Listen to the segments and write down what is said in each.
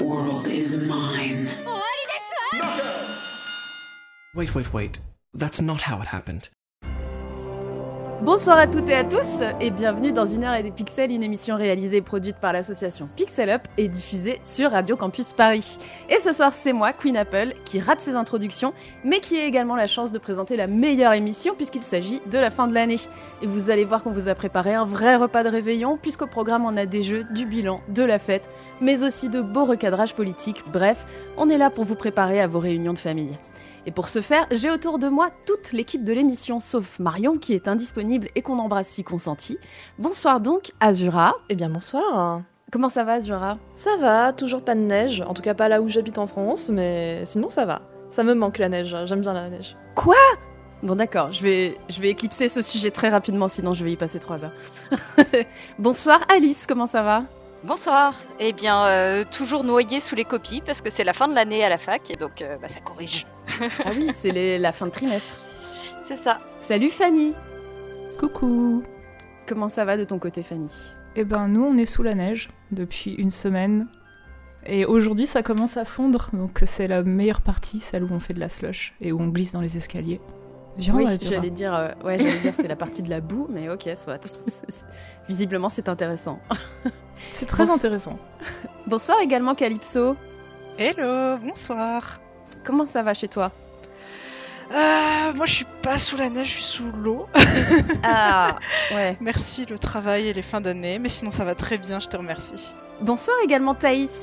world is mine. Wait, wait, wait. That's not how it happened. Bonsoir à toutes et à tous et bienvenue dans Une heure et des pixels, une émission réalisée et produite par l'association Pixel Up et diffusée sur Radio Campus Paris. Et ce soir, c'est moi, Queen Apple, qui rate ses introductions, mais qui ai également la chance de présenter la meilleure émission puisqu'il s'agit de la fin de l'année. Et vous allez voir qu'on vous a préparé un vrai repas de réveillon puisqu'au programme on a des jeux, du bilan, de la fête, mais aussi de beaux recadrages politiques. Bref, on est là pour vous préparer à vos réunions de famille. Et pour ce faire, j'ai autour de moi toute l'équipe de l'émission, sauf Marion qui est indisponible et qu'on embrasse si consenti. Bonsoir donc, Azura. Eh bien bonsoir. Comment ça va, Azura? Ça va, toujours pas de neige, en tout cas pas là où j'habite en France, mais sinon ça va. Ça me manque la neige, j'aime bien la neige. Quoi? Bon d'accord, je vais, je vais éclipser ce sujet très rapidement, sinon je vais y passer trois heures. Bonsoir Alice, comment ça va? Bonsoir. Eh bien, euh, toujours noyé sous les copies parce que c'est la fin de l'année à la fac et donc euh, bah, ça corrige. Ah oui, c'est la fin de trimestre. C'est ça. Salut Fanny Coucou Comment ça va de ton côté Fanny? Eh ben, nous, on est sous la neige depuis une semaine. Et aujourd'hui, ça commence à fondre, donc c'est la meilleure partie, celle où on fait de la slush et où on glisse dans les escaliers. Viens, Oui, Azura. j'allais dire, euh, ouais, dire c'est la partie de la boue, mais ok, soit. Visiblement, c'est intéressant. C'est très Bons- intéressant. Bonsoir également Calypso. Hello, bonsoir. Comment ça va chez toi Euh, moi, je suis pas sous la neige, je suis sous l'eau. Ah, ouais. Merci le travail et les fins d'année, mais sinon ça va très bien, je te remercie. Bonsoir également Thaïs.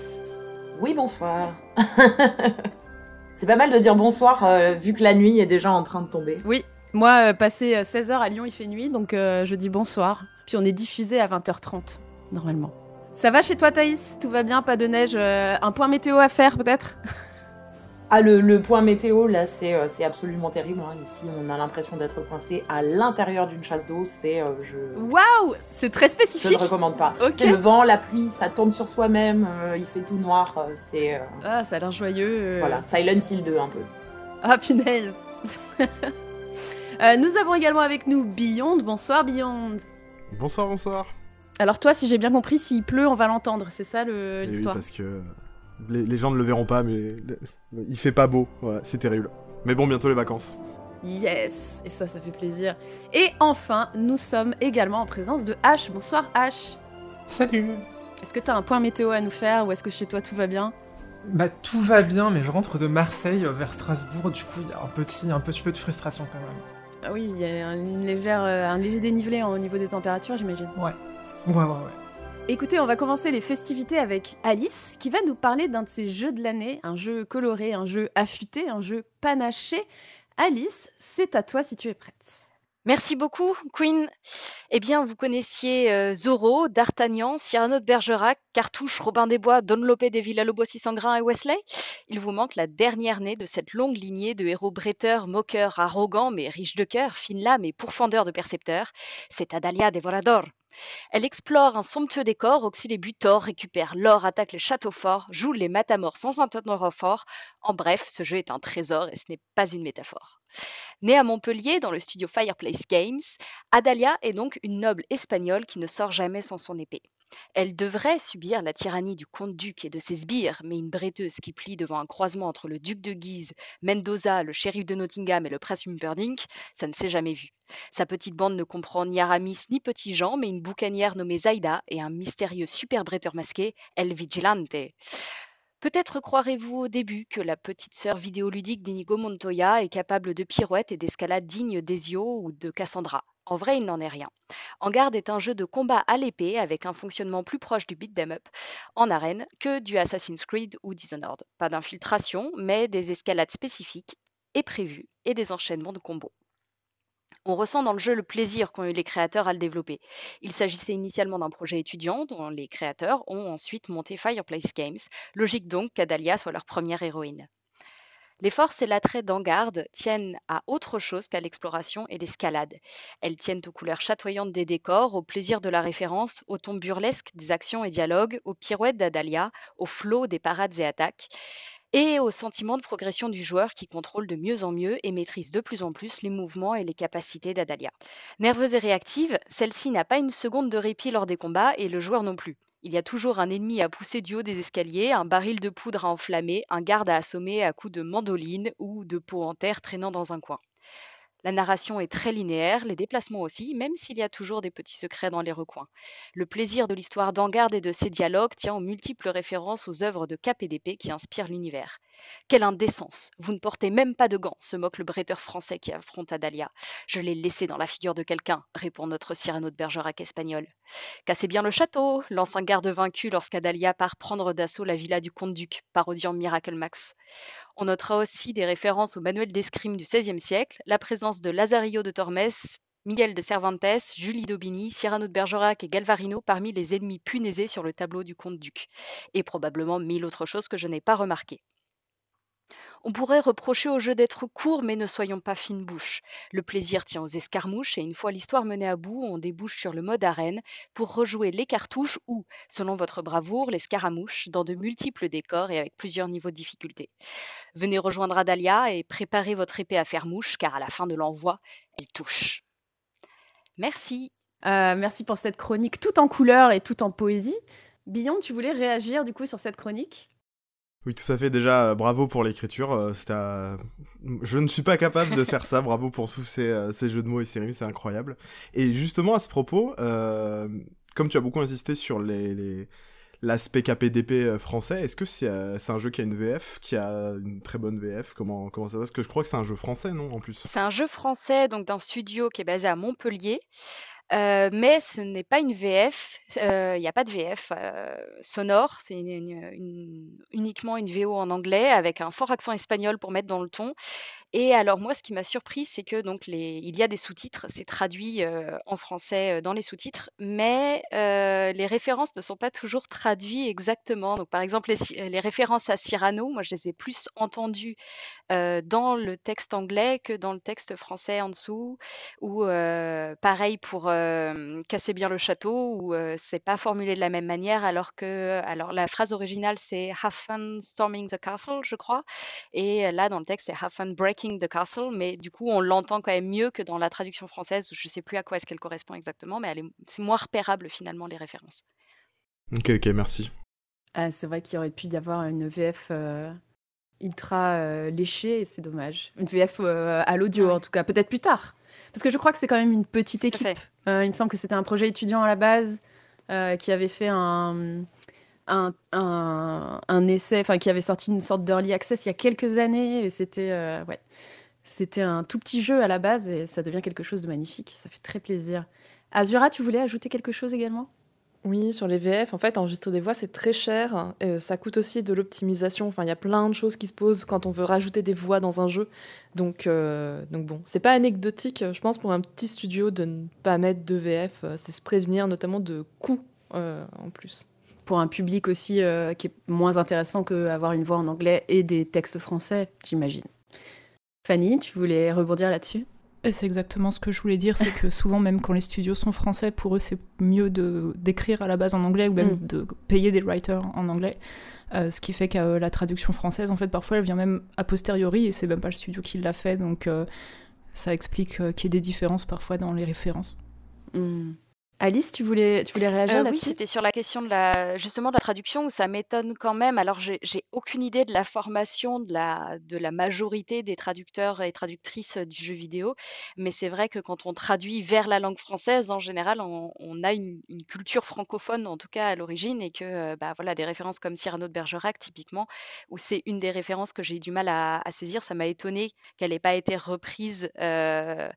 Oui, bonsoir. C'est pas mal de dire bonsoir euh, vu que la nuit est déjà en train de tomber. Oui, moi, euh, passé 16h à Lyon, il fait nuit, donc euh, je dis bonsoir. Puis on est diffusé à 20h30, normalement. Ça va chez toi Thaïs? Tout va bien? Pas de neige euh, Un point météo à faire peut-être? Ah, le, le point météo, là, c'est euh, c'est absolument terrible. hein. Ici, on a l'impression d'être coincé à l'intérieur d'une chasse d'eau. C'est. euh, je. Waouh C'est très Je spécifique. ne recommande pas. Ok. C'est le vent, la pluie, ça tourne sur soi-même, euh, il fait tout noir. euh, c'est. euh, Ah, ça a l'air joyeux. euh. Voilà, Silent Hill 2 un peu. Ah, punaise Euh, Nous avons également avec nous Beyond. Bonsoir Beyond. Bonsoir, bonsoir. Alors toi, si j'ai bien compris, s'il pleut, on va l'entendre. C'est ça le- Eh oui, l'histoire parce que les, les gens ne le verront pas, mais il fait pas beau. Voilà, c'est terrible. Mais bon, bientôt les vacances. Yes Et ça, ça fait plaisir. Et enfin, nous sommes également en présence de H. Bonsoir H. Salut Est-ce que t'as un point météo à nous faire ou est-ce que chez toi tout va bien? Bah tout va bien, mais je rentre de Marseille vers Strasbourg, du coup il y a un petit, un petit peu de frustration quand même. Ah oui, il y a un, légère, euh, un léger dénivelé au niveau des températures, j'imagine. Ouais. Ouais, ouais, ouais. Écoutez, on va commencer les festivités avec Alice, qui va nous parler d'un de ses jeux de l'année, un jeu coloré, un jeu affûté, un jeu panaché. Alice, c'est à toi si tu es prête. Merci beaucoup, Queen. Eh bien, vous connaissiez euh, Zorro, D'Artagnan, Cyrano de Bergerac, Cartouche, Robin des Bois, Don Lope des Villalobos, Sangrin et Wesley Il vous manque la dernière née de cette longue lignée de héros bretteurs, moqueurs, arrogants, mais riches de cœur, fines lames et pourfendeurs de percepteurs. C'est Adalia Devorador. Elle explore un somptueux décor, auxile les butors, récupère l'or, attaque les châteaux forts, joue les matamores sans un fort. En bref, ce jeu est un trésor et ce n'est pas une métaphore. Née à Montpellier dans le studio Fireplace Games, Adalia est donc une noble espagnole qui ne sort jamais sans son épée. Elle devrait subir la tyrannie du comte-duc et de ses sbires, mais une bretteuse qui plie devant un croisement entre le duc de Guise, Mendoza, le shérif de Nottingham et le prince Humperdinck, ça ne s'est jamais vu. Sa petite bande ne comprend ni Aramis ni Petit Jean, mais une boucanière nommée Zaida et un mystérieux super bretteur masqué, El Vigilante. Peut-être croirez-vous au début que la petite sœur vidéoludique d'Inigo Montoya est capable de pirouettes et d'escalades dignes d'Ezio ou de Cassandra. En vrai, il n'en est rien. En garde est un jeu de combat à l'épée avec un fonctionnement plus proche du beat 'em up en arène que du Assassin's Creed ou Dishonored. Pas d'infiltration, mais des escalades spécifiques et prévues et des enchaînements de combos. On ressent dans le jeu le plaisir qu'ont eu les créateurs à le développer. Il s'agissait initialement d'un projet étudiant dont les créateurs ont ensuite monté Fireplace Games, logique donc qu'Adalia soit leur première héroïne. Les forces et l'attrait d'Angarde tiennent à autre chose qu'à l'exploration et l'escalade. Elles tiennent aux couleurs chatoyantes des décors, au plaisir de la référence, au ton burlesque des actions et dialogues, aux pirouettes d'Adalia, au flot des parades et attaques et au sentiment de progression du joueur qui contrôle de mieux en mieux et maîtrise de plus en plus les mouvements et les capacités d'Adalia. Nerveuse et réactive, celle-ci n'a pas une seconde de répit lors des combats et le joueur non plus. Il y a toujours un ennemi à pousser du haut des escaliers, un baril de poudre à enflammer, un garde à assommer à coups de mandoline ou de peau en terre traînant dans un coin. La narration est très linéaire, les déplacements aussi, même s'il y a toujours des petits secrets dans les recoins. Le plaisir de l'histoire d'Angarde et de ses dialogues tient aux multiples références aux œuvres de KPDP qui inspirent l'univers. Quelle indécence Vous ne portez même pas de gants, se moque le bretteur français qui affronte Adalia. Je l'ai laissé dans la figure de quelqu'un, répond notre Cyrano de Bergerac espagnol. Cassez bien le château, lance un garde vaincu lorsqu'Adalia part prendre d'assaut la villa du comte-duc, parodiant Miracle Max. On notera aussi des références au manuel d'escrime du XVIe siècle, la présence de Lazarillo de Tormes, Miguel de Cervantes, Julie d'Aubigny, Cyrano de Bergerac et Galvarino parmi les ennemis punaisés sur le tableau du comte-duc, et probablement mille autres choses que je n'ai pas remarquées. On pourrait reprocher au jeu d'être court, mais ne soyons pas fine bouche. Le plaisir tient aux escarmouches, et une fois l'histoire menée à bout, on débouche sur le mode arène pour rejouer les cartouches ou, selon votre bravoure, les scaramouches, dans de multiples décors et avec plusieurs niveaux de difficulté. Venez rejoindre Adalia et préparez votre épée à faire mouche, car à la fin de l'envoi, elle touche. Merci. Euh, merci pour cette chronique tout en couleur et tout en poésie. Billon, tu voulais réagir du coup sur cette chronique? Oui, tout à fait. Déjà, euh, bravo pour l'écriture. Euh, je ne suis pas capable de faire ça. Bravo pour tous ces, euh, ces jeux de mots et ces rimes, c'est incroyable. Et justement, à ce propos, comme tu as beaucoup insisté sur l'aspect KPDP français, est-ce que c'est un jeu qui a une VF, qui a une très bonne VF comment, comment ça va Parce que je crois que c'est un jeu français, non, en plus C'est un jeu français, donc d'un studio qui est basé à Montpellier. Euh, mais ce n'est pas une VF, il n'y a pas de VF euh, sonore, c'est uniquement une VO en anglais avec un fort accent espagnol pour mettre dans le ton et alors moi, ce qui m'a surpris, c'est que donc il y a des sous-titres, c'est traduit, en français, dans les sous-titres, mais les références ne sont pas toujours traduites exactement. Donc par exemple, les les références à Cyrano, moi je les ai plus entendues, dans le texte anglais que dans le texte français en dessous ou pareil pour, Casser bien le château où, c'est pas formulé de la même manière alors que alors la phrase originale c'est «Have fun storming the castle» je crois et là dans le texte c'est «Have fun breaking the Castle, mais du coup, on l'entend quand même mieux que dans la traduction française. Je ne sais plus à quoi est-ce qu'elle correspond exactement, mais c'est moins repérable finalement les références. Ok, ok, merci. Ah, c'est vrai qu'il aurait pu y avoir une VF euh, ultra euh, léchée, c'est dommage. Une VF euh, à l'audio, en tout cas, peut-être plus tard. Parce que je crois que c'est quand même une petite équipe. il me semble que c'était un projet étudiant à la base qui avait fait un, un, un, essai, enfin qui avait sorti une sorte d'early access il y a quelques années. Et c'était euh, ouais, c'était un tout petit jeu à la base et ça devient quelque chose de magnifique. Ça fait très plaisir. Azura, tu voulais ajouter quelque chose également? Oui, sur les VF, en fait, enregistrer des voix, c'est très cher. Euh, ça coûte aussi de l'optimisation. Enfin, il y a plein de choses qui se posent quand on veut rajouter des voix dans un jeu. Donc, euh, donc bon, c'est pas anecdotique, je pense, pour un petit studio de ne pas mettre de VF. C'est se prévenir, notamment de coûts en plus pour un public aussi euh, qui est moins intéressant qu'avoir une voix en anglais et des textes français, j'imagine. Fanny, tu voulais rebondir là-dessus? C'est exactement ce que je voulais dire, c'est que souvent, même quand les studios sont français, pour eux, c'est mieux d'écrire à la base en anglais ou même mm. de payer des writers en anglais. Euh, ce qui fait que euh, la traduction française, en fait, parfois, elle vient même a posteriori et c'est même pas le studio qui l'a fait. Donc, ça explique qu'il y ait des différences parfois dans les références. Mm. Alice, tu voulais, tu voulais réagir euh, là-dessus? Oui, c'était sur la question de la, justement de la traduction où ça m'étonne quand même. Alors, j'ai aucune idée de la formation de la, de la majorité des traducteurs et traductrices du jeu vidéo, mais c'est vrai que quand on traduit vers la langue française, en général, on, a une, culture francophone, en tout cas à l'origine, et que euh, bah, voilà, des références comme Cyrano de Bergerac, typiquement, où c'est une des références que j'ai eu du mal à, saisir, ça m'a étonné qu'elle n'ait pas été reprise. Euh,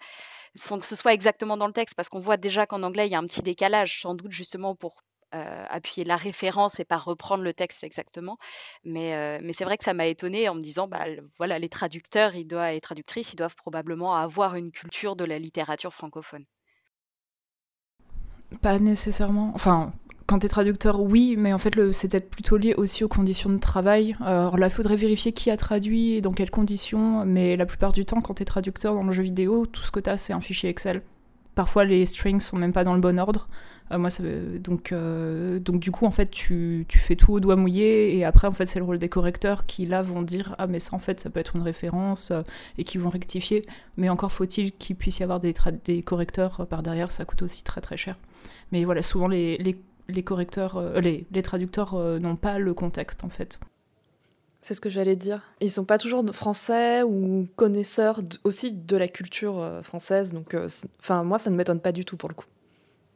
sans que ce soit exactement dans le texte, parce qu'on voit déjà qu'en anglais, il y a un petit décalage, sans doute justement pour euh, appuyer la référence et pas reprendre le texte exactement. Mais, euh, c'est vrai que ça m'a étonnée en me disant, bah, voilà, les traducteurs ils doivent, et traductrices, ils doivent probablement avoir une culture de la littérature francophone. Pas nécessairement. Enfin, quand tu es traducteur, oui, mais en fait, c'est peut-être plutôt lié aussi aux conditions de travail. Alors là, il faudrait vérifier qui a traduit et dans quelles conditions, mais la plupart du temps, quand tu es traducteur dans le jeu vidéo, tout ce que tu as, c'est un fichier Excel. Parfois, les strings sont même pas dans le bon ordre. Euh, moi, donc, euh, donc du coup, en fait, tu, fais tout au doigt mouillé, et après, en fait, c'est le rôle des correcteurs qui là vont dire ah mais ça, en fait, ça peut être une référence, euh, et qui vont rectifier. Mais encore faut-il qu'il puisse y avoir des, correcteurs par derrière, ça coûte aussi très très cher. Mais voilà, souvent les, les correcteurs, les, les, traducteurs n'ont pas le contexte en fait. C'est ce que j'allais dire. Ils sont pas toujours français ou connaisseurs aussi de la culture euh, française, donc euh, enfin moi ça ne m'étonne pas du tout pour le coup.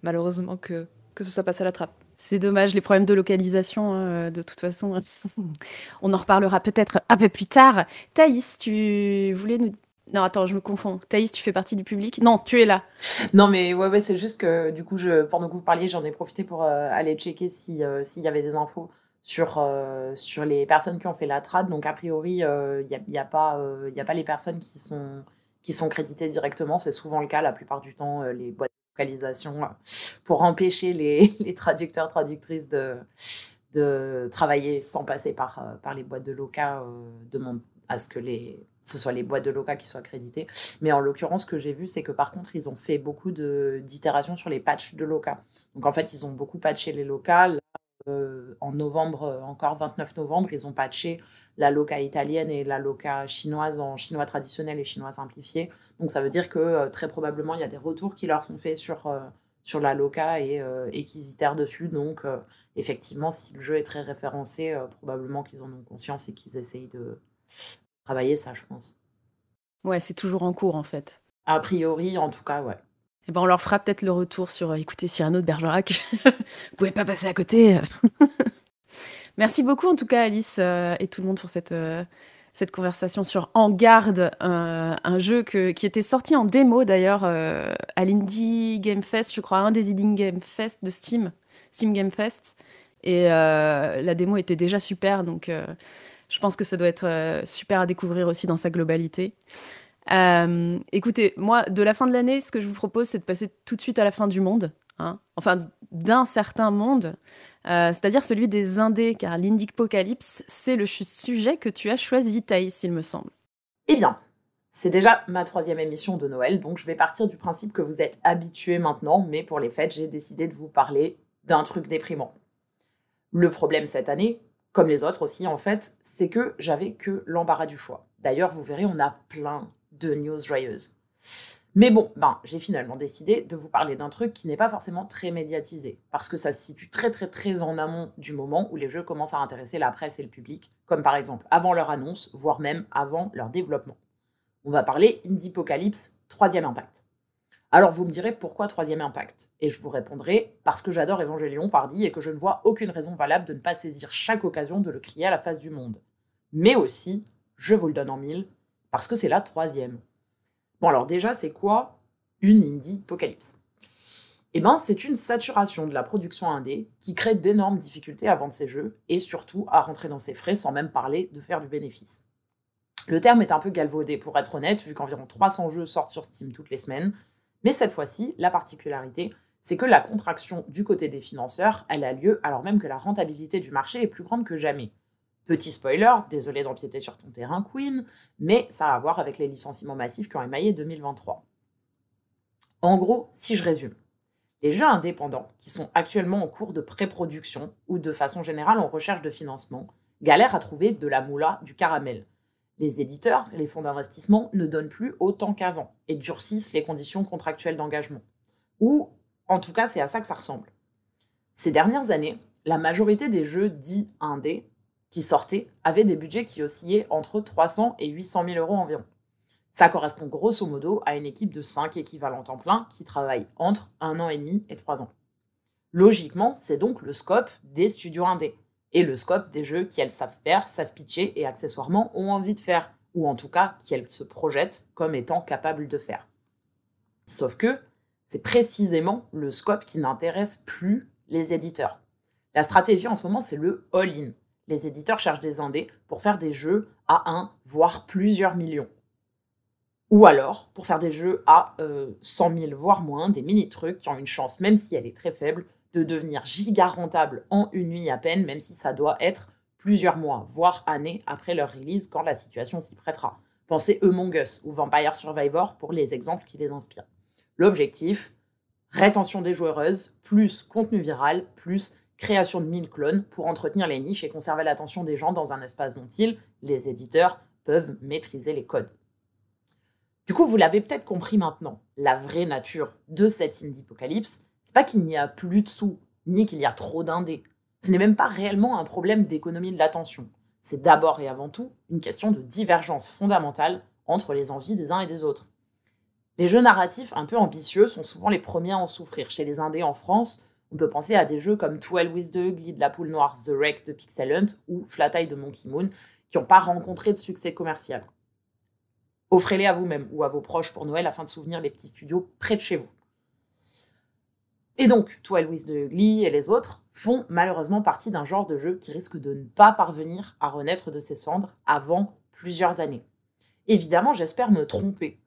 Malheureusement que que ce soit passé à la trappe. C'est dommage, les problèmes de localisation, de toute façon. On en reparlera peut-être un peu plus tard. Thaïs, tu voulais nous non, attends, je me confonds. Thaïs, tu fais partie du public? Non, tu es là. Non, mais ouais, c'est juste que du coup, je, pendant que vous parliez, j'en ai profité pour euh, aller checker s'il y avait des infos sur, euh, sur les personnes qui ont fait la trad. Donc, a priori, il euh, n'y a, y a, pas, euh, y a pas les personnes qui sont, qui sont créditées directement. C'est souvent le cas, la plupart du temps, les boîtes de localisation pour empêcher les, les traducteurs, traductrices de, de travailler sans passer par, par les boîtes de loca, demandent à ce que les, ce soit les boîtes de loca qui soient créditées. Mais en l'occurrence, ce que j'ai vu, c'est que par contre, ils ont fait beaucoup d'itérations sur les patchs de loca. Donc en fait, ils ont beaucoup patché les locales. Euh, en novembre, euh, encore 29 novembre, ils ont patché la loca italienne et la loca chinoise en chinois traditionnel et chinois simplifié. Donc ça veut dire que euh, très probablement il y a des retours qui leur sont faits sur, sur la loca et, et qu'ils itèrent dessus. Donc effectivement, si le jeu est très référencé, probablement qu'ils en ont conscience et qu'ils essayent de travailler ça, je pense. Ouais, c'est toujours en cours en fait. A priori, en tout cas, ouais. Eh ben, on leur fera peut-être le retour sur euh, écoutez Cyrano de Bergerac. Vous pouvez pas passer à côté. Merci beaucoup en tout cas Alice euh, et tout le monde pour cette, euh, cette conversation sur En Garde, un jeu qui était sorti en démo d'ailleurs à l'Indie Game Fest, je crois, un des Indie Game Fest de Steam, Steam Game Fest. Et la démo était déjà super, donc je pense que ça doit être super à découvrir aussi dans sa globalité. Euh, écoutez, moi, de la fin de l'année, ce que je vous propose, c'est de passer tout de suite à la fin du monde. Hein. enfin, d'un certain monde, euh, c'est-à-dire celui des Indés, car l'Indipocalypse, c'est le sujet que tu as choisi, Thaïs, il me semble. Eh bien, c'est déjà ma troisième émission de Noël, donc je vais partir du principe que vous êtes habitués maintenant, mais pour les fêtes, j'ai décidé de vous parler d'un truc déprimant. Le problème cette année, comme les autres aussi en fait, c'est que j'avais que l'embarras du choix. D'ailleurs, vous verrez, on a plein de news joyeuses. Mais bon, ben, j'ai finalement décidé de vous parler d'un truc qui n'est pas forcément très médiatisé, parce que ça se situe très très très en amont du moment où les jeux commencent à intéresser la presse et le public, comme par exemple avant leur annonce, voire même avant leur développement. On va parler Indiepocalypse, troisième impact. Alors vous me direz pourquoi troisième impact? Et je vous répondrai parce que j'adore Evangelion Pardi et que je ne vois aucune raison valable de ne pas saisir chaque occasion de le crier à la face du monde. Mais aussi, je vous le donne en mille, parce que c'est la troisième. Bon alors déjà, c'est quoi une indie apocalypse? Eh ben, c'est une saturation de la production indé qui crée d'énormes difficultés à vendre ses jeux et surtout à rentrer dans ses frais sans même parler de faire du bénéfice. Le terme est un peu galvaudé pour être honnête, vu qu'environ 300 jeux sortent sur Steam toutes les semaines, mais cette fois-ci, la particularité, c'est que la contraction du côté des financeurs, elle a lieu alors même que la rentabilité du marché est plus grande que jamais. Petit spoiler, désolé d'empiéter sur ton terrain, Queen, mais ça a à voir avec les licenciements massifs qui ont émaillé 2023. En gros, si je résume, les jeux indépendants, qui sont actuellement en cours de pré-production ou de façon générale en recherche de financement, galèrent à trouver de la moula, du caramel. Les éditeurs les fonds d'investissement ne donnent plus autant qu'avant et durcissent les conditions contractuelles d'engagement. Ou, en tout cas, c'est à ça que ça ressemble. Ces dernières années, la majorité des jeux dits indés qui sortaient avaient des budgets qui oscillaient entre 300 et 800 000 euros environ. Ça correspond grosso modo à une équipe de 5 équivalents temps plein qui travaillent entre un an et demi et 3 ans. Logiquement, c'est donc le scope des studios indés et le scope des jeux qu'elles savent faire, savent pitcher et accessoirement ont envie de faire, ou en tout cas qu'elles se projettent comme étant capables de faire. Sauf que c'est précisément le scope qui n'intéresse plus les éditeurs. La stratégie en ce moment, c'est le all-in. Les éditeurs cherchent des indés pour faire des jeux à un, voire plusieurs millions. Ou alors, pour faire des jeux à euh, 100 000, voire moins, des mini-trucs qui ont une chance, même si elle est très faible, de devenir giga rentable en une nuit à peine, même si ça doit être plusieurs mois, voire années après leur release quand la situation s'y prêtera. Pensez Among Us ou Vampire Survivor pour les exemples qui les inspirent. L'objectif, rétention des joueuses, plus contenu viral, plus création de 1000 clones pour entretenir les niches et conserver l'attention des gens dans un espace dont ils, les éditeurs, peuvent maîtriser les codes. Du coup, vous l'avez peut-être compris maintenant, la vraie nature de cette indie apocalypse, c'est pas qu'il n'y a plus de sous, ni qu'il y a trop d'indés. Ce n'est même pas réellement un problème d'économie de l'attention. C'est d'abord et avant tout une question de divergence fondamentale entre les envies des uns et des autres. Les jeux narratifs un peu ambitieux sont souvent les premiers à en souffrir. Chez les indés en France, on peut penser à des jeux comme Twelve with the Ugly de la poule noire, The Wreck de Pixel Hunt ou Flat Eye de Monkey Moon, qui n'ont pas rencontré de succès commercial. Offrez-les à vous-même ou à vos proches pour Noël afin de souvenir les petits studios près de chez vous. Et donc, Twelve with the Ugly et les autres font malheureusement partie d'un genre de jeu qui risque de ne pas parvenir à renaître de ses cendres avant plusieurs années. Évidemment, j'espère me tromper.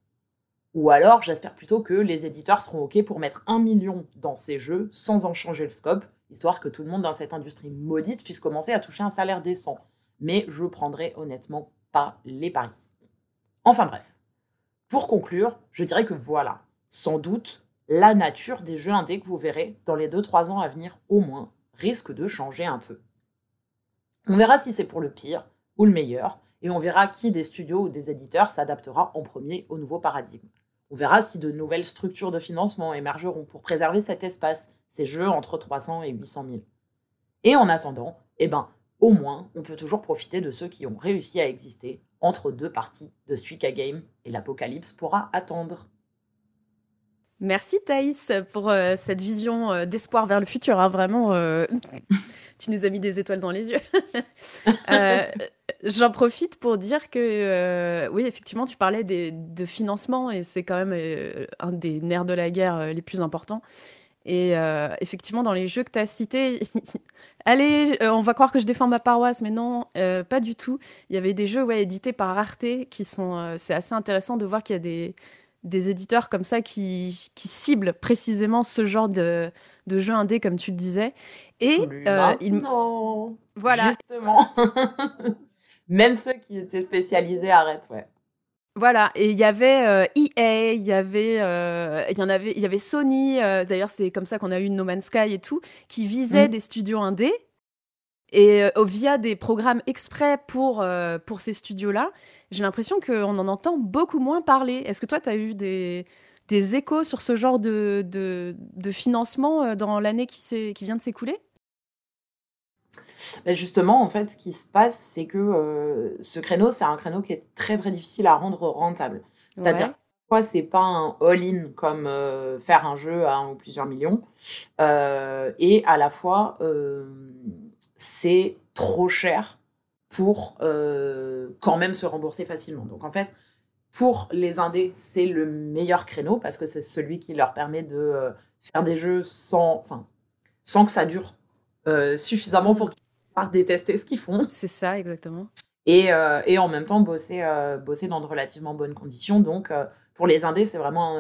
Ou alors, j'espère plutôt que les éditeurs seront OK pour mettre un million dans ces jeux sans en changer le scope, histoire que tout le monde dans cette industrie maudite puisse commencer à toucher un salaire décent. Mais je prendrai honnêtement pas les paris. Enfin bref. Pour conclure, je dirais que voilà, sans doute, la nature des jeux indés que vous verrez dans les 2-3 ans à venir au moins risque de changer un peu. On verra si c'est pour le pire ou le meilleur, et on verra qui des studios ou des éditeurs s'adaptera en premier au nouveau paradigme. On verra si de nouvelles structures de financement émergeront pour préserver cet espace, ces jeux entre 300 et 800 000. Et en attendant, eh ben, au moins, on peut toujours profiter de ceux qui ont réussi à exister entre deux parties de Suika Game et l'apocalypse pourra attendre. Merci Thaïs pour euh, cette vision euh, d'espoir vers le futur. hein. Vraiment, euh, tu nous as mis des étoiles dans les yeux. J'en profite pour dire que, oui, effectivement, tu parlais de financement et c'est quand même un des nerfs de la guerre les plus importants. Et effectivement, dans les jeux que tu as cités, allez, on va croire que je défends ma paroisse, mais non, pas du tout. Il y avait des jeux édités par Arte qui sont. c'est assez intéressant de voir qu'il y a des, des éditeurs comme ça qui, qui ciblent précisément ce genre de, de jeu indé, comme tu le disais. Et euh, il- non Voilà. Justement. Même ceux qui étaient spécialisés arrêtent, ouais. Voilà, et il y avait euh, EA, il y avait, euh, y en avait, il y avait Sony. euh, D'ailleurs, c'est comme ça qu'on a eu No Man's Sky et tout, qui visaient Mm. des studios indés et euh, via des programmes exprès pour pour ces studios-là. J'ai l'impression qu'on en entend beaucoup moins parler. Est-ce que toi, tu as eu des des échos sur ce genre de, de, de financement euh, dans l'année qui, qui vient de s'écouler? Ben justement, en fait, ce qui se passe, c'est que euh, ce créneau, c'est un créneau qui est très très difficile à rendre rentable. C'est-à-dire, Ouais. quoi, c'est pas un all-in comme euh, faire un jeu à un ou plusieurs millions, euh, et à la fois, c'est trop cher pour euh, quand même se rembourser facilement. Donc en fait, pour les indés, c'est le meilleur créneau parce que c'est celui qui leur permet de euh, faire des jeux sans, enfin, sans que ça dure euh, suffisamment pour qu'ils puissent détester ce qu'ils font. C'est ça, exactement. Et, euh, et en même temps, bosser, bosser dans de relativement bonnes conditions. Donc, pour les indés, c'est vraiment.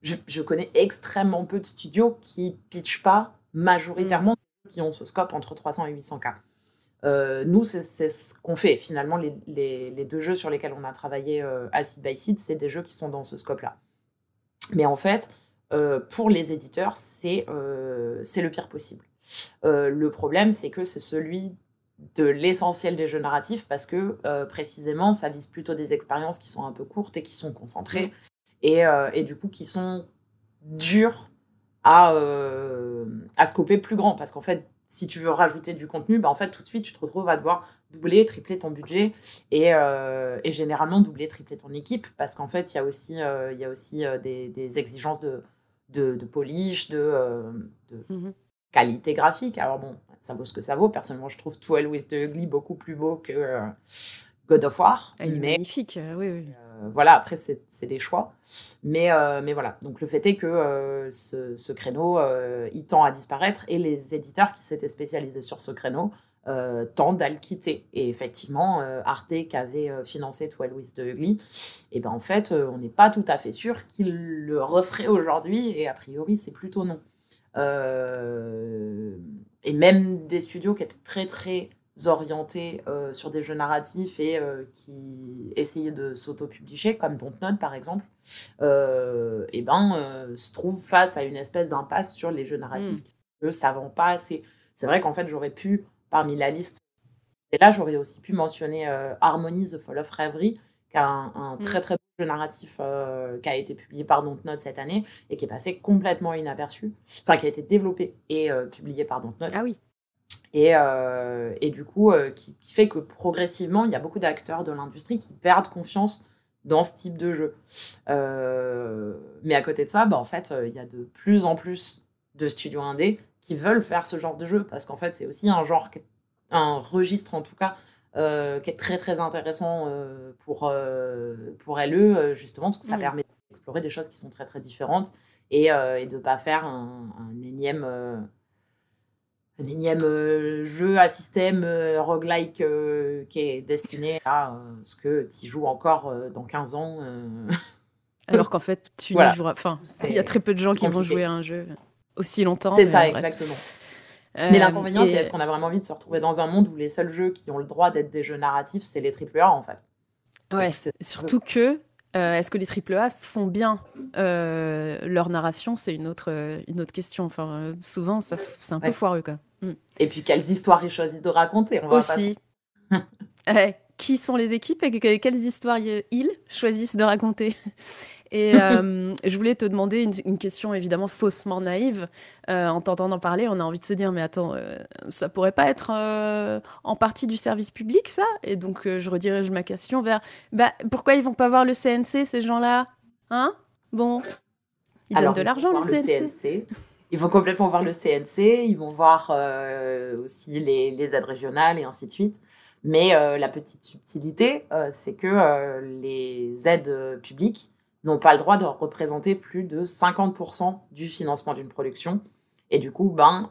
je, je connais extrêmement peu de studios qui pitchent pas majoritairement, qui ont ce scope entre 300 et 800 k. Euh, nous, c'est ce qu'on fait. Finalement, les, deux jeux sur lesquels on a travaillé euh, Side by Side, c'est des jeux qui sont dans ce scope-là. Mais en fait, euh, pour les éditeurs, c'est euh, le pire possible. Le problème, c'est que c'est celui de l'essentiel des jeux narratifs parce que précisément, ça vise plutôt des expériences qui sont un peu courtes et qui sont concentrées et, du coup qui sont dures à, à scoper plus grand parce qu'en fait, si tu veux rajouter du contenu, bah en fait, tout de suite, tu te retrouves à devoir doubler, tripler ton budget et, euh, et généralement doubler, tripler ton équipe parce qu'en fait, il y a aussi, euh, y a aussi euh, des, des exigences de, de, de polish, de, euh, Mhm. qualité graphique. Alors bon, ça vaut ce que ça vaut. Personnellement, je trouve Twelve with the Ugly beaucoup plus beau que God of War. Ah, il est mais magnifique, oui, oui. Voilà, après, c'est des choix. Mais, euh, mais voilà, donc le fait est que euh, ce, ce créneau, euh, il tend à disparaître et les éditeurs qui s'étaient spécialisés sur ce créneau euh, tendent à le quitter. Et effectivement, euh, Arte, qui avait euh, financé 12 Louis de Ugly, et ben en fait, euh, on n'est pas tout à fait sûr qu'il le referait aujourd'hui, et a priori, c'est plutôt non. Euh, et même des studios qui étaient très très orientés euh, sur des jeux narratifs et euh, qui essayaient de s'auto-publier, comme Dontnod par exemple, euh, et ben, se trouvent face à une espèce d'impasse sur les jeux narratifs Mm. qui ça vend pas assez. C'est vrai qu'en fait, j'aurais pu, parmi la liste, et là, j'aurais aussi pu mentionner Harmony, The Fall of Reverie, qui a un, un Mm. très très beau jeu narratif qui a été publié par Dontnod cette année et qui est passé complètement inaperçu, enfin qui a été développé et publié par Dontnod. Ah oui. Et, euh, et du coup, euh, qui, qui fait que progressivement, il y a beaucoup d'acteurs de l'industrie qui perdent confiance dans ce type de jeu. Euh, mais à côté de ça, bah, en fait, il y a de plus en plus de studios indés qui veulent faire ce genre de jeu parce qu'en fait, c'est aussi un genre, un registre en tout cas, qui est très très intéressant pour, pour LE, justement, parce que ça permet d'explorer des choses qui sont très très différentes et, et de ne pas faire un, un énième. Un énième euh, jeu à système euh, roguelike euh, qui est destiné à ce que tu joues encore dans 15 ans. Alors qu'en fait, tu Voilà. joueras. Enfin, il y a très peu de gens qui vont jouer à un jeu aussi longtemps. C'est ça, bref. exactement. Euh, Mais l'inconvénient, et- c'est est-ce qu'on a vraiment envie de se retrouver dans un monde où les seuls jeux qui ont le droit d'être des jeux narratifs, c'est les AAA en fait? Ouais, que surtout que euh, est-ce que les AAA font bien euh, leur narration? C'est une autre, une autre question. Enfin, souvent, ça, c'est un peu foireux même. Mm. Et puis quelles histoires ils choisissent de raconter on va Aussi. Ouais, qui sont les équipes et que- quelles histoires ils choisissent de raconter? Et euh, je voulais te demander une, une question évidemment faussement naïve. Euh, en t'entendant parler, on a envie de se dire mais attends, euh, ça pourrait pas être en partie du service public ça? Et donc je redirige ma question vers bah pourquoi ils vont pas voir le CNC ces gens-là? Hein? Bon, ils Alors, donnent de l'argent le voir CNC. Ils vont complètement voir le CNC, ils vont voir euh, aussi les, aides régionales et ainsi de suite. Mais euh, la petite subtilité, euh, c'est que les aides publiques n'ont pas le droit de représenter plus de 50% du financement d'une production. Et du coup, ben,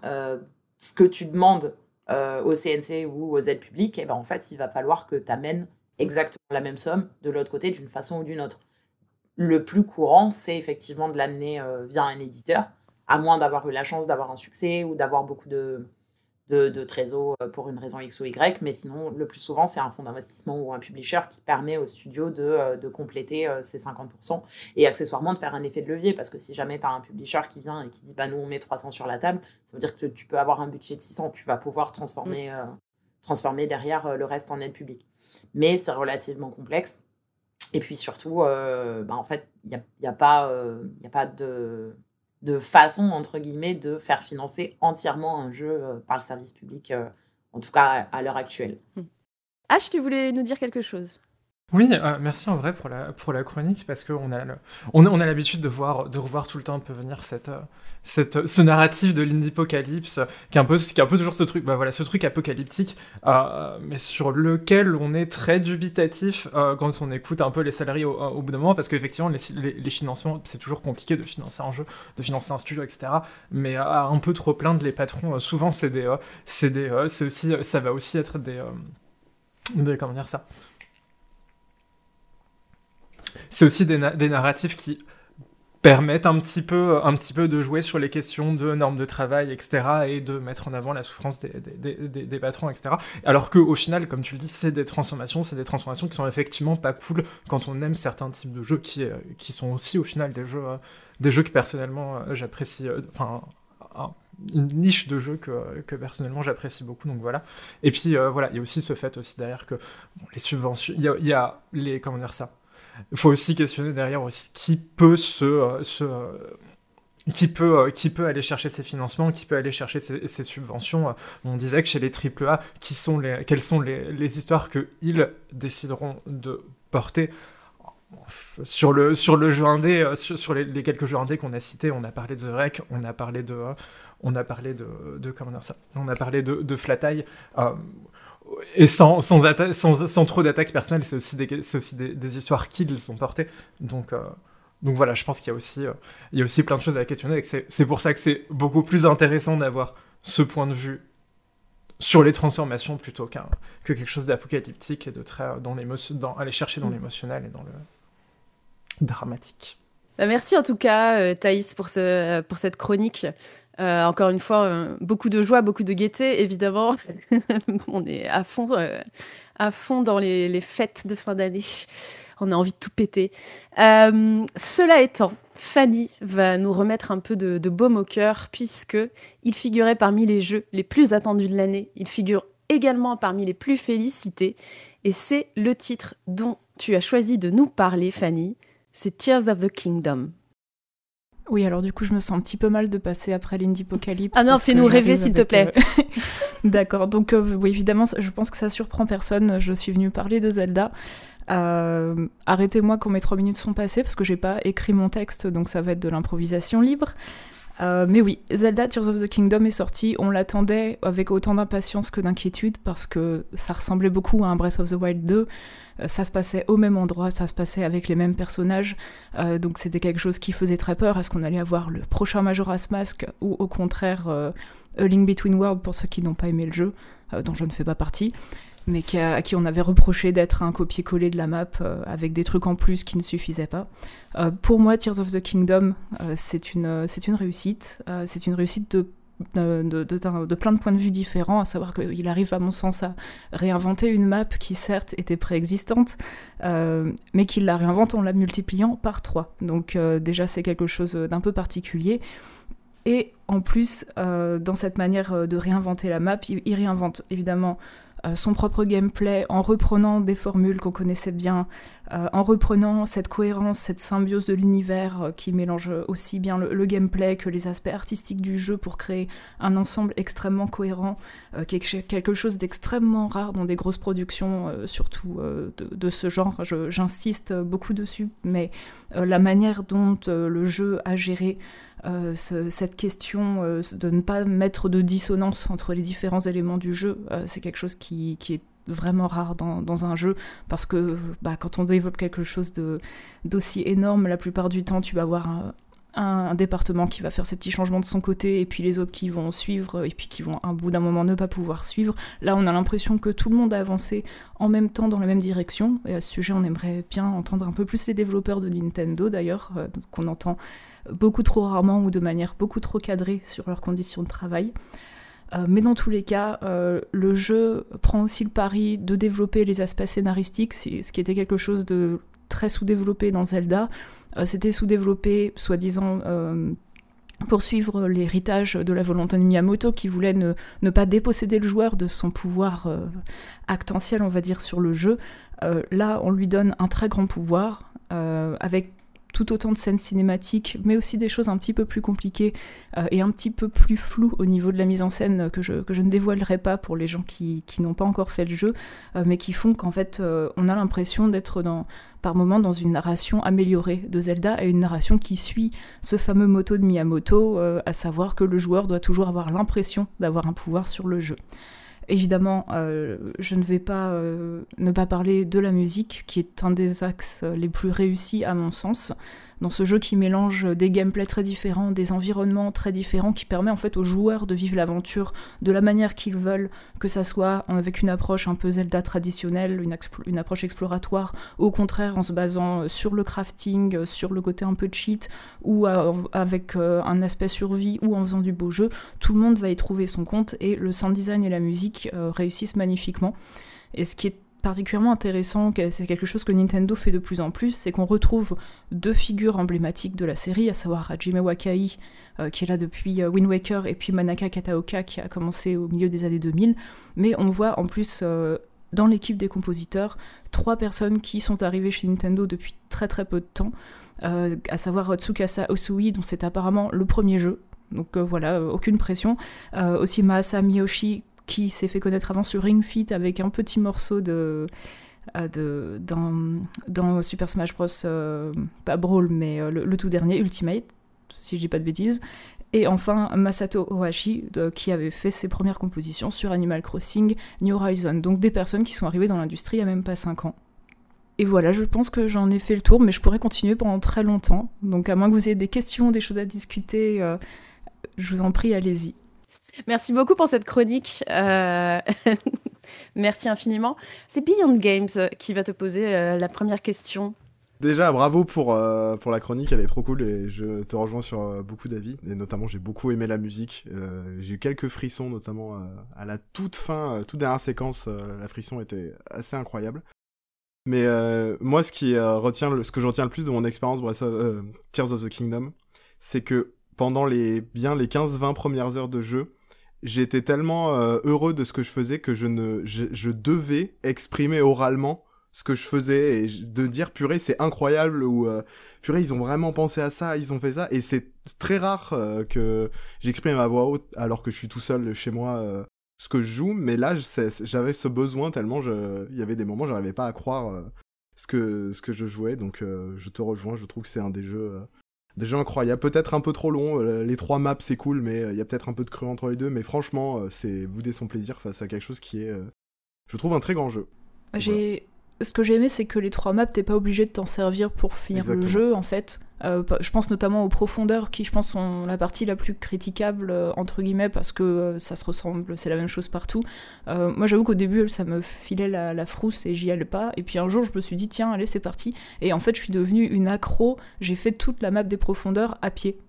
ce que tu demandes au CNC ou aux aides publiques, eh ben, en fait, il va falloir que tu amènes exactement la même somme de l'autre côté d'une façon ou d'une autre. Le plus courant, c'est effectivement de l'amener via un éditeur, à moins d'avoir eu la chance d'avoir un succès ou d'avoir beaucoup de, de, de trésors euh, pour une raison X ou Y. Mais sinon, le plus souvent, c'est un fonds d'investissement ou un publisher qui permet au studio de, euh, de compléter euh, ces 50% et accessoirement de faire un effet de levier. Parce que si jamais tu as un publisher qui vient et qui dit bah, nous, on met 300 sur la table, ça veut dire que tu peux avoir un budget de 600, tu vas pouvoir transformer, euh, transformer derrière euh, le reste en aide publique. Mais c'est relativement complexe. Et puis surtout, euh, bah, en fait, il n'y a, y a pas, euh, y a pas de, de façon, entre guillemets, de faire financer entièrement un jeu euh, par le service public, euh, en tout cas à, à l'heure actuelle. H, tu voulais nous dire quelque chose? Oui, euh, merci en vrai pour la, chronique, parce qu'on a, on, a- l'habitude de, voir, de revoir tout le temps un peu venir cette, euh, cette, ce narratif de l'indie-apocalypse, qui, est un peu- toujours ce truc, bah voilà, ce truc apocalyptique, euh, mais sur lequel on est très dubitatif euh, quand on écoute un peu les salariés au, bout d'un moment, parce qu'effectivement, les, les, les financements, c'est toujours compliqué de financer un jeu, de financer un studio, etc. Mais à un peu trop plaindre les patrons, euh, souvent c'est des, euh, c'est euh, aussi, ça va aussi être euh, des comment dire ça c'est aussi des, des narratifs qui permettent un petit, peu, un petit peu de jouer sur les questions de normes de travail, etc., et de mettre en avant la souffrance des, des, des- patrons, etc. Alors qu'au final, comme tu le dis, c'est des transformations, c'est des transformations qui sont effectivement pas cool quand on aime certains types de jeux qui, qui sont aussi au final des jeux, des jeux que personnellement euh, j'apprécie, euh, enfin un- une niche de jeux que, que personnellement j'apprécie beaucoup, donc voilà. Et puis euh, voilà, il y a aussi ce fait aussi derrière que les subventions, il y y a les, comment dire ça, il faut aussi questionner derrière qui peut se, euh, euh, qui peut, euh, qui peut aller chercher ces financements, qui peut aller chercher ces subventions. On disait que chez les AAA, qui sont les, quelles sont les, les histoires qu'ils décideront de porter? Sur le, sur le jeu indé, sur, sur les, les quelques jeux indés qu'on a cités, on a parlé de The Wreck, on a parlé de, on a parlé de, de comment dire ça, on a parlé de, de Flat Eye. Euh, et sans, sans, sans, sans trop d'attaques personnelles, c'est aussi, des, aussi des, des, histoires qu'ils sont portées. Donc, euh, donc voilà, je pense qu'il y, a aussi, euh, il y a aussi plein de choses à questionner. C'est pour ça que c'est beaucoup plus intéressant d'avoir ce point de vue sur les transformations plutôt qu'un que quelque chose d'apocalyptique et de très dans l'émotion, dans aller chercher dans l'émotionnel et dans le dramatique. Bah, merci en tout cas, euh, Thaïs, pour, ce, cette chronique. Euh, encore une fois, euh, beaucoup de joie, beaucoup de gaieté, évidemment. On est à fond, à dans les, les, fêtes de fin d'année. On a envie de tout péter. cela étant, Fanny va nous remettre un peu de, de baume au cœur, puisque il figurait parmi les jeux les plus attendus de l'année. Il figure également parmi les plus félicités. Et c'est le titre dont tu as choisi de nous parler, Fanny c'est Tears of the Kingdom. Oui, alors du coup, je me sens un petit peu mal de passer après l'Indie Apocalypse. Ah non, fais-nous rêver, s'il te plaît. Euh, D'accord, donc euh, oui, évidemment, je pense que ça surprend personne. Je suis venue parler de Zelda. Euh, Arrêtez-moi quand mes trois minutes sont passées, parce que j'ai pas écrit mon texte, donc ça va être de l'improvisation libre. Euh, mais oui, Zelda Tears of the Kingdom est sorti. On l'attendait avec autant d'impatience que d'inquiétude parce que ça ressemblait beaucoup à un Breath of the Wild 2. Euh, ça se passait au même endroit, ça se passait avec les mêmes personnages, euh, donc c'était quelque chose qui faisait très peur. Est-ce qu'on allait avoir le prochain Majora's Mask ou au contraire euh, A Link Between Worlds pour ceux qui n'ont pas aimé le jeu, dont je ne fais pas partie mais à qui on avait reproché d'être un copier-coller de la map avec des trucs en plus qui ne suffisaient pas. pour moi, Tears of the Kingdom, c'est une, une réussite. c'est une réussite de de, plein de points de vue différents, à savoir qu'il arrive à mon sens à réinventer une map qui certes était préexistante, euh, mais qu'il la réinvente en la multipliant par trois. Donc euh, déjà c'est quelque chose d'un peu particulier. Et en plus, euh, dans cette manière de réinventer la map, il réinvente évidemment son propre gameplay en reprenant des formules qu'on connaissait bien, euh, en reprenant cette cohérence, cette symbiose de l'univers euh, qui mélange aussi bien le, gameplay que les aspects artistiques du jeu pour créer un ensemble extrêmement cohérent, quelque chose d'extrêmement rare dans des grosses productions, surtout de, ce genre. J'insiste beaucoup dessus, mais la manière dont le jeu a géré euh, cette question euh, de ne pas mettre de dissonance entre les différents éléments du jeu, euh, c'est quelque chose qui, est vraiment rare dans, un jeu parce que bah, quand on développe quelque chose d'aussi énorme, la plupart du temps, tu vas avoir un, un, département qui va faire ses petits changements de son côté et puis les autres qui vont suivre et puis qui vont à bout d'un moment ne pas pouvoir suivre. Là, on a l'impression que tout le monde a avancé en même temps dans la même direction et à ce sujet, on aimerait bien entendre un peu plus les développeurs de Nintendo d'ailleurs, qu'on entend beaucoup trop rarement ou de manière beaucoup trop cadrée sur leurs conditions de travail. Euh, mais dans tous les cas, euh, le jeu prend aussi le pari de développer les aspects scénaristiques, ce qui était quelque chose de très sous-développé dans Zelda. Euh, c'était sous-développé, soi-disant, pour suivre l'héritage de la volonté de Miyamoto, qui voulait ne pas déposséder le joueur de son pouvoir actentiel, on va dire, sur le jeu. là, on lui donne un très grand pouvoir, avec tout autant de scènes cinématiques, mais aussi des choses un petit peu plus compliquées euh, et un petit peu plus floues au niveau de la mise en scène que je, ne dévoilerai pas pour les gens qui, n'ont pas encore fait le jeu, euh, mais qui font qu'en fait euh, on a l'impression d'être dans, par moments dans une narration améliorée de Zelda et une narration qui suit ce fameux moto de Miyamoto, à savoir que le joueur doit toujours avoir l'impression d'avoir un pouvoir sur le jeu. Évidemment, euh, je ne vais pas euh, ne pas parler de la musique, qui est un des axes les plus réussis à mon sens dans ce jeu qui mélange des gameplays très différents, des environnements très différents, qui permet en fait aux joueurs de vivre l'aventure de la manière qu'ils veulent, que ça soit avec une approche un peu Zelda traditionnelle, une, approche exploratoire, au contraire en se basant sur le crafting, sur le côté un peu cheat, ou avec euh, un aspect survie, ou en faisant du beau jeu, tout le monde va y trouver son compte et le sound design et la musique euh, réussissent magnifiquement. Et ce qui est particulièrement intéressant, c'est quelque chose que Nintendo fait de plus en plus, c'est qu'on retrouve deux figures emblématiques de la série, à savoir Hajime Wakai, euh, qui est là depuis euh, Wind Waker, et puis Manaka Kataoka, qui a commencé au milieu des années 2000. Mais on voit en plus euh, dans l'équipe des compositeurs trois personnes qui sont arrivées chez Nintendo depuis très très peu de temps, à savoir Tsukasa Osui, dont c'est apparemment le premier jeu, donc voilà, aucune pression. aussi Maasa Miyoshi, qui s'est fait connaître avant sur Ring Fit avec un petit morceau de, euh, dans, Super Smash Bros. Euh, pas Brawl, mais euh, le, tout dernier, Ultimate, si je dis pas de bêtises. Et enfin, Masato Ohashi, qui avait fait ses premières compositions sur Animal Crossing New Horizon. Donc des personnes qui sont arrivées dans l'industrie il y a même pas 5 ans. Et voilà, je pense que j'en ai fait le tour, mais je pourrais continuer pendant très longtemps. Donc à moins que vous ayez des questions, des choses à discuter, je vous en prie, allez-y. Merci beaucoup pour cette chronique. Euh, Merci infiniment. C'est Beyond Games qui va te poser euh, la première question. Déjà, bravo pour, euh, pour la chronique, elle est trop cool et je te rejoins sur beaucoup d'avis. Et notamment, j'ai beaucoup aimé la musique. J'ai eu quelques frissons, notamment à la toute fin, toute dernière séquence, la frisson était assez incroyable. Mais moi, ce, qui, retient ce que je retiens le plus de mon expérience Tears of the Kingdom, c'est que pendant les, bien les 15-20 premières heures de jeu, j'étais tellement euh, heureux de ce que je faisais que je, ne, je, je devais exprimer oralement ce que je faisais et de dire purée c'est incroyable ou euh, purée ils ont vraiment pensé à ça ils ont fait ça. Et c'est très rare euh, que j'exprime à voix haute alors que je suis tout seul chez moi euh, ce que je joue. Mais là j'avais ce besoin tellement je il y avait des moments j'arrivais pas à croire euh, ce que ce que je jouais. Donc euh, je te rejoins je trouve que c'est un des jeux des jeux incroyables peut-être un peu trop long euh, les trois maps c'est cool mais euh, il y a peut-être un peu de creux entre les deux mais franchement euh, c'est bouder son plaisir face à quelque chose qui est je trouve un très grand jeu. J'ai ce que j'ai aimé, c'est que les trois maps, t'es pas obligé de t'en servir pour finir Exactement. le jeu, en fait. Euh, je pense notamment aux profondeurs, qui, je pense, sont la partie la plus critiquable, euh, entre guillemets, parce que euh, ça se ressemble, c'est la même chose partout. Moi, j'avoue qu'au début, ça me filait la, la frousse et j'y allais pas. Et puis un jour, je me suis dit, tiens, allez, c'est parti. Et en fait, je suis devenue une accro. J'ai fait toute la map des profondeurs à pied.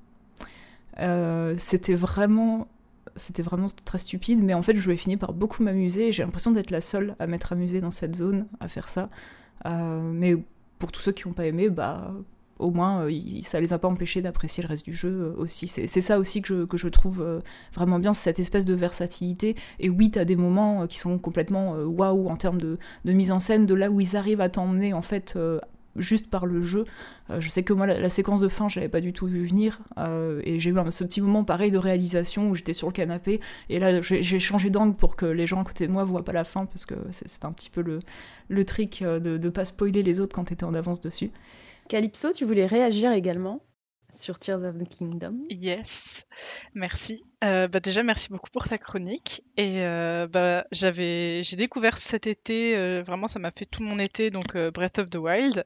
C'était vraiment c'était vraiment très stupide, mais en fait, je vais finir par beaucoup m'amuser. J'ai l'impression d'être la seule à m'être amusée dans cette zone, à faire ça. Euh, mais pour tous ceux qui n'ont pas aimé, bah, au moins, euh, ça les a pas empêchés d'apprécier le reste du jeu euh, aussi. C'est ça aussi que je, trouve euh, vraiment bien, cette espèce de versatilité. Et oui, tu as des moments qui sont complètement waouh en termes de, de mise en scène, de là où ils arrivent à t'emmener, en fait. Juste par le jeu. Euh, je sais que moi, la, la séquence de fin, j'avais pas du tout vu venir. euh, et j'ai eu ce petit moment pareil de réalisation où j'étais sur le canapé. Et là, j'ai changé d'angle pour que les gens à côté de moi voient pas la fin, parce que c'est un petit peu le, le trick euh, de, de pas spoiler les autres quand t'étais en avance dessus. Calypso, tu voulais réagir également? Sur Tears of the Kingdom Yes, merci. Euh, bah déjà, merci beaucoup pour ta chronique. Et euh, bah, j'avais, j'ai découvert cet été, euh, vraiment, ça m'a fait tout mon été, donc Breath of the Wild.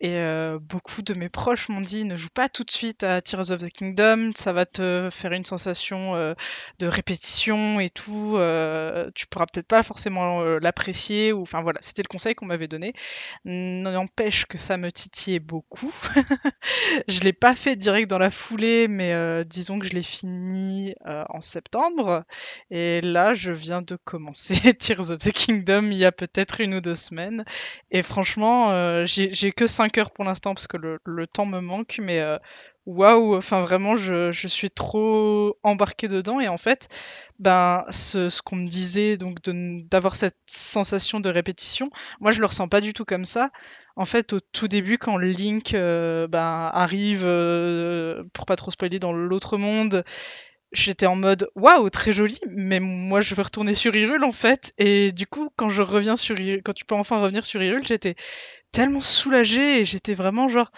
Et beaucoup de mes proches m'ont dit, ne joue pas tout de suite à Tears of the Kingdom, ça va te faire une sensation de répétition et tout. tu pourras peut-être pas forcément l'apprécier. Ou enfin voilà, c'était le conseil qu'on m'avait donné. N'empêche que ça me titillait beaucoup. je l'ai pas fait direct dans la foulée, mais euh, disons que je l'ai fini euh, en septembre. Et là, je viens de commencer Tears of the Kingdom il y a peut-être une ou deux semaines. Et franchement, euh, j'ai que 5 heures pour l'instant parce que le, temps me manque, mais waouh, enfin vraiment, je, suis trop embarquée dedans. Et en fait, ben, ce, qu'on me disait, donc d'avoir cette sensation de répétition, moi je le ressens pas du tout comme ça. En fait, au tout début, quand Link euh, ben, arrive, euh, pour pas trop spoiler, dans l'autre monde, j'étais en mode waouh, très joli, mais moi je veux retourner sur Hyrule en fait. Et du coup, quand je reviens sur quand tu peux enfin revenir sur Hyrule, j'étais tellement soulagée et j'étais vraiment genre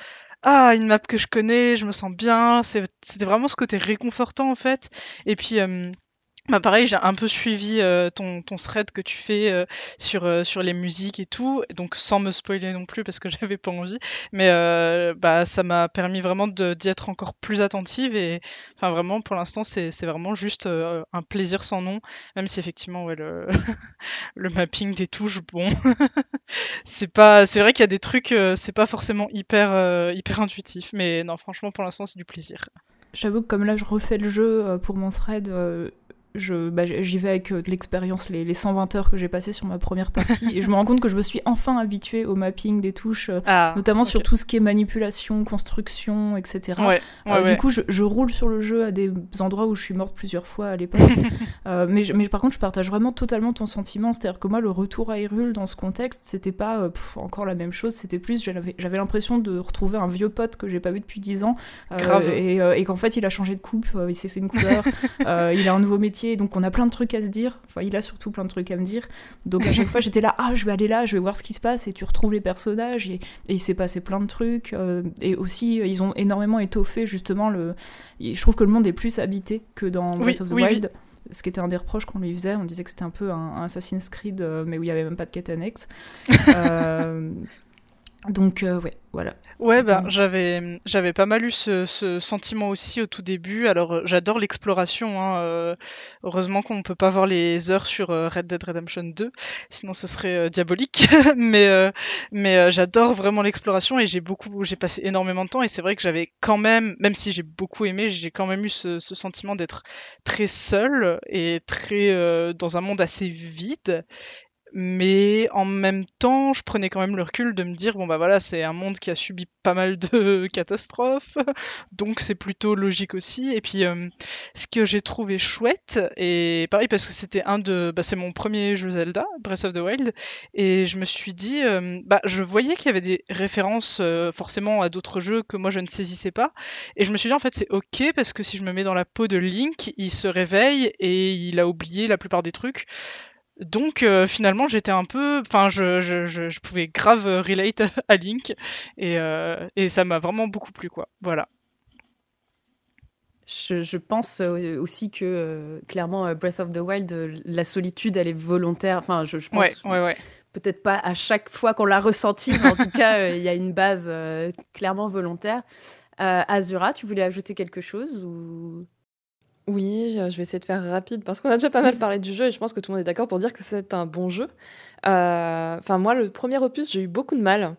ah, une map que je connais, je me sens bien. C'était vraiment ce côté réconfortant en fait. Et puis. euh, bah pareil, j'ai un peu suivi euh, ton, ton thread que tu fais euh, sur, euh, sur les musiques et tout, donc sans me spoiler non plus parce que j'avais pas envie, mais bah, ça m'a permis vraiment d'y être encore plus attentive et enfin vraiment pour l'instant c'est vraiment juste un plaisir sans nom, même si effectivement ouais, le, le mapping des touches, bon, c'est pas c'est vrai qu'il y a des trucs, c'est pas forcément hyper, hyper intuitif, mais non franchement pour l'instant c'est du plaisir. J'avoue que comme là je refais le jeu pour mon thread, je, bah, j'y vais avec euh, de l'expérience, les, les 120 heures que j'ai passées sur ma première partie, et je me rends compte que je me suis enfin habituée au mapping des touches, euh, Ah, notamment sur tout ce qui est manipulation, construction, etc. Ouais, ouais, Euh, ouais. Du coup, je, je roule sur le jeu à des endroits où je suis morte plusieurs fois à l'époque. Euh, mais, mais par contre, je partage vraiment totalement ton sentiment, c'est-à-dire que moi, le retour à Hyrule dans ce contexte, c'était pas euh, pff, encore la même chose, c'était plus, j'avais j'avais l'impression de retrouver un vieux pote que j'ai pas vu depuis 10 ans, et, et qu'en fait, il a changé de coupe, il s'est fait une couleur, il a un nouveau métier métier, donc on a plein de trucs à se dire. Enfin, il a surtout plein de trucs à me dire. Donc à chaque fois, j'étais là, ah, je vais aller là, je vais voir ce qui se passe, et tu retrouves les personnages, et, et il s'est passé plein de trucs. euh, et aussi, ils ont énormément étoffé justement le. Je trouve que le monde est plus habité que dans Oui, Breath of the oui, oui. Wild. Ce qui était un des reproches qu'on lui faisait, on disait que c'était un peu un, un Assassin's Creed, euh, mais où il n'y avait même pas de quête annexe. Euh, donc, euh, ouais, voilà. Ouais, bah, j'avais, j'avais pas mal eu ce, ce sentiment aussi au tout début. Alors, euh, j'adore l'exploration. hein, euh, heureusement qu'on ne peut pas voir les heures sur euh, Red Dead Redemption 2, sinon ce serait euh, diabolique. mais mais j'adore vraiment l'exploration et j'ai beaucoup, j'ai passé énormément de temps. Et c'est vrai que j'avais quand même, même si j'ai beaucoup aimé, j'ai quand même eu ce, ce sentiment d'être très seul et très dans un monde assez vide. Mais en même temps, je prenais quand même le recul de me dire bon bah voilà, c'est un monde qui a subi pas mal de catastrophes, donc c'est plutôt logique aussi. Et puis euh, ce que j'ai trouvé chouette et pareil parce que c'était un de bah, c'est mon premier jeu Zelda, Breath of the Wild, et je me suis dit euh, bah je voyais qu'il y avait des références euh, forcément à d'autres jeux que moi je ne saisissais pas, et je me suis dit en fait c'est ok parce que si je me mets dans la peau de Link, il se réveille et il a oublié la plupart des trucs. Donc euh, finalement j'étais un peu, enfin je, je, je, je pouvais grave euh, relate à Link et, euh, et ça m'a vraiment beaucoup plu quoi. Voilà. Je, je pense aussi que euh, clairement Breath of the Wild, la solitude, elle est volontaire. Enfin, je, je pense Ouais, ouais, ouais. peut-être pas à chaque fois qu'on l'a ressenti, mais en tout cas, il y a une base clairement volontaire. Azura, tu voulais ajouter quelque chose ou? Oui, euh, je vais essayer de faire rapide parce qu'on a déjà pas mal parlé du jeu et je pense que tout le monde est d'accord pour dire que c'est un bon jeu. Euh, Enfin, moi, le premier opus, j'ai eu beaucoup de mal,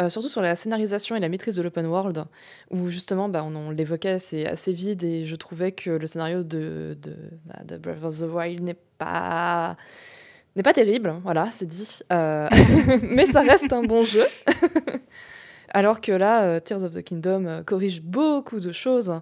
euh, surtout sur la scénarisation et la maîtrise de l'open world, où justement, bah, on, on l'évoquait, c'est assez vide et je trouvais que le scénario de, de, bah, de Breath of the Wild n'est pas n'est pas terrible, voilà, c'est dit. Euh, mais ça reste un bon jeu. Alors que là, Tears of the Kingdom corrige beaucoup de choses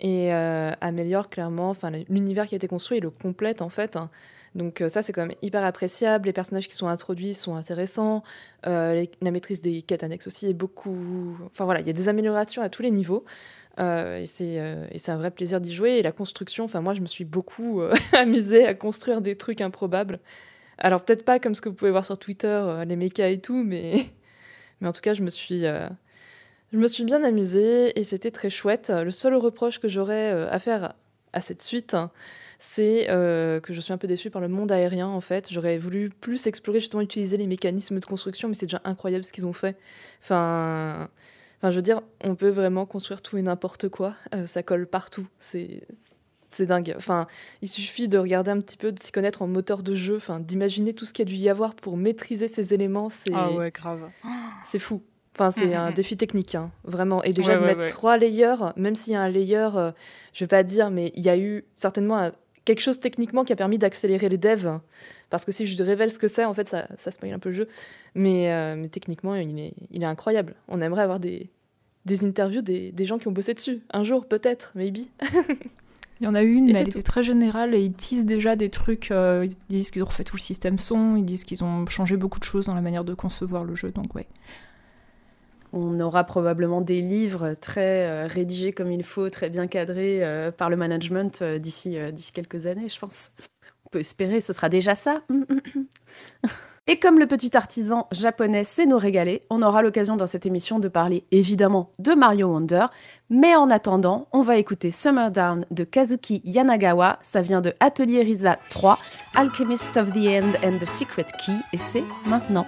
et euh, améliore clairement l'univers qui a été construit et le complète en fait. hein. Donc euh, ça, c'est quand même hyper appréciable. Les personnages qui sont introduits sont intéressants. Euh, la maîtrise des quêtes annexes aussi est beaucoup... Enfin voilà, il y a des améliorations à tous les niveaux. Et c'est un vrai plaisir d'y jouer. Et la construction, enfin moi, je me suis beaucoup amusée à construire des trucs improbables. Alors peut-être pas comme ce que vous pouvez voir sur Twitter, les mechas et tout, mais, mais en tout cas, je me suis... je me suis bien amusée et c'était très chouette. Le seul reproche que j'aurais euh, à faire à cette suite, hein, c'est euh, que je suis un peu déçue par le monde aérien en fait. J'aurais voulu plus explorer justement utiliser les mécanismes de construction, mais c'est déjà incroyable ce qu'ils ont fait. Enfin, enfin, je veux dire, on peut vraiment construire tout et n'importe quoi. Euh, ça colle partout. C'est c'est dingue. Enfin, il suffit de regarder un petit peu, de s'y connaître en moteur de jeu, enfin, d'imaginer tout ce qu'il y a dû y avoir pour maîtriser ces éléments. C'est Ah ouais, grave. c'est fou. Enfin, c'est Mhm, un mhm. défi technique, hein, vraiment. Et déjà Ouais, de ouais, mettre ouais. trois layers, même s'il y a un layer, euh, je vais pas dire, mais il y a eu certainement un- quelque chose techniquement qui a permis d'accélérer les devs. Parce que si je révèle ce que c'est, en fait, ça, ça spoil un peu le jeu. Mais, euh, mais techniquement, il est, il est incroyable. On aimerait avoir des, des interviews des, des gens qui ont bossé dessus. Un jour, peut-être, maybe. Il y en a une, Et mais elle était très générale et ils teasent déjà des trucs. euh, ils disent qu'ils ont refait tout le système son, ils disent qu'ils ont changé beaucoup de choses dans la manière de concevoir le jeu, donc ouais. On aura probablement des livres très euh, rédigés comme il faut, très bien cadrés euh, par le management euh, d'ici quelques années, je pense. On peut espérer, ce sera déjà ça. Et comme le petit artisan japonais sait nous régaler, on aura l'occasion dans cette émission de parler évidemment de Mario Wonder. Mais en attendant, on va écouter Summer Down de Kazuki Yanagawa. Ça vient de Atelier Risa 3, Alchemist of the End and the Secret Key. Et c'est maintenant.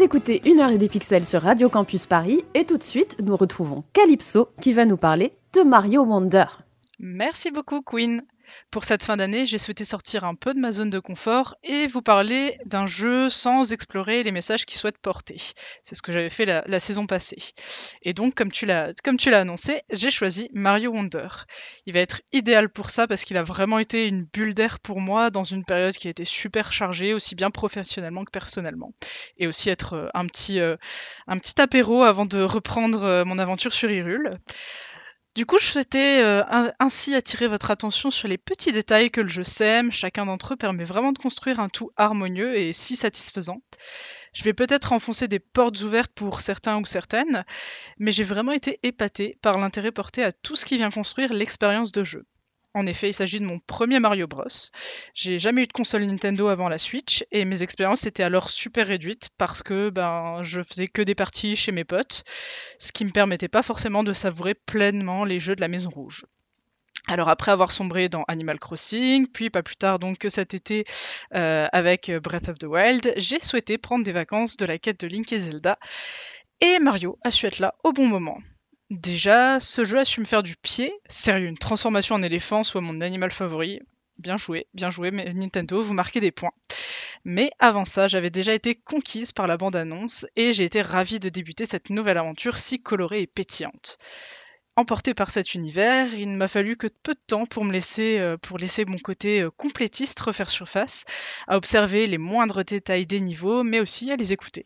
Écoutez Une heure et des pixels sur Radio Campus Paris et tout de suite, nous retrouvons Calypso qui va nous parler de Mario Wonder. Merci beaucoup, Queen. Pour cette fin d'année, j'ai souhaité sortir un peu de ma zone de confort et vous parler d'un jeu sans explorer les messages qu'il souhaite porter. C'est ce que j'avais fait la, saison passée. Et donc, comme tu l'as annoncé, j'ai choisi Mario Wonder. Il va être idéal pour ça parce qu'il a vraiment été une bulle d'air pour moi dans une période qui a été super chargée, aussi bien professionnellement que personnellement. Et aussi être euh, un petit, euh, un petit apéro avant de reprendre euh, mon aventure sur Hyrule. Du coup, je souhaitais euh, ainsi attirer votre attention sur les petits détails que le jeu sème. Chacun d'entre eux permet vraiment de construire un tout harmonieux et si satisfaisant. Je vais peut-être enfoncer des portes ouvertes pour certains ou certaines, mais j'ai vraiment été épatée par l'intérêt porté à tout ce qui vient construire l'expérience de jeu. En effet, il s'agit de mon premier Mario Bros. J'ai jamais eu de console Nintendo avant la Switch et mes expériences étaient alors super réduites parce que ben je faisais que des parties chez mes potes, ce qui me permettait pas forcément de savourer pleinement les jeux de la Maison Rouge. Alors après avoir sombré dans Animal Crossing, puis pas plus tard donc que cet été euh, avec Breath of the Wild, j'ai souhaité prendre des vacances de la quête de Link et Zelda. Et Mario a su être là au bon moment. Déjà, ce jeu a su me faire du pied. Sérieux, une transformation en éléphant soit mon animal favori. Bien joué, bien joué, mais Nintendo, vous marquez des points. Mais avant ça, j'avais déjà été conquise par la bande-annonce et j'ai été ravie de débuter cette nouvelle aventure si colorée et pétillante. Emporté par cet univers, il m'a fallu que peu de temps pour me laisser, euh, pour laisser mon côté euh, complétiste refaire surface, à observer les moindres détails des niveaux, mais aussi à les écouter.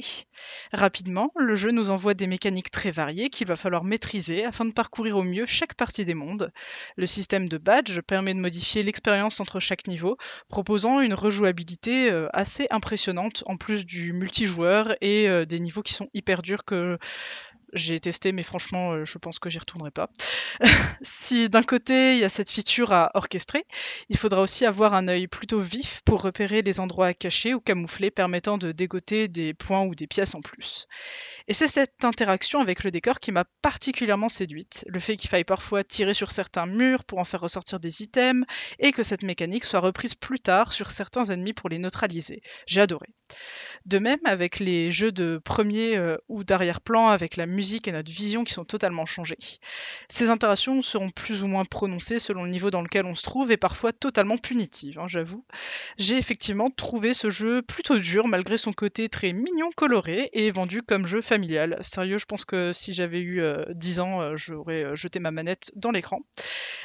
Rapidement, le jeu nous envoie des mécaniques très variées qu'il va falloir maîtriser afin de parcourir au mieux chaque partie des mondes. Le système de badge permet de modifier l'expérience entre chaque niveau, proposant une rejouabilité euh, assez impressionnante en plus du multijoueur et des niveaux qui sont hyper durs que j'ai testé, mais franchement, euh, je pense que j'y retournerai pas. si d'un côté, il y a cette feature à orchestrer, il faudra aussi avoir un œil plutôt vif pour repérer les endroits cachés ou camouflés permettant de dégoter des points ou des pièces en plus. Et c'est cette interaction avec le décor qui m'a particulièrement séduite. Le fait qu'il faille parfois tirer sur certains murs pour en faire ressortir des items, et que cette mécanique soit reprise plus tard sur certains ennemis pour les neutraliser. J'ai adoré. De même avec les jeux de premier euh, ou d'arrière-plan avec la musique et notre vision qui sont totalement changées. Ces interactions seront plus ou moins prononcées selon le niveau dans lequel on se trouve et parfois totalement punitives, hein, j'avoue. J'ai effectivement trouvé ce jeu plutôt dur malgré son côté très mignon coloré et vendu comme jeu familial. Sérieux, je pense que si j'avais eu 10 euh, ans, euh, j'aurais jeté ma manette dans l'écran.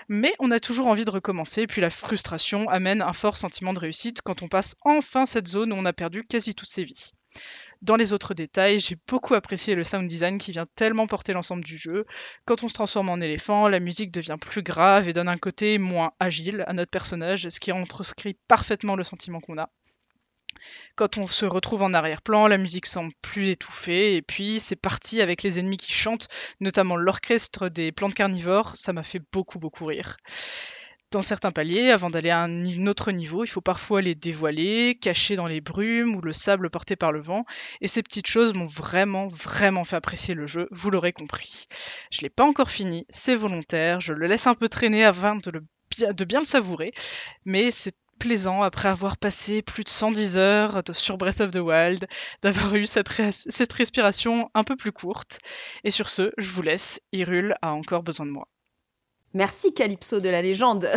Mais on a toujours envie de recommencer, puis la frustration amène un fort sentiment de réussite quand on passe enfin cette zone où on a perdu toutes ses dans les autres détails, j'ai beaucoup apprécié le sound design qui vient tellement porter l'ensemble du jeu. Quand on se transforme en éléphant, la musique devient plus grave et donne un côté moins agile à notre personnage, ce qui retranscrit parfaitement le sentiment qu'on a. Quand on se retrouve en arrière-plan, la musique semble plus étouffée, et puis c'est parti avec les ennemis qui chantent, notamment l'orchestre des plantes carnivores, ça m'a fait beaucoup beaucoup rire. Dans certains paliers, avant d'aller à un autre niveau, il faut parfois les dévoiler, cacher dans les brumes ou le sable porté par le vent, et ces petites choses m'ont vraiment, vraiment fait apprécier le jeu, vous l'aurez compris. Je l'ai pas encore fini, c'est volontaire, je le laisse un peu traîner avant de, bien le savourer, mais c'est plaisant après avoir passé plus de 110 heures sur Breath of the Wild, d'avoir eu cette, respiration un peu plus courte. Et sur ce, je vous laisse, Hyrule a encore besoin de moi. Merci Calypso de la légende.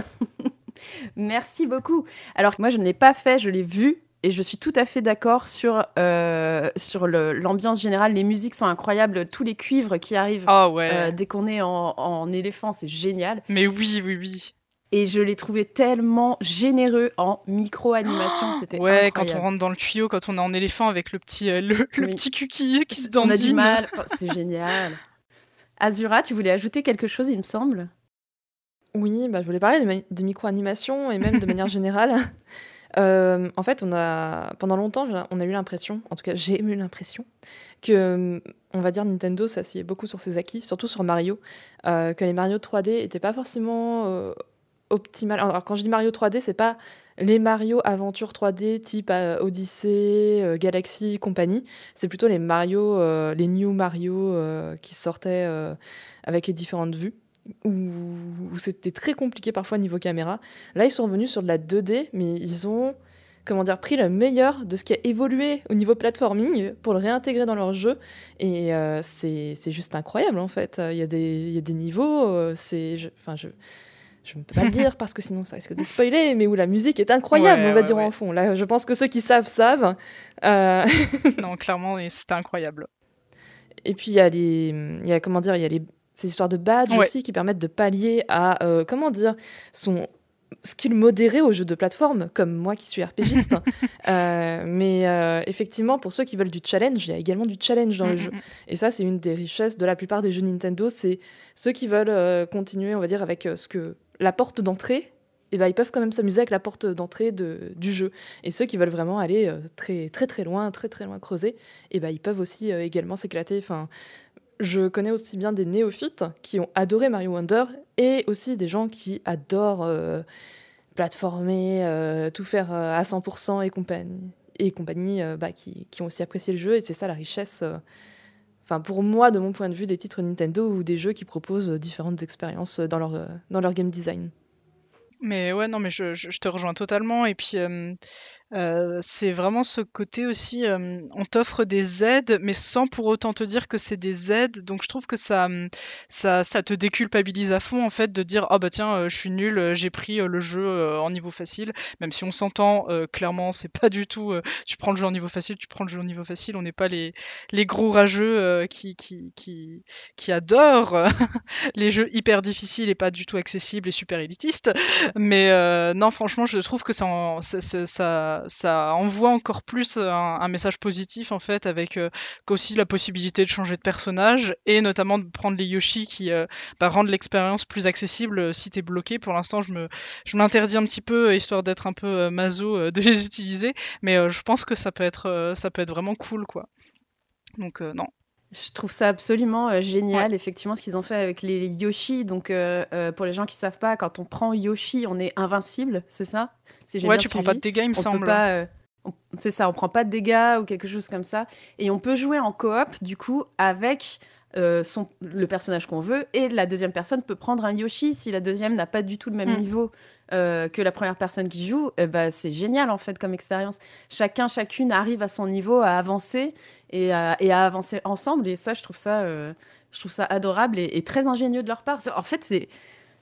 Merci beaucoup. Alors moi je ne l'ai pas fait, je l'ai vu et je suis tout à fait d'accord sur, euh, sur l'ambiance générale. Les musiques sont incroyables, tous les cuivres qui arrivent oh ouais. Euh, dès qu'on est en, en éléphant, c'est génial. Mais oui, oui, oui. Et je l'ai trouvé tellement généreux en micro-animation. C'était Ouais, quand on rentre dans le tuyau, quand on est en éléphant avec le petit, euh, le, petit qui se dandine. On a du mal. c'est génial. Azura, tu voulais ajouter quelque chose, il me semble? Oui, bah, je voulais parler des, micro-animations et même de manière générale. Euh, en fait, on a, pendant longtemps, on a eu l'impression, en tout cas j'ai eu l'impression, que, on va dire, Nintendo s'assied beaucoup sur ses acquis, surtout sur Mario, euh, que les Mario 3D n'étaient pas forcément euh, optimales. Alors, quand je dis Mario 3D, c'est pas les Mario Aventure 3D type Odyssey, Galaxy, compagnie. C'est plutôt les Mario, les New Mario qui sortaient avec les différentes vues où, c'était très compliqué parfois niveau caméra. Là, ils sont revenus sur de la 2D, mais ils ont comment dire, pris le meilleur de ce qui a évolué au niveau platforming pour le réintégrer dans leur jeu. Et euh, c'est juste incroyable en fait. Il y a des, il y a des niveaux, euh, c'est, je- enfin je, je ne peux pas le dire parce que sinon ça risque de spoiler, mais où la musique est incroyable, Ouais, on va ouais, dire ouais. en fond. Là, je pense que ceux qui savent savent. Euh, non, clairement, c'était incroyable. Et puis il y a les, il y a comment dire, il y a les ces histoires de badges Ouais. aussi qui permettent de pallier à euh, comment dire son skill modéré aux jeux de plateforme, comme moi qui suis RPGiste. Euh, mais euh, effectivement, pour ceux qui veulent du challenge, il y a également du challenge dans le Mm, jeu. mm, mm. Et ça, c'est une des richesses de la plupart des jeux Nintendo. C'est ceux qui veulent euh, continuer, on va dire, avec ce que la porte d'entrée. Et ben, ils peuvent quand même s'amuser avec la porte d'entrée de- du jeu. Et ceux qui veulent vraiment aller très très très loin, très très loin creuser, et ben, ils peuvent aussi également s'éclater. Enfin, je connais aussi bien des néophytes qui ont adoré Mario Wonder et aussi des gens qui adorent euh, platformer, euh, tout faire euh, à 100% et compagnie, et compagnie euh, bah, qui, ont aussi apprécié le jeu. Et c'est ça la richesse, enfin pour moi, de mon point de vue, des titres Nintendo ou des jeux qui proposent différentes expériences dans leur, dans leur game design. Mais ouais, non, mais je, te rejoins totalement. Et puis, euh, c'est vraiment ce côté aussi, euh, on t'offre des aides, mais sans pour autant te dire que c'est des aides. Donc, je trouve que ça, ça, ça te déculpabilise à fond, en fait, de dire, ah bah tiens, je suis nul, j'ai pris le jeu en niveau facile. Même si on s'entend, clairement, c'est pas du tout, tu prends le jeu en niveau facile, tu prends le jeu en niveau facile. On n'est pas les, les gros rageux qui, qui, qui, qui adorent les jeux hyper difficiles et pas du tout accessibles et super élitistes. Mais non, franchement, je trouve que ça, ça, ça, ça- envoie encore plus un, un message positif en fait, avec euh, qu'aussi la possibilité de changer de personnage et notamment de prendre les Yoshi qui euh, bah, rendent l'expérience plus accessible euh, si t'es bloqué. Pour l'instant, je me, je m'interdis un petit peu euh, histoire d'être un peu euh, maso euh, de les utiliser, mais euh, je pense que ça peut être, euh, ça peut être vraiment cool quoi. Donc euh, non. Je trouve ça absolument euh, génial, effectivement, ce qu'ils ont fait avec les Yoshi. Donc, euh, euh, pour les gens qui savent pas, quand on prend Yoshi, on est invincible, c'est ça? Si Ouais, tu prends suivi. pas de dégâts, il me On semble. C'est ça, on prend pas de dégâts ou quelque chose comme ça. Et on peut jouer en coop, du coup, avec son, le personnage qu'on veut. Et la deuxième personne peut prendre un Yoshi si la deuxième n'a pas du tout le même Mm. niveau euh, que la première personne qui joue. eh ben, c'est génial, en fait, comme expérience. Chacun, chacune arrive à son niveau à avancer et à, avancer ensemble. Et ça, je trouve ça, euh, je trouve ça adorable et, très ingénieux de leur part. En fait, c'est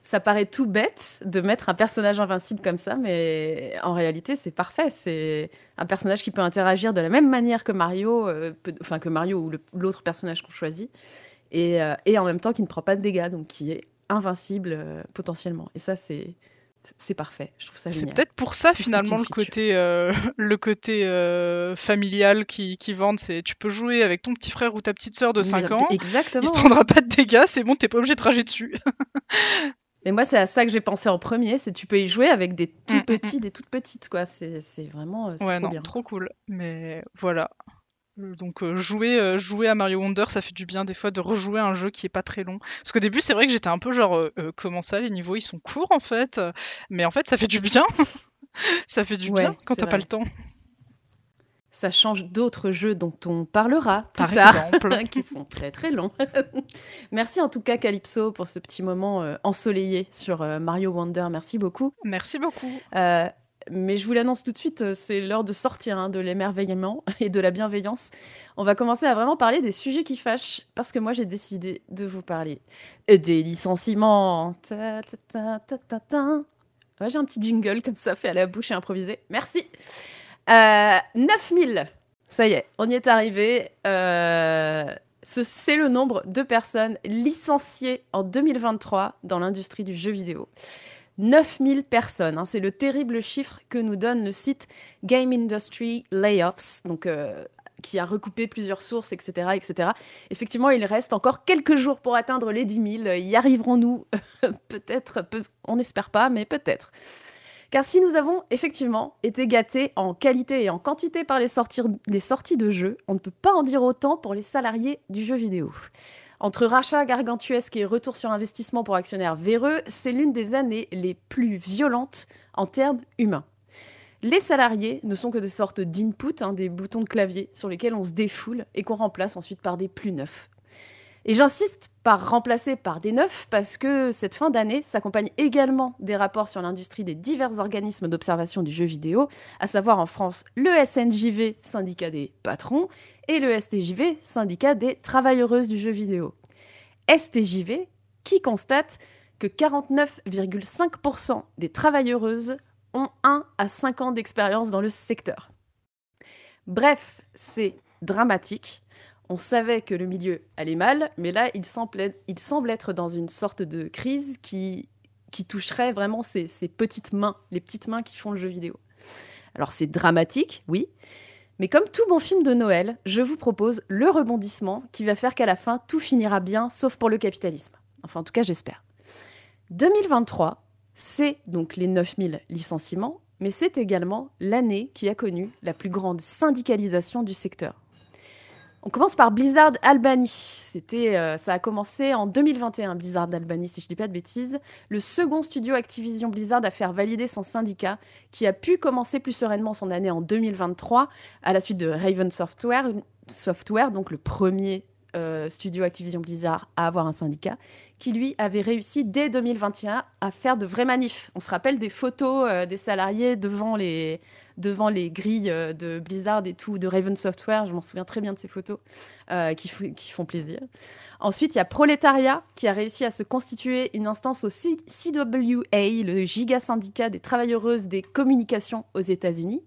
ça paraît tout bête de mettre un personnage invincible comme ça, mais en réalité, c'est parfait. C'est un personnage qui peut interagir de la même manière que Mario, euh, enfin que Mario ou l'autre personnage qu'on choisit, et, euh, et en même temps qui ne prend pas de dégâts, donc qui est invincible potentiellement. Et ça, c'est c'est parfait. Je trouve ça C'est génial. peut-être pour ça C'est finalement le côté, euh, le côté euh, familial qui, qui vendent, c'est tu peux jouer avec ton petit frère ou ta petite sœur de Oui, 5 ans, exactement. il se prendra pas de dégâts, c'est bon, t'es pas obligé de rager dessus. Et moi, c'est à ça que j'ai pensé en premier, c'est tu peux y jouer avec des tout Mm, mm, petits, des toutes petites, quoi. C'est c'est vraiment euh, c'est ouais, trop non, bien. trop cool. Mais voilà. Euh, Donc euh, jouer, euh, jouer à Mario Wonder, ça fait du bien des fois de rejouer un jeu qui est pas très long. Parce qu'au début, c'est vrai que j'étais un peu genre, euh, comment ça, les niveaux ils sont courts en fait. Mais en fait, ça fait du bien. ça fait du Ouais, bien quand t'as pas le temps. Ça change d'autres jeux dont on parlera plus Par tard, exemple. qui sont très très longs. Merci en tout cas Calypso pour ce petit moment ensoleillé sur Mario Wonder. Merci beaucoup. Merci beaucoup. Mais je vous l'annonce tout de suite, euh, c'est l'heure de sortir hein, de l'émerveillement et de la bienveillance. On va commencer à vraiment parler des sujets qui fâchent, parce que moi j'ai décidé de vous parler des licenciements. J'ai un petit jingle comme ça, fait à la bouche et improvisé. Merci. Euh, 9000, ça y est, on y est arrivé. Euh, ce- c'est le nombre de personnes licenciées en 2023 dans l'industrie du jeu vidéo. 9000 personnes, hein, c'est le terrible chiffre que nous donne le site Game Industry Layoffs, donc, euh, qui a recoupé plusieurs sources, etc., etc. Effectivement, il reste encore quelques jours pour atteindre les 10 000. Y arriverons-nous? Peut-être, peu- on n'espère pas, mais peut-être. Car si nous avons effectivement été gâtés en qualité et en quantité par les, les sorties de jeux, on ne peut pas en dire autant pour les salariés du jeu vidéo. Entre rachats gargantuesques et retour sur investissement pour actionnaires véreux, c'est l'une des années les plus violentes en termes humains. Les salariés ne sont que des sortes d'input, hein, des boutons de clavier sur lesquels on se défoule et qu'on remplace ensuite par des plus neufs. Et j'insiste par remplacer par des neufs parce que cette fin d'année s'accompagne également des rapports sur l'industrie des divers organismes d'observation du jeu vidéo, à savoir en France le SNJV, syndicat des patrons, et le STJV, syndicat des travailleuses du jeu vidéo. STJV qui constate que 49,5% des travailleuses ont 1 à 5 ans d'expérience dans le secteur. Bref, c'est dramatique. On savait que le milieu allait mal, mais là, il semble, être dans une sorte de crise qui, toucherait vraiment ces petites mains, les petites mains qui font le jeu vidéo. Alors c'est dramatique, oui, mais comme tout bon film de Noël, je vous propose le rebondissement qui va faire qu'à la fin, tout finira bien, sauf pour le capitalisme. Enfin, en tout cas, j'espère. 2023, c'est donc les 9000 licenciements, mais c'est également l'année qui a connu la plus grande syndicalisation du secteur. On commence par Blizzard Albany. C'était, euh, ça a commencé en 2021, Blizzard Albany, si je dis pas de bêtises. Le second studio Activision Blizzard à faire valider son syndicat, qui a pu commencer plus sereinement son année en 2023, à la suite de Raven Software, Software donc le premier euh, studio Activision Blizzard à avoir un syndicat, qui lui avait réussi dès 2021 à faire de vrais manifs. On se rappelle des photos euh, des salariés devant les, devant les grilles euh, de Blizzard et tout, de Raven Software, je m'en souviens très bien de ces photos qui, font plaisir. Ensuite, il y a Proletariat qui a réussi à se constituer une instance au CWA, le giga syndicat des travailleuses des communications aux États-Unis.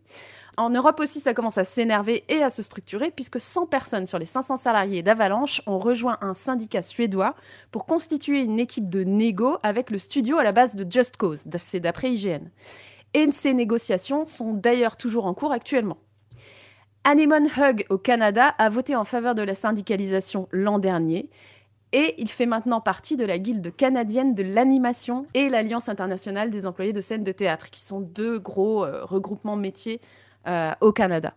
En Europe aussi, ça commence à s'énerver et à se structurer, puisque 100 personnes sur les 500 salariés d'Avalanche ont rejoint un syndicat suédois pour constituer une équipe de négo avec le studio à la base de Just Cause, c'est d'après IGN. Et ces négociations sont d'ailleurs toujours en cours actuellement. Anemone Hug au Canada a voté en faveur de la syndicalisation l'an dernier et il fait maintenant partie de la guilde canadienne de l'animation et l'Alliance internationale des employés de scène de théâtre, qui sont deux gros euh, regroupements métiers euh, au Canada.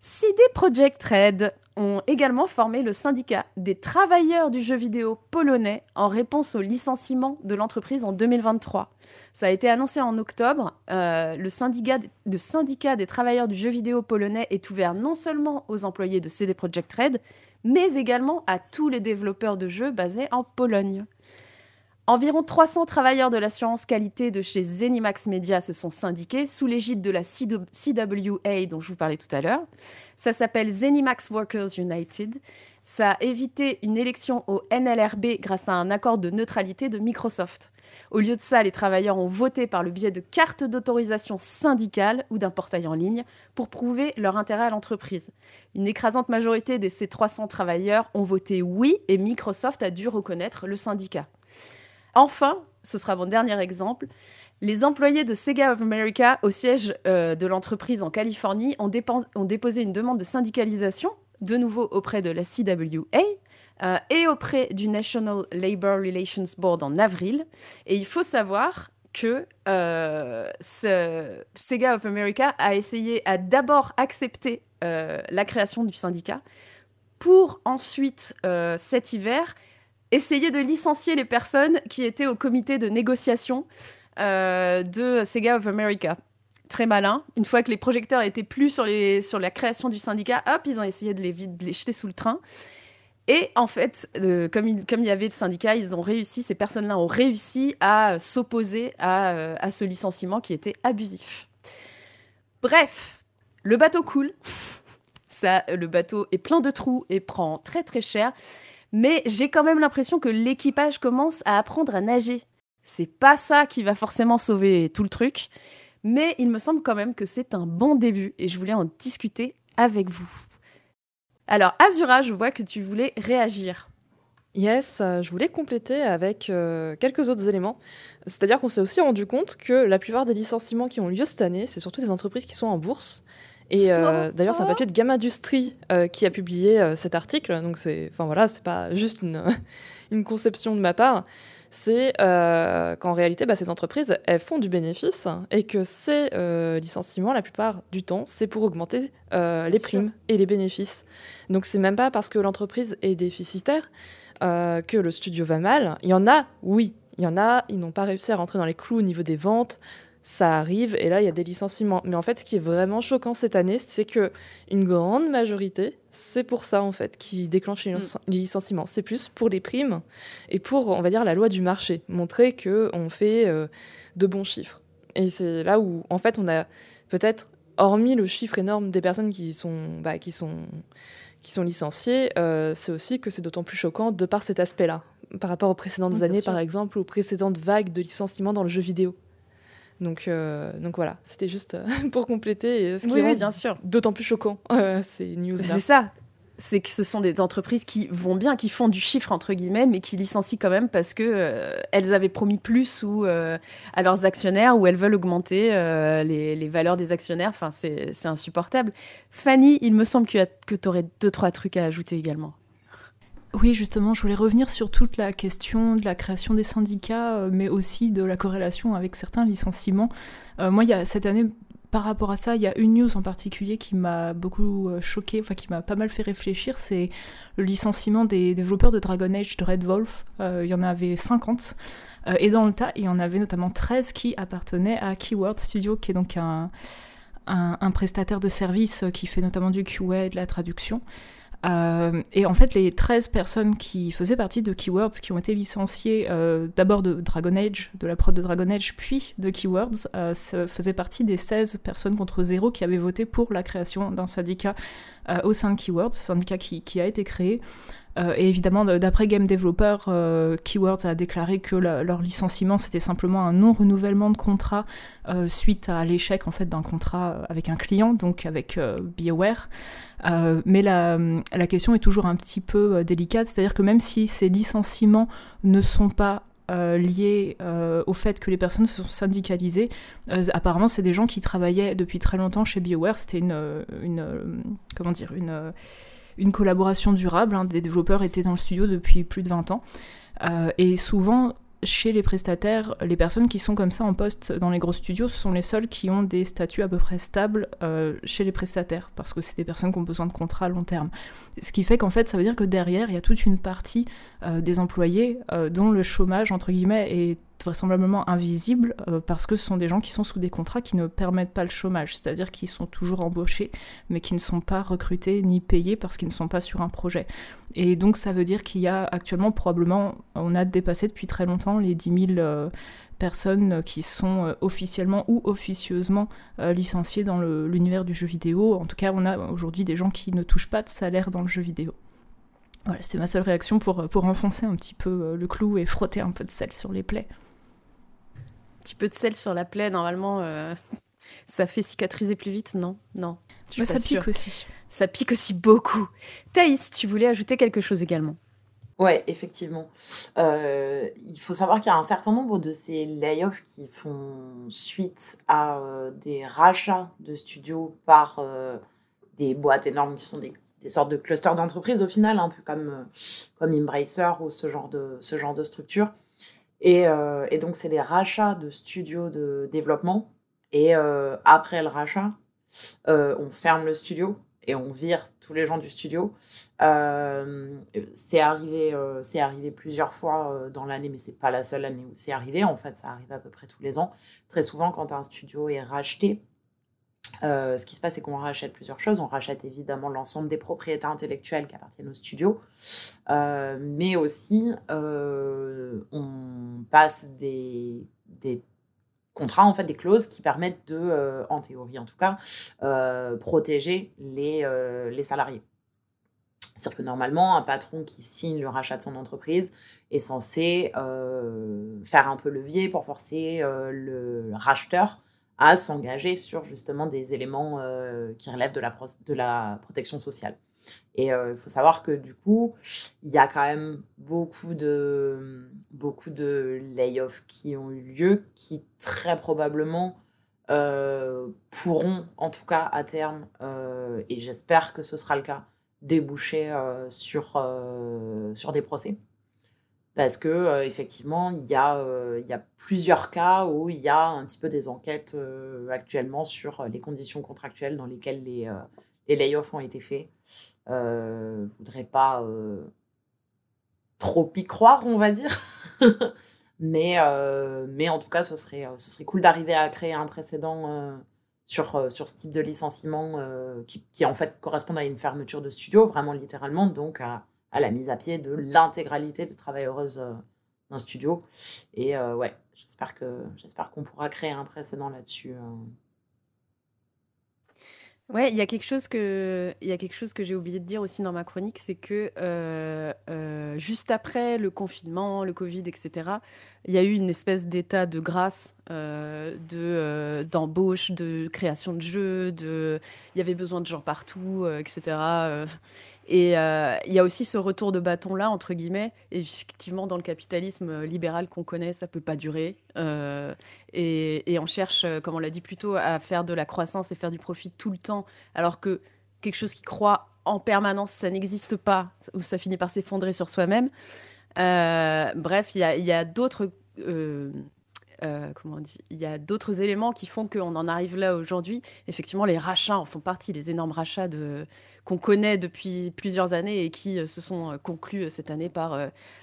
CD Projekt Red ont également formé le syndicat des travailleurs du jeu vidéo polonais en réponse au licenciement de l'entreprise en 2023. Ça a été annoncé en octobre. Euh, le, syndicat, le, syndicat, des travailleurs du jeu vidéo polonais est ouvert non seulement aux employés de CD Projekt Red, mais également à tous les développeurs de jeux basés en Pologne. Environ 300 travailleurs de l'assurance qualité de chez Zenimax Media se sont syndiqués sous l'égide de la CWA dont je vous parlais tout à l'heure. Ça s'appelle Zenimax Workers United. Ça a évité une élection au NLRB grâce à un accord de neutralité de Microsoft. Au lieu de ça, les travailleurs ont voté par le biais de cartes d'autorisation syndicale ou d'un portail en ligne pour prouver leur intérêt à l'entreprise. Une écrasante majorité de ces 300 travailleurs ont voté oui et Microsoft a dû reconnaître le syndicat. Enfin, ce sera mon dernier exemple, les employés de Sega of America au siège euh, de l'entreprise en Californie ont, déposé une demande de syndicalisation, de nouveau auprès de la CWA, euh, et auprès du National Labor Relations Board en avril. Et il faut savoir que euh, Sega of America a essayé, à d'abord accepter la création du syndicat, pour ensuite, cet hiver, essayer de licencier les personnes qui étaient au comité de négociation euh, de Sega of America. Très malin. Une fois que les projecteurs étaient plus sur, la création du syndicat, hop, ils ont essayé de les, de jeter sous le train. Et en fait, euh, comme, il, comme il y avait le syndicat, ils ont réussi, ces personnes-là ont réussi à s'opposer à, euh, à, ce licenciement qui était abusif. Bref, le bateau coule. Ça, le bateau est plein de trous et prend très très cher. Mais j'ai quand même l'impression que l'équipage commence à apprendre à nager. C'est pas ça qui va forcément sauver tout le truc, mais il me semble quand même que c'est un bon début et je voulais en discuter avec vous. Alors, Azura, je vois que tu voulais réagir. Yes, euh, je voulais compléter avec euh, quelques autres éléments. C'est-à-dire qu'on s'est aussi rendu compte que la plupart des licenciements qui ont lieu cette année, c'est surtout des entreprises qui sont en bourse. Et euh, d'ailleurs, c'est un papier de Gamma Industrie euh, qui a publié euh, cet article. Donc, c'est, enfin voilà, c'est pas juste une, une, conception de ma part. C'est qu'en réalité, bah, ces entreprises, elles font du bénéfice et que ces licenciements, la plupart du temps, c'est pour augmenter les primes et les bénéfices. Donc, c'est même pas parce que l'entreprise est déficitaire que le studio va mal. Il y en a, oui, il y en a, ils n'ont pas réussi à rentrer dans les clous au niveau des ventes ça arrive et là il y a des licenciements. Mais en fait, ce qui est vraiment choquant cette année, c'est que une grande majorité, c'est pour ça en fait qui déclenche les, licenciements. C'est plus pour les primes et pour, on va dire, la loi du marché, montrer que on fait euh, de bons chiffres. Et c'est là où en fait on a peut-être hormis le chiffre énorme des personnes qui sont, bah, qui sont, qui sont licenciées, euh, c'est aussi que c'est d'autant plus choquant de par cet aspect-là, par rapport aux précédentes années, par exemple, aux précédentes vagues de licenciements dans le jeu vidéo. Donc, euh, donc voilà, c'était juste euh, pour compléter ce qui est bien sûr. d'autant plus choquant ces news-là. C'est ça. C'est que ce sont des entreprises qui vont bien, qui font du chiffre entre guillemets, mais qui licencient quand même parce que euh, elles avaient promis plus ou à leurs actionnaires ou elles veulent augmenter les, les, valeurs des actionnaires. Enfin, c'est insupportable. Fanny, il me semble que, que tu aurais deux trois trucs à ajouter également. Oui, justement, je voulais revenir sur toute la question de la création des syndicats, euh, mais aussi de la corrélation avec certains licenciements. Euh, moi, il y a, cette année, par rapport à ça, il y a une news en particulier qui m'a beaucoup euh, choqué, enfin qui m'a pas mal fait réfléchir, c'est le licenciement des développeurs de Dragon Age de Red Wolf. il y en avait 50. et dans le tas, il y en avait notamment 13 qui appartenaient à Keyword Studio, qui est donc un, un, un prestataire de services qui fait notamment du QA et de la traduction. Euh, et en fait, les 13 personnes qui faisaient partie de Keywords, qui ont été licenciées euh, d'abord de Dragon Age, de la prod de Dragon Age, puis de Keywords, euh, faisaient partie des 16 personnes contre zéro qui avaient voté pour la création d'un syndicat au sein de Keywords, syndicat qui a été créé. Et évidemment, d'après Game Developer, Keywords a déclaré que leur licenciement c'était simplement un non-renouvellement de contrat suite à l'échec en fait d'un contrat avec un client, donc avec BioWare. Euh, mais la, la, question est toujours un petit peu euh, délicate, c'est-à-dire que même si ces licenciements ne sont pas euh, liés au fait que les personnes se sont syndicalisées. apparemment, c'est des gens qui travaillaient depuis très longtemps chez BioWare. C'était une, une, comment dire, une, une collaboration durable. Hein. Des développeurs étaient dans le studio depuis plus de 20 ans. et souvent, chez les prestataires, les personnes qui sont comme ça en poste dans les gros studios, ce sont les seuls qui ont des statuts à peu près stables euh, chez les prestataires, parce que c'est des personnes qui ont besoin de contrats à long terme. Ce qui fait qu'en fait, ça veut dire que derrière, il y a toute une partie euh, des employés euh, dont le chômage, entre guillemets, est vraisemblablement invisible euh, parce que ce sont des gens qui sont sous des contrats qui ne permettent pas le chômage, c'est-à-dire qu'ils sont toujours embauchés mais qui ne sont pas recrutés ni payés parce qu'ils ne sont pas sur un projet. Et donc ça veut dire qu'il y a actuellement probablement, on a dépassé depuis très longtemps les 10 000 personnes qui sont officiellement ou officieusement licenciées dans l'univers du jeu vidéo. En tout cas, on a aujourd'hui des gens qui ne touchent pas de salaire dans le jeu vidéo. Voilà, c'était ma seule réaction pour, pour enfoncer un petit peu euh, le clou et frotter un peu de sel sur les plaies. Un petit peu de sel sur la plaie, normalement, euh, ça fait cicatriser plus vite, non? Non. Mais ça pique aussi. Ça pique aussi beaucoup. Thaïs, tu voulais ajouter quelque chose également? Ouais, effectivement. Euh, il faut savoir qu'il y a un certain nombre de ces layoffs qui font suite à des rachats de studios par des boîtes énormes qui sont des des sortes de clusters d'entreprises au final, un peu comme, euh, comme Embracer ou ce genre de, ce genre de structure. Et, euh, et donc, c'est des rachats de studios de développement. Et euh, après le rachat, on ferme le studio et on vire tous les gens du studio. c'est arrivé, c'est arrivé plusieurs fois dans l'année, mais c'est pas la seule année où c'est arrivé. En fait, ça arrive à peu près tous les ans. Très souvent, quand un studio est racheté, euh, ce qui se passe, c'est qu'on rachète plusieurs choses. On rachète évidemment l'ensemble des propriétés intellectuelles qui appartiennent au studio, euh, mais aussi euh, on passe des, contrats, en fait, des clauses qui permettent de, en théorie en tout cas, protéger les, les salariés. C'est-à-dire que normalement, un patron qui signe le rachat de son entreprise est censé faire un peu levier pour forcer le racheteur à s'engager sur justement des éléments euh, qui relèvent de la, de la protection sociale. Et euh, il faut savoir que du coup, il y a quand même beaucoup de, beaucoup de layoffs qui ont eu lieu, qui très probablement euh, pourront, en tout cas à terme, et j'espère que ce sera le cas, déboucher sur, sur des procès parce que euh, effectivement il y a euh, il y a plusieurs cas où il y a un petit peu des enquêtes euh, actuellement sur les conditions contractuelles dans lesquelles les les layoffs ont été faits. Je voudrais pas trop y croire on va dire. Mais, en tout cas, ce serait, cool d'arriver à créer un précédent sur, ce type de licenciement qui, correspond à une fermeture de studio, vraiment littéralement, donc à la mise à pied de l'intégralité des travailleuses d'un studio. Et ouais, j'espère que j'espère qu'on pourra créer un précédent là-dessus. Ouais, il y a quelque chose que, il y a quelque chose que j'ai oublié de dire aussi dans ma chronique, c'est que euh, euh, juste après le confinement, le Covid, etc., il y a eu une espèce d'état de grâce, euh, de d'embauche, de création de jeux, de, il y avait besoin de gens partout, etc. Et euh, il y a aussi ce retour de bâton-là, entre guillemets. Et effectivement, dans le capitalisme euh, libéral qu'on connaît, ça peut pas durer. Euh, et, on cherche, comme on l'a dit plus tôt, à faire de la croissance et faire du profit tout le temps, alors que quelque chose qui croit en permanence, ça n'existe pas, ou ça finit par s'effondrer sur soi-même. bref, il y a, d'autres... comment on Il y a d'autres éléments qui font qu'on en arrive là aujourd'hui. Effectivement, les rachats en font partie, les énormes rachats de, qu'on connaît depuis plusieurs années et qui euh, se sont euh, conclus euh, cette année par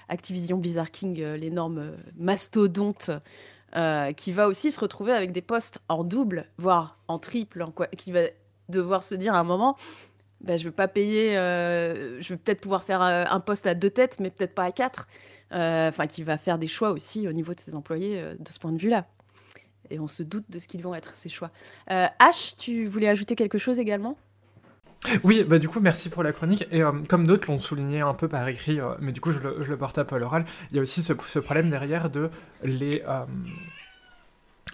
Activision Blizzard King, l'énorme mastodonte. qui va aussi se retrouver avec des postes en double, voire en triple, en quoi, qui va devoir se dire à un moment, bah, je ne veux pas payer, je vais peut-être pouvoir faire un poste à deux têtes, mais peut-être pas à quatre. Enfin, qui va faire des choix aussi au niveau de ses employés de ce point de vue-là. Et on se doute de ce qu'ils vont être, ces choix. H, tu voulais ajouter quelque chose également? Oui, bah du coup, merci pour la chronique. Et euh, comme d'autres l'ont souligné un peu par écrit, euh, mais du coup, je le, je le, porte à Paul Oral, il y a aussi ce, ce problème derrière de les. Euh,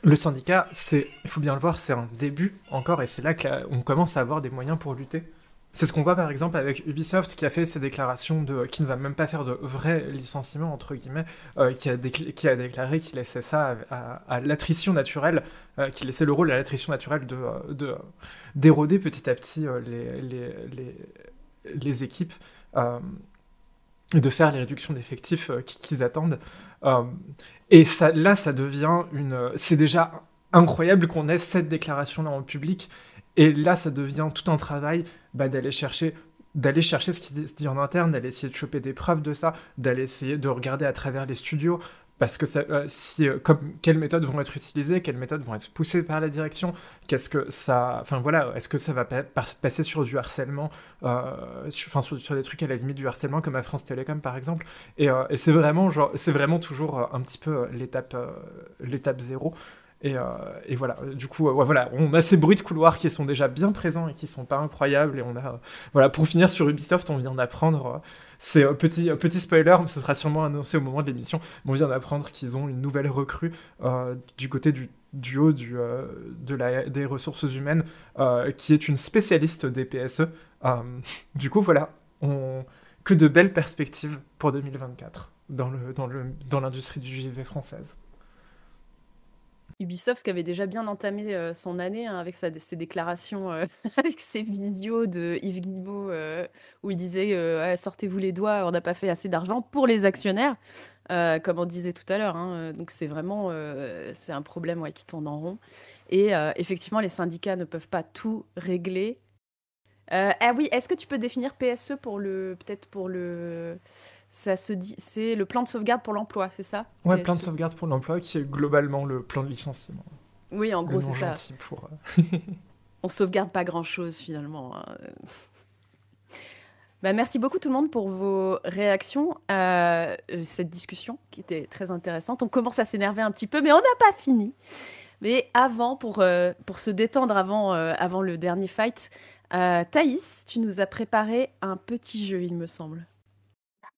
le syndicat, c'est, il faut bien le voir, c'est un début encore, et c'est là qu'on commence à avoir des moyens pour lutter. C'est ce qu'on voit par exemple avec Ubisoft qui a fait ses déclarations de qui ne va même pas faire de vrais licenciements entre guillemets, euh, qui, a qui, a déclaré qu'il laissait ça à, l'attrition naturelle, euh, qu'il laissait le rôle à l'attrition naturelle de, euh, de d'éroder petit à petit les, équipes et de faire les réductions d'effectifs qu'ils attendent. et là, ça devient une. C'est déjà incroyable qu'on ait cette déclaration là en public et là, ça devient tout un travail bah, d'aller chercher d'aller chercher ce qui se dit en interne, d'aller essayer de choper des preuves de ça, d'aller essayer de regarder à travers les studios, parce que euh, si, euh, comme, quelles méthodes vont être utilisées, quelles méthodes vont être poussées par la direction, qu'est-ce que ça, enfin voilà, est-ce que ça va passer sur du harcèlement, euh, sur, sur, des trucs à la limite du harcèlement comme à France Télécom par exemple, et, et c'est vraiment genre, c'est vraiment toujours un petit peu l'étape, l'étape zéro. Euh, et, voilà, du coup, euh, voilà, on a ces bruits de couloir qui sont déjà bien présents et qui sont pas incroyables. Et on a, voilà, pour finir sur Ubisoft, on vient d'apprendre, euh, c'est un petit, petit spoiler, ce sera sûrement annoncé au moment de l'émission, mais on vient d'apprendre qu'ils ont une nouvelle recrue du côté du, du haut du, des ressources humaines, qui est une spécialiste des PSE. du coup, voilà, on, que de belles perspectives pour 2024 dans l'industrie dans le, dans du JV française. Ubisoft qui avait déjà bien entamé euh, son année hein, avec ses déclarations, euh, avec ses vidéos de Yves Guillemot euh, où il disait sortez-vous les doigts, on n'a pas fait assez d'argent pour les actionnaires, comme on disait tout à l'heure. Hein, donc c'est vraiment c'est un problème qui tourne en rond. Et effectivement, les syndicats ne peuvent pas tout régler. ah oui, est-ce que tu peux définir PSE pour le peut-être pour le ça se dit, c'est le plan de sauvegarde pour l'emploi, c'est ça? Ouais, plan de sauvegarde pour l'emploi, qui est globalement le plan de licenciement. Oui, en gros, c'est ça. Pour... Euh, On sauvegarde pas grand-chose finalement. Hein. Bah, merci beaucoup tout le monde pour vos réactions à euh, cette discussion qui était très intéressante. On commence à s'énerver un petit peu, mais on n'a pas fini. Mais avant, pour, euh, pour se détendre avant, avant le dernier fight, Thaïs, tu nous as préparé un petit jeu, il me semble.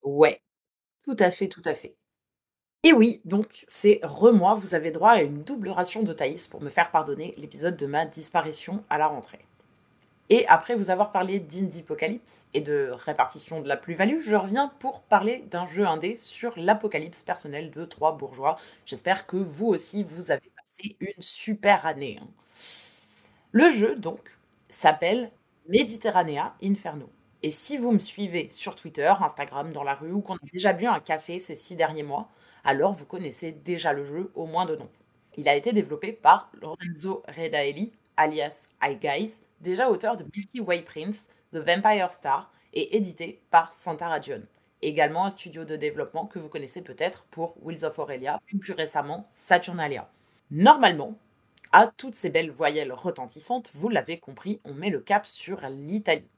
Ouais, tout à fait, tout à fait. Et oui, donc c'est remois, vous avez droit à une double ration de Thaïs pour me faire pardonner l'épisode de ma disparition à la rentrée. Et après vous avoir parlé d'Indiepocalypse et de répartition de la plus-value, je reviens pour parler d'un jeu indé sur l'apocalypse personnelle de trois bourgeois. J'espère que vous aussi vous avez passé une super année. Hein. Le jeu donc s'appelle Mediterranea Inferno. Et si vous me suivez sur Twitter, Instagram, dans la rue, ou qu'on a déjà bu un café ces six derniers mois, alors vous connaissez déjà le jeu, au moins de nom. Il a été développé par Lorenzo Redaelli, alias iGuys, déjà auteur de Milky Way Prince, The Vampire Star, et édité par Santa Ragion. également un studio de développement que vous connaissez peut-être pour Wheels of Aurelia, puis plus récemment Saturnalia. Normalement, à toutes ces belles voyelles retentissantes, vous l'avez compris, on met le cap sur l'Italie.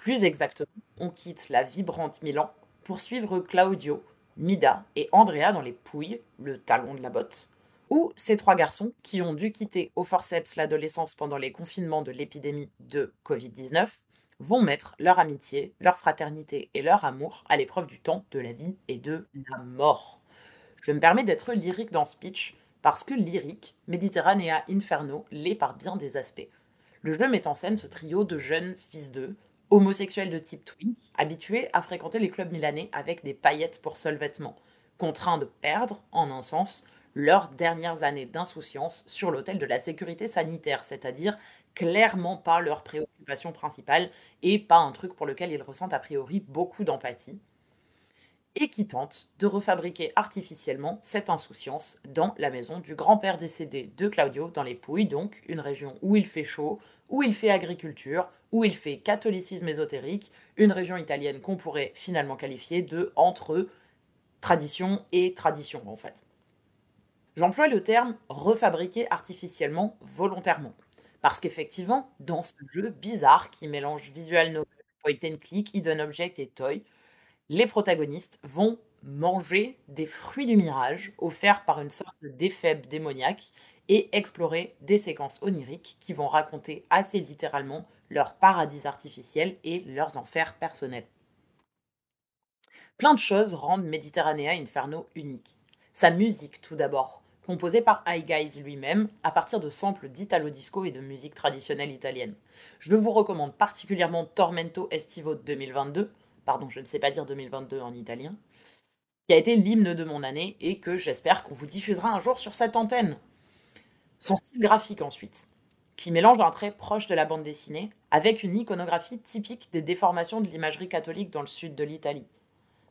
Plus exactement, on quitte la vibrante Milan pour suivre Claudio, Mida et Andrea dans les Pouilles, le talon de la botte, ou ces trois garçons qui ont dû quitter au forceps l'adolescence pendant les confinements de l'épidémie de Covid-19 vont mettre leur amitié, leur fraternité et leur amour à l'épreuve du temps, de la vie et de la mort. Je me permets d'être lyrique dans ce pitch parce que lyrique, Mediterranea Inferno l'est par bien des aspects. Le jeu met en scène ce trio de jeunes fils d'eux, homosexuels de type twin, habitués à fréquenter les clubs milanais avec des paillettes pour seul vêtement, contraints de perdre, en un sens, leurs dernières années d'insouciance sur l'autel de la sécurité sanitaire, c'est-à-dire clairement pas leur préoccupation principale et pas un truc pour lequel ils ressentent a priori beaucoup d'empathie, et qui tentent de refabriquer artificiellement cette insouciance dans la maison du grand-père décédé de Claudio dans les Pouilles, donc une région où il fait chaud, où il fait agriculture, où il fait catholicisme ésotérique, une région italienne qu'on pourrait finalement qualifier de entre tradition et tradition en fait. J'emploie le terme refabriquer artificiellement volontairement. Parce qu'effectivement, dans ce jeu bizarre qui mélange visual novel, point and click, hidden object et toy, les protagonistes vont manger des fruits du mirage offerts par une sorte d'éphèbe démoniaque et explorer des séquences oniriques qui vont raconter assez littéralement leur paradis artificiel et leurs enfers personnels. Plein de choses rendent Mediterranea Inferno unique. Sa musique tout d'abord, composé par High Guys lui-même à partir de samples d'italo disco et de musique traditionnelle italienne. Je vous recommande particulièrement Tormento Estivo 2022, pardon, je ne sais pas dire 2022 en italien, qui a été l'hymne de mon année et que j'espère qu'on vous diffusera un jour sur cette antenne. Son style graphique ensuite, qui mélange un trait proche de la bande dessinée avec une iconographie typique des déformations de l'imagerie catholique dans le sud de l'Italie.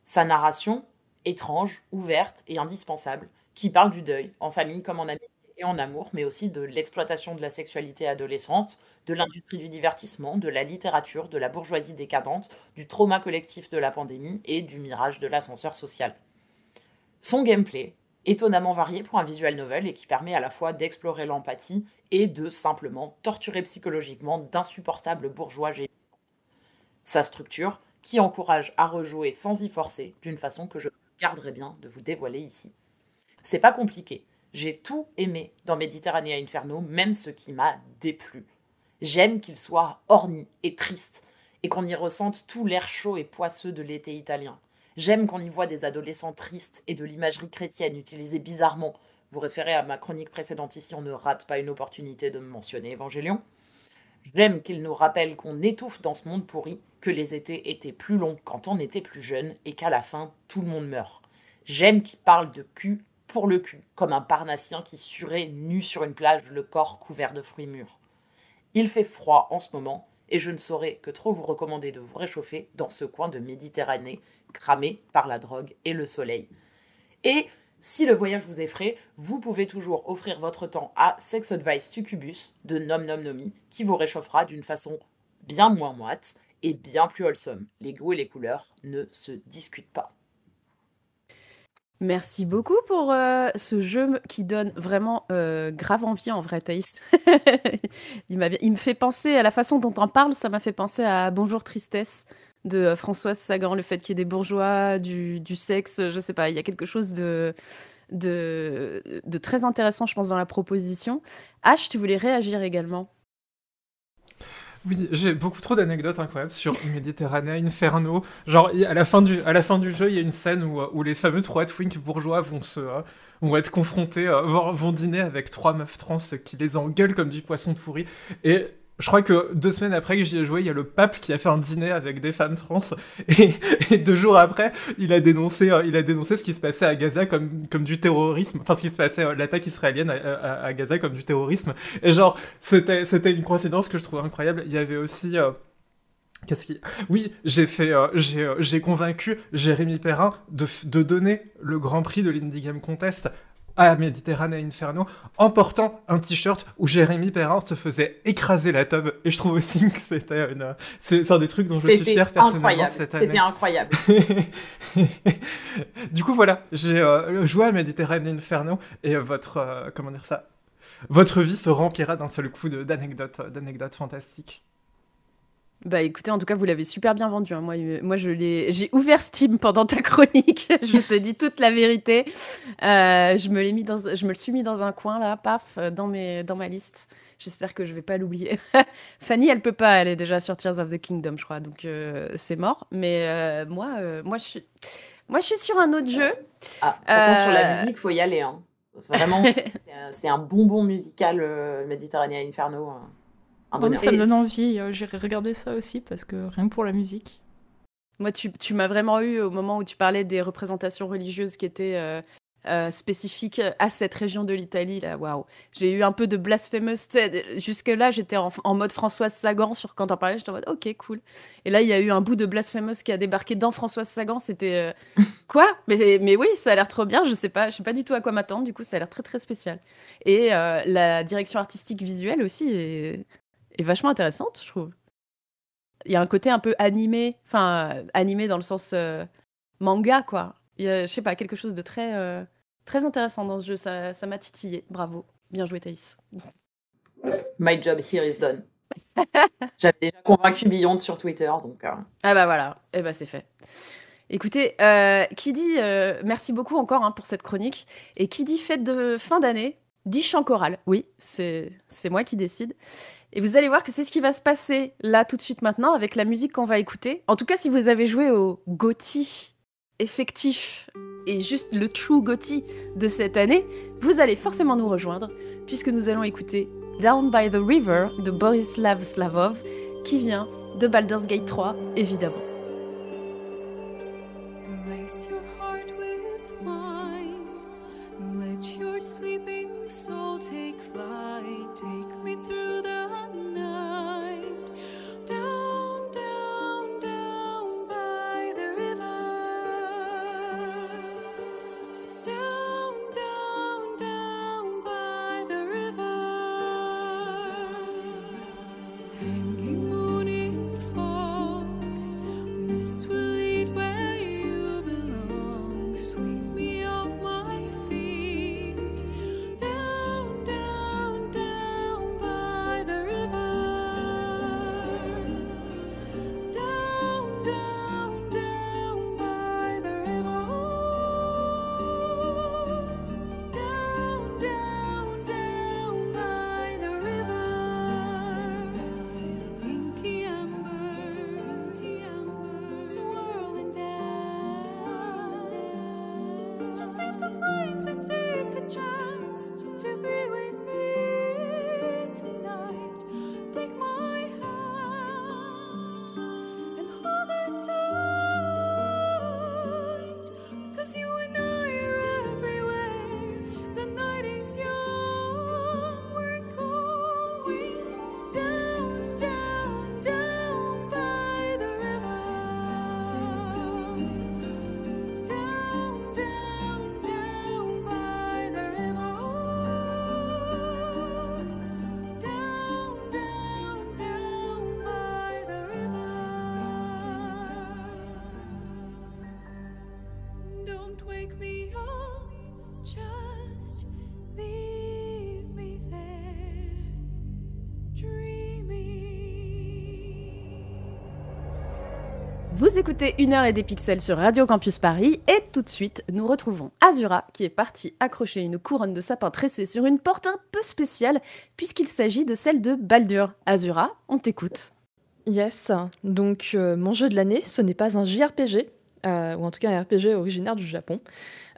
Sa narration, étrange, ouverte et indispensable, qui parle du deuil, en famille comme en amitié et en amour, mais aussi de l'exploitation de la sexualité adolescente, de l'industrie du divertissement, de la littérature, de la bourgeoisie décadente, du trauma collectif de la pandémie et du mirage de l'ascenseur social. Son gameplay, étonnamment varié pour un visual novel et qui permet à la fois d'explorer l'empathie et de simplement torturer psychologiquement d'insupportables bourgeois gémissants. Sa structure, qui encourage à rejouer sans y forcer, d'une façon que je garderai bien de vous dévoiler ici. C'est pas compliqué. J'ai tout aimé dans Méditerranée Inferno, même ce qui m'a déplu. J'aime qu'il soit orni et triste, et qu'on y ressente tout l'air chaud et poisseux de l'été italien. J'aime qu'on y voit des adolescents tristes et de l'imagerie chrétienne utilisée bizarrement. Vous référez à ma chronique précédente ici, on ne rate pas une opportunité de me mentionner Évangélion. J'aime qu'il nous rappelle qu'on étouffe dans ce monde pourri, que les étés étaient plus longs quand on était plus jeune et qu'à la fin, tout le monde meurt. J'aime qu'il parle de cul pour le cul, comme un parnassien qui surait nu sur une plage, le corps couvert de fruits mûrs. Il fait froid en ce moment, et je ne saurais que trop vous recommander de vous réchauffer dans ce coin de Méditerranée, cramé par la drogue et le soleil. Et si le voyage vous effraie, vous pouvez toujours offrir votre temps à Sex Advice Succubus de Nom Nom Nomi, qui vous réchauffera d'une façon bien moins moite et bien plus wholesome. Les goûts et les couleurs ne se discutent pas. Merci beaucoup pour euh, ce jeu qui donne vraiment euh, grave envie en vrai, Thaïs. il, me fait penser à la façon dont on parle, ça m'a fait penser à Bonjour Tristesse de euh, Françoise Sagan, le fait qu'il y ait des bourgeois, du, du, sexe, je sais pas, il y a quelque chose de, de, de très intéressant, je pense, dans la proposition. H, tu voulais réagir également oui, j'ai beaucoup trop d'anecdotes incroyables sur Méditerranée, Inferno. Genre, à la fin du, à la fin du jeu, il y a une scène où, où les fameux trois twinks bourgeois vont se, euh, vont être confrontés, euh, vont dîner avec trois meufs trans qui les engueulent comme du poisson pourri. Et je crois que deux semaines après que j'y ai joué, il y a le pape qui a fait un dîner avec des femmes trans et, deux jours après, il a dénoncé, euh, il a dénoncé ce qui se passait à Gaza comme comme du terrorisme, enfin ce qui se passait euh, l'attaque israélienne à, Gaza comme du terrorisme. Et genre c'était c'était une coïncidence que je trouvais incroyable. Il y avait aussi euh, Qu'est-ce qui... Oui, j'ai fait, j'ai convaincu Jérémy Perrin de, de donner le Grand Prix de l'Indie Game Contest à Méditerranée Inferno en portant un t-shirt où Jérémy Perrin se faisait écraser la tub. Et je trouve aussi que c'était une... c'est un des trucs dont je suis fier personnellement cette année. C'était incroyable. du coup, voilà, j'ai euh, joué à Méditerranée Inferno et votre, euh, comment dire ça, votre vie se remplira d'un seul coup d'anecdotes, d'anecdotes fantastiques. Bah écoutez, en tout cas, vous l'avez super bien vendu. Hein. Moi, euh, moi, je l'ai, j'ai ouvert Steam pendant ta chronique. je te dis toute la vérité. Euh, je me l'ai mis dans, je me le suis mis dans un coin là, paf, euh, dans mes, dans ma liste. J'espère que je vais pas l'oublier. Fanny, elle peut pas. Elle est déjà sur Tears of the Kingdom, je crois. Donc c'est mort. Mais moi, moi, je suis, moi, je suis sur un autre jeu. Ah, attends, sur la musique, faut y aller. Hein. Vraiment, c'est un, un, bonbon musical Méditerranée Inferno. Hein. Ça me donne envie, euh, j'irai regarder ça aussi parce que rien que pour la musique. Moi, tu, tu m'as vraiment eu au moment où tu parlais des représentations religieuses qui étaient euh, euh, spécifiques à cette région de l'Italie. Là, waouh, j'ai eu un peu de blasphemous. Jusque là, j'étais en, mode Françoise Sagan sur quand t'en parlais. J'étais en mode ok, cool. Et là, il y a eu un bout de blasphemous qui a débarqué dans Françoise Sagan. C'était quoi? Mais, mais oui, ça a l'air trop bien. Je sais pas, je sais pas du tout à quoi m'attendre. Du coup, ça a l'air très très spécial. Et la direction artistique visuelle aussi est est vachement intéressante, je trouve. Il y a un côté un peu animé, enfin animé dans le sens euh, manga, quoi. Il y a, je sais pas, quelque chose de très, euh, très intéressant dans ce jeu. Ça, ça m'a titillé. Bravo. Bien joué, Thaïs. My job here is done. J'avais déjà convaincu Beyond sur Twitter, donc. Euh. Ah bah voilà, et eh bah c'est fait. Écoutez, qui dit merci beaucoup encore hein, pour cette chronique et qui dit fête de fin d'année dit chant choral. Oui, c'est moi qui décide. Et vous allez voir que c'est ce qui va se passer là tout de suite maintenant avec la musique qu'on va écouter. En tout cas, si vous avez joué au Gotti effectif et juste le true Gotti de cette année, vous allez forcément nous rejoindre puisque nous allons écouter Down by the River de Borislav Slavov qui vient de Baldur's Gate 3 évidemment. Vous écoutez Une heure et des pixels sur Radio Campus Paris et tout de suite nous retrouvons Azura qui est partie accrocher une couronne de sapin tressé sur une porte un peu spéciale puisqu'il s'agit de celle de Baldur. Azura, on t'écoute. Yes, donc euh, mon jeu de l'année ce n'est pas un JRPG, euh, ou en tout cas un RPG originaire du Japon.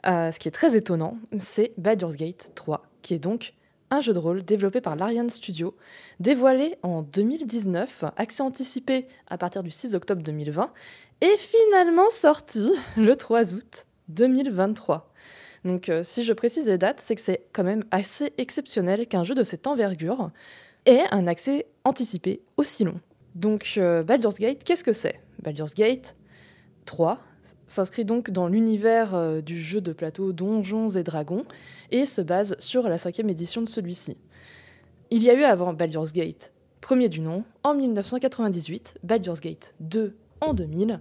Euh, ce qui est très étonnant, c'est Baldur's Gate 3, qui est donc un jeu de rôle développé par l'Ariane Studio, dévoilé en 2019, accès anticipé à partir du 6 octobre 2020, et finalement sorti le 3 août 2023. Donc euh, si je précise les dates, c'est que c'est quand même assez exceptionnel qu'un jeu de cette envergure ait un accès anticipé aussi long. Donc euh, Baldur's Gate, qu'est-ce que c'est? Baldur's Gate 3, s'inscrit donc dans l'univers euh, du jeu de plateau Donjons et Dragons et se base sur la cinquième édition de celui-ci. Il y a eu avant Baldur's Gate, premier du nom, en 1998, Baldur's Gate 2 en 2000.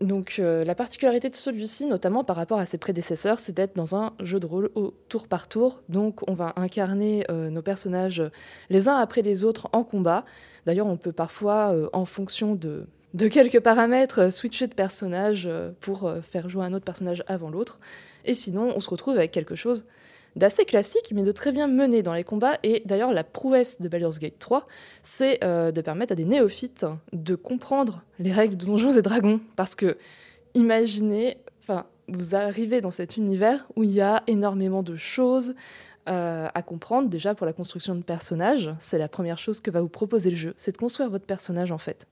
Donc euh, la particularité de celui-ci, notamment par rapport à ses prédécesseurs, c'est d'être dans un jeu de rôle au tour par tour. Donc on va incarner euh, nos personnages les uns après les autres en combat. D'ailleurs on peut parfois, en fonction de, de quelques paramètres, euh, switcher de personnage euh, pour euh, faire jouer un autre personnage avant l'autre. Et sinon, on se retrouve avec quelque chose d'assez classique, mais de très bien mené dans les combats. Et d'ailleurs, la prouesse de Baldur's Gate 3, c'est de permettre à des néophytes de comprendre les règles de Donjons et Dragons. Parce que, imaginez, vous arrivez dans cet univers où il y a énormément de choses à comprendre. Déjà, pour la construction de personnages, c'est la première chose que va vous proposer le jeu, c'est de construire votre personnage en fait.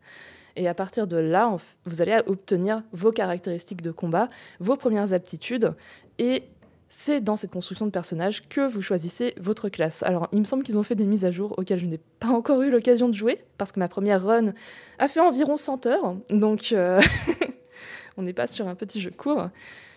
Et à partir de là, vous allez obtenir vos caractéristiques de combat, vos premières aptitudes. Et c'est dans cette construction de personnage que vous choisissez votre classe. Alors, il me semble qu'ils ont fait des mises à jour auxquelles je n'ai pas encore eu l'occasion de jouer, parce que ma première run a fait environ 100 heures. Donc, euh, on n'est pas sur un petit jeu court.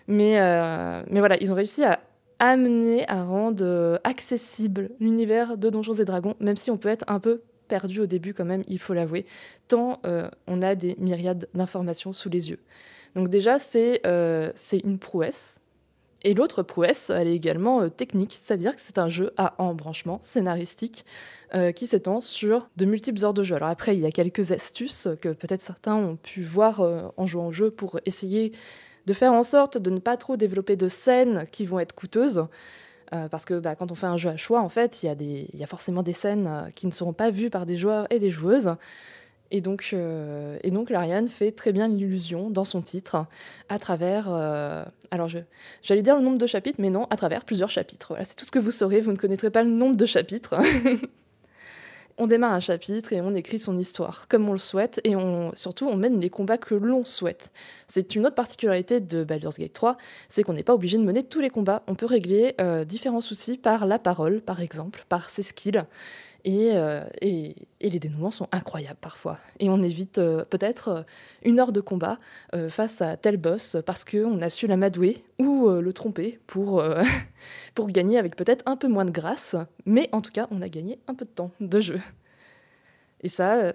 Mais, euh, voilà, ils ont réussi à amener, à rendre euh, accessible l'univers de Donjons et Dragons, même si on peut être un peu perdu au début quand même, il faut l'avouer, tant euh, on a des myriades d'informations sous les yeux. Donc déjà, c'est euh, une prouesse. Et l'autre prouesse, elle est également euh, technique, c'est-à-dire que c'est un jeu à embranchement scénaristique qui s'étend sur de multiples heures de jeu. Alors après, il y a quelques astuces que peut-être certains ont pu voir en jouant au jeu pour essayer de faire en sorte de ne pas trop développer de scènes qui vont être coûteuses. Euh, parce que bah, quand on fait un jeu à choix, en fait, il y, a forcément des scènes euh, qui ne seront pas vues par des joueurs et des joueuses. Et donc, euh, et donc l'Ariane fait très bien l'illusion dans son titre, à travers... alors, j'allais dire le nombre de chapitres, mais non, à travers plusieurs chapitres. C'est tout ce que vous saurez, vous ne connaîtrez pas le nombre de chapitres. on démarre un chapitre et on écrit son histoire comme on le souhaite et surtout on mène les combats que l'on souhaite. C'est une autre particularité de Baldur's Gate 3, c'est qu'on n'est pas obligé de mener tous les combats. On peut régler euh, différents soucis par la parole, par exemple, par ses skills. Euh, et, les dénouements sont incroyables parfois. Et on évite euh, peut-être euh, une heure de combat face à tel boss parce qu'on a su l'amadouer ou le tromper pour, pour gagner avec peut-être un peu moins de grâce. Mais en tout cas, on a gagné un peu de temps de jeu. Et ça,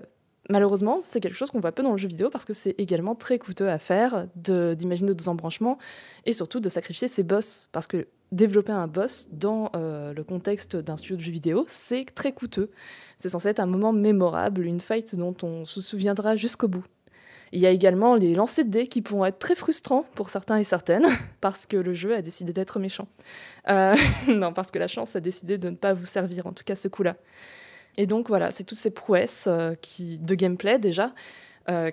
malheureusement, c'est quelque chose qu'on voit peu dans le jeu vidéo parce que c'est également très coûteux à faire d'imaginer d'autres embranchements et surtout de sacrifier ses boss. Parce que développer un boss dans euh, le contexte d'un studio de jeux vidéo, c'est très coûteux. C'est censé être un moment mémorable, une fight dont on se souviendra jusqu'au bout. Il y a également les lancers de dés qui pourront être très frustrants pour certains et certaines, parce que le jeu a décidé d'être méchant. Euh, non, parce que la chance a décidé de ne pas vous servir, en tout cas ce coup-là. Et donc voilà, c'est toutes ces prouesses euh, de gameplay déjà,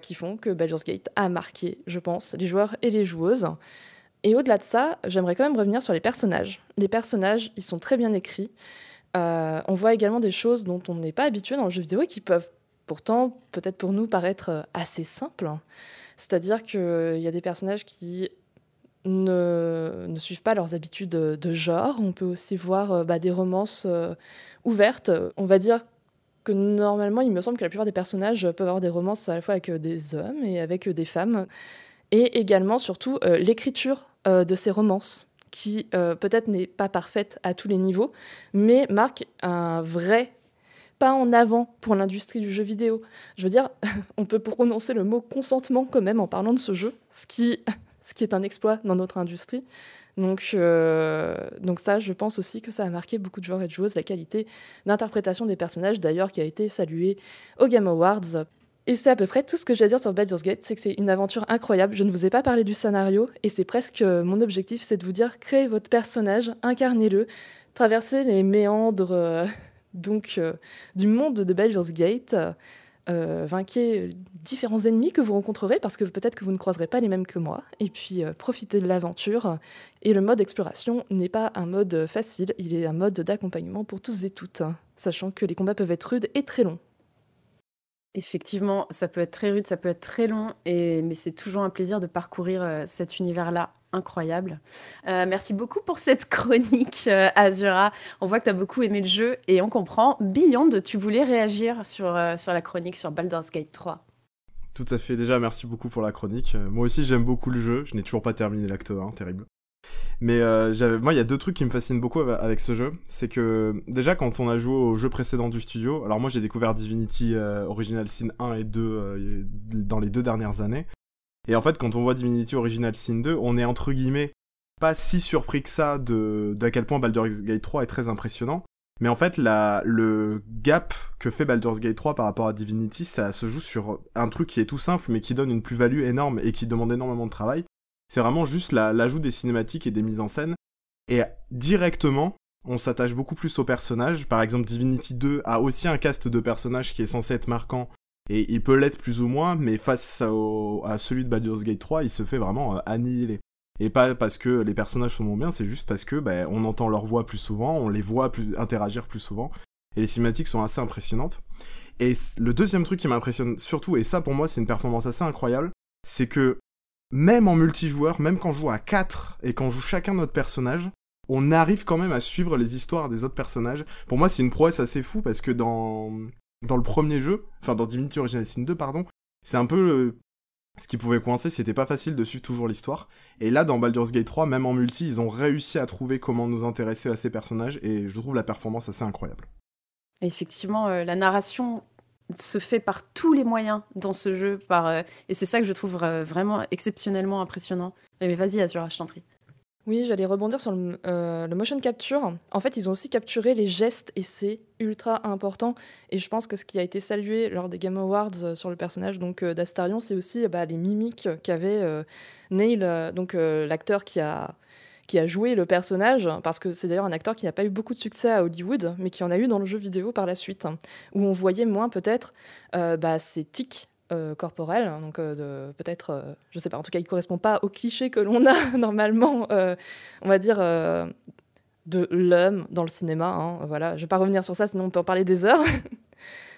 qui font que Baldur's Gate a marqué, je pense, les joueurs et les joueuses. Et au-delà de ça, j'aimerais quand même revenir sur les personnages. Les personnages, ils sont très bien écrits. Euh, on voit également des choses dont on n'est pas habitué dans le jeu vidéo et qui peuvent pourtant, peut-être pour nous, paraître euh, assez simples. C'est-à-dire qu'il y a des personnages qui ne, suivent pas leurs habitudes de genre. On peut aussi voir euh, bah, des romances ouvertes. On va dire que normalement, il me semble que la plupart des personnages peuvent avoir des romances à la fois avec des hommes et avec des femmes et également surtout euh, l'écriture euh, de ces romances qui euh, peut-être n'est pas parfaite à tous les niveaux, mais marque un vrai pas en avant pour l'industrie du jeu vidéo. Je veux dire, on peut prononcer le mot consentement quand même en parlant de ce jeu, ce qui, ce qui est un exploit dans notre industrie. Donc, donc ça, je pense aussi que ça a marqué beaucoup de joueurs et de joueuses, la qualité d'interprétation des personnages, d'ailleurs, qui a été saluée au Game Awards et c'est à peu près tout ce que j'ai à dire sur Baldur's Gate, c'est que c'est une aventure incroyable. Je ne vous ai pas parlé du scénario, et c'est presque euh, mon objectif, c'est de vous dire créez votre personnage, incarnez-le, traversez les méandres euh, donc euh, du monde de Baldur's Gate, vainquez différents ennemis que vous rencontrerez, parce que peut-être que vous ne croiserez pas les mêmes que moi, et puis profitez de l'aventure. Et le mode exploration n'est pas un mode facile, il est un mode d'accompagnement pour tous et toutes, hein, sachant que les combats peuvent être rudes et très longs. Effectivement, ça peut être très rude, ça peut être très long, et... mais c'est toujours un plaisir de parcourir euh, cet univers-là incroyable. Euh, merci beaucoup pour cette chronique, euh, Azura. On voit que tu as beaucoup aimé le jeu et on comprend. Beyond, tu voulais réagir sur, sur la chronique sur Baldur's Gate 3 Tout à fait. Déjà, merci beaucoup pour la chronique. Moi aussi, j'aime beaucoup le jeu. Je n'ai toujours pas terminé l'acte 1, terrible. Mais euh, moi, il y a deux trucs qui me fascinent beaucoup av- avec ce jeu. C'est que déjà, quand on a joué au jeu précédent du studio, alors moi, j'ai découvert Divinity euh, Original Sin 1 et 2 euh, dans les deux dernières années. Et en fait, quand on voit Divinity Original Sin 2, on est entre guillemets pas si surpris que ça de, de à quel point Baldur's Gate 3 est très impressionnant. Mais en fait, la, le gap que fait Baldur's Gate 3 par rapport à Divinity, ça se joue sur un truc qui est tout simple, mais qui donne une plus-value énorme et qui demande énormément de travail. C'est vraiment juste la- l'ajout des cinématiques et des mises en scène. Et directement, on s'attache beaucoup plus aux personnages. Par exemple, Divinity 2 a aussi un cast de personnages qui est censé être marquant. Et il peut l'être plus ou moins, mais face à celui de Baldur's Gate 3, il se fait vraiment euh, annihiler. Et pas parce que les personnages sont moins bien, c'est juste parce que ben, on entend leur voix plus souvent, on les voit plus, interagir plus souvent, et les cinématiques sont assez impressionnantes. Et le deuxième truc qui m'impressionne surtout, et ça pour moi c'est une performance assez incroyable, c'est que même en multijoueur, même quand on joue à 4 et quand on joue chacun notre personnage, on arrive quand même à suivre les histoires des autres personnages. Pour moi c'est une prouesse assez fou parce que dans, dans le premier jeu, enfin dans Divinity Original Sin 2 pardon, c'est un peu ce qui pouvait coincer, c'était pas facile de suivre toujours l'histoire. Et là, dans Baldur's Gate 3, même en multi, ils ont réussi à trouver comment nous intéresser à ces personnages, et je trouve la performance assez incroyable. Effectivement, euh, la narration se fait par tous les moyens dans ce jeu, par, euh, et c'est ça que je trouve euh, vraiment exceptionnellement impressionnant. Mais vas-y, Azura, je t'en prie. Oui, j'allais rebondir sur le, euh, le motion capture. En fait, ils ont aussi capturé les gestes et c'est ultra important. Et je pense que ce qui a été salué lors des Game Awards sur le personnage donc euh, d'Astarion, c'est aussi bah, les mimiques qu'avait Neil, donc l'acteur qui a qui a joué le personnage, parce que c'est d'ailleurs un acteur qui n'a pas eu beaucoup de succès à Hollywood, mais qui en a eu dans le jeu vidéo par la suite, où on voyait moins peut-être euh, bah, ses tics euh, corporels, hein, donc euh, peut-être, euh, je sais pas, en tout cas, il correspond pas au cliché que l'on a normalement, euh, on va dire, euh, de l'homme dans le cinéma. hein, voilà, je vais pas revenir sur ça, sinon on peut en parler des heures.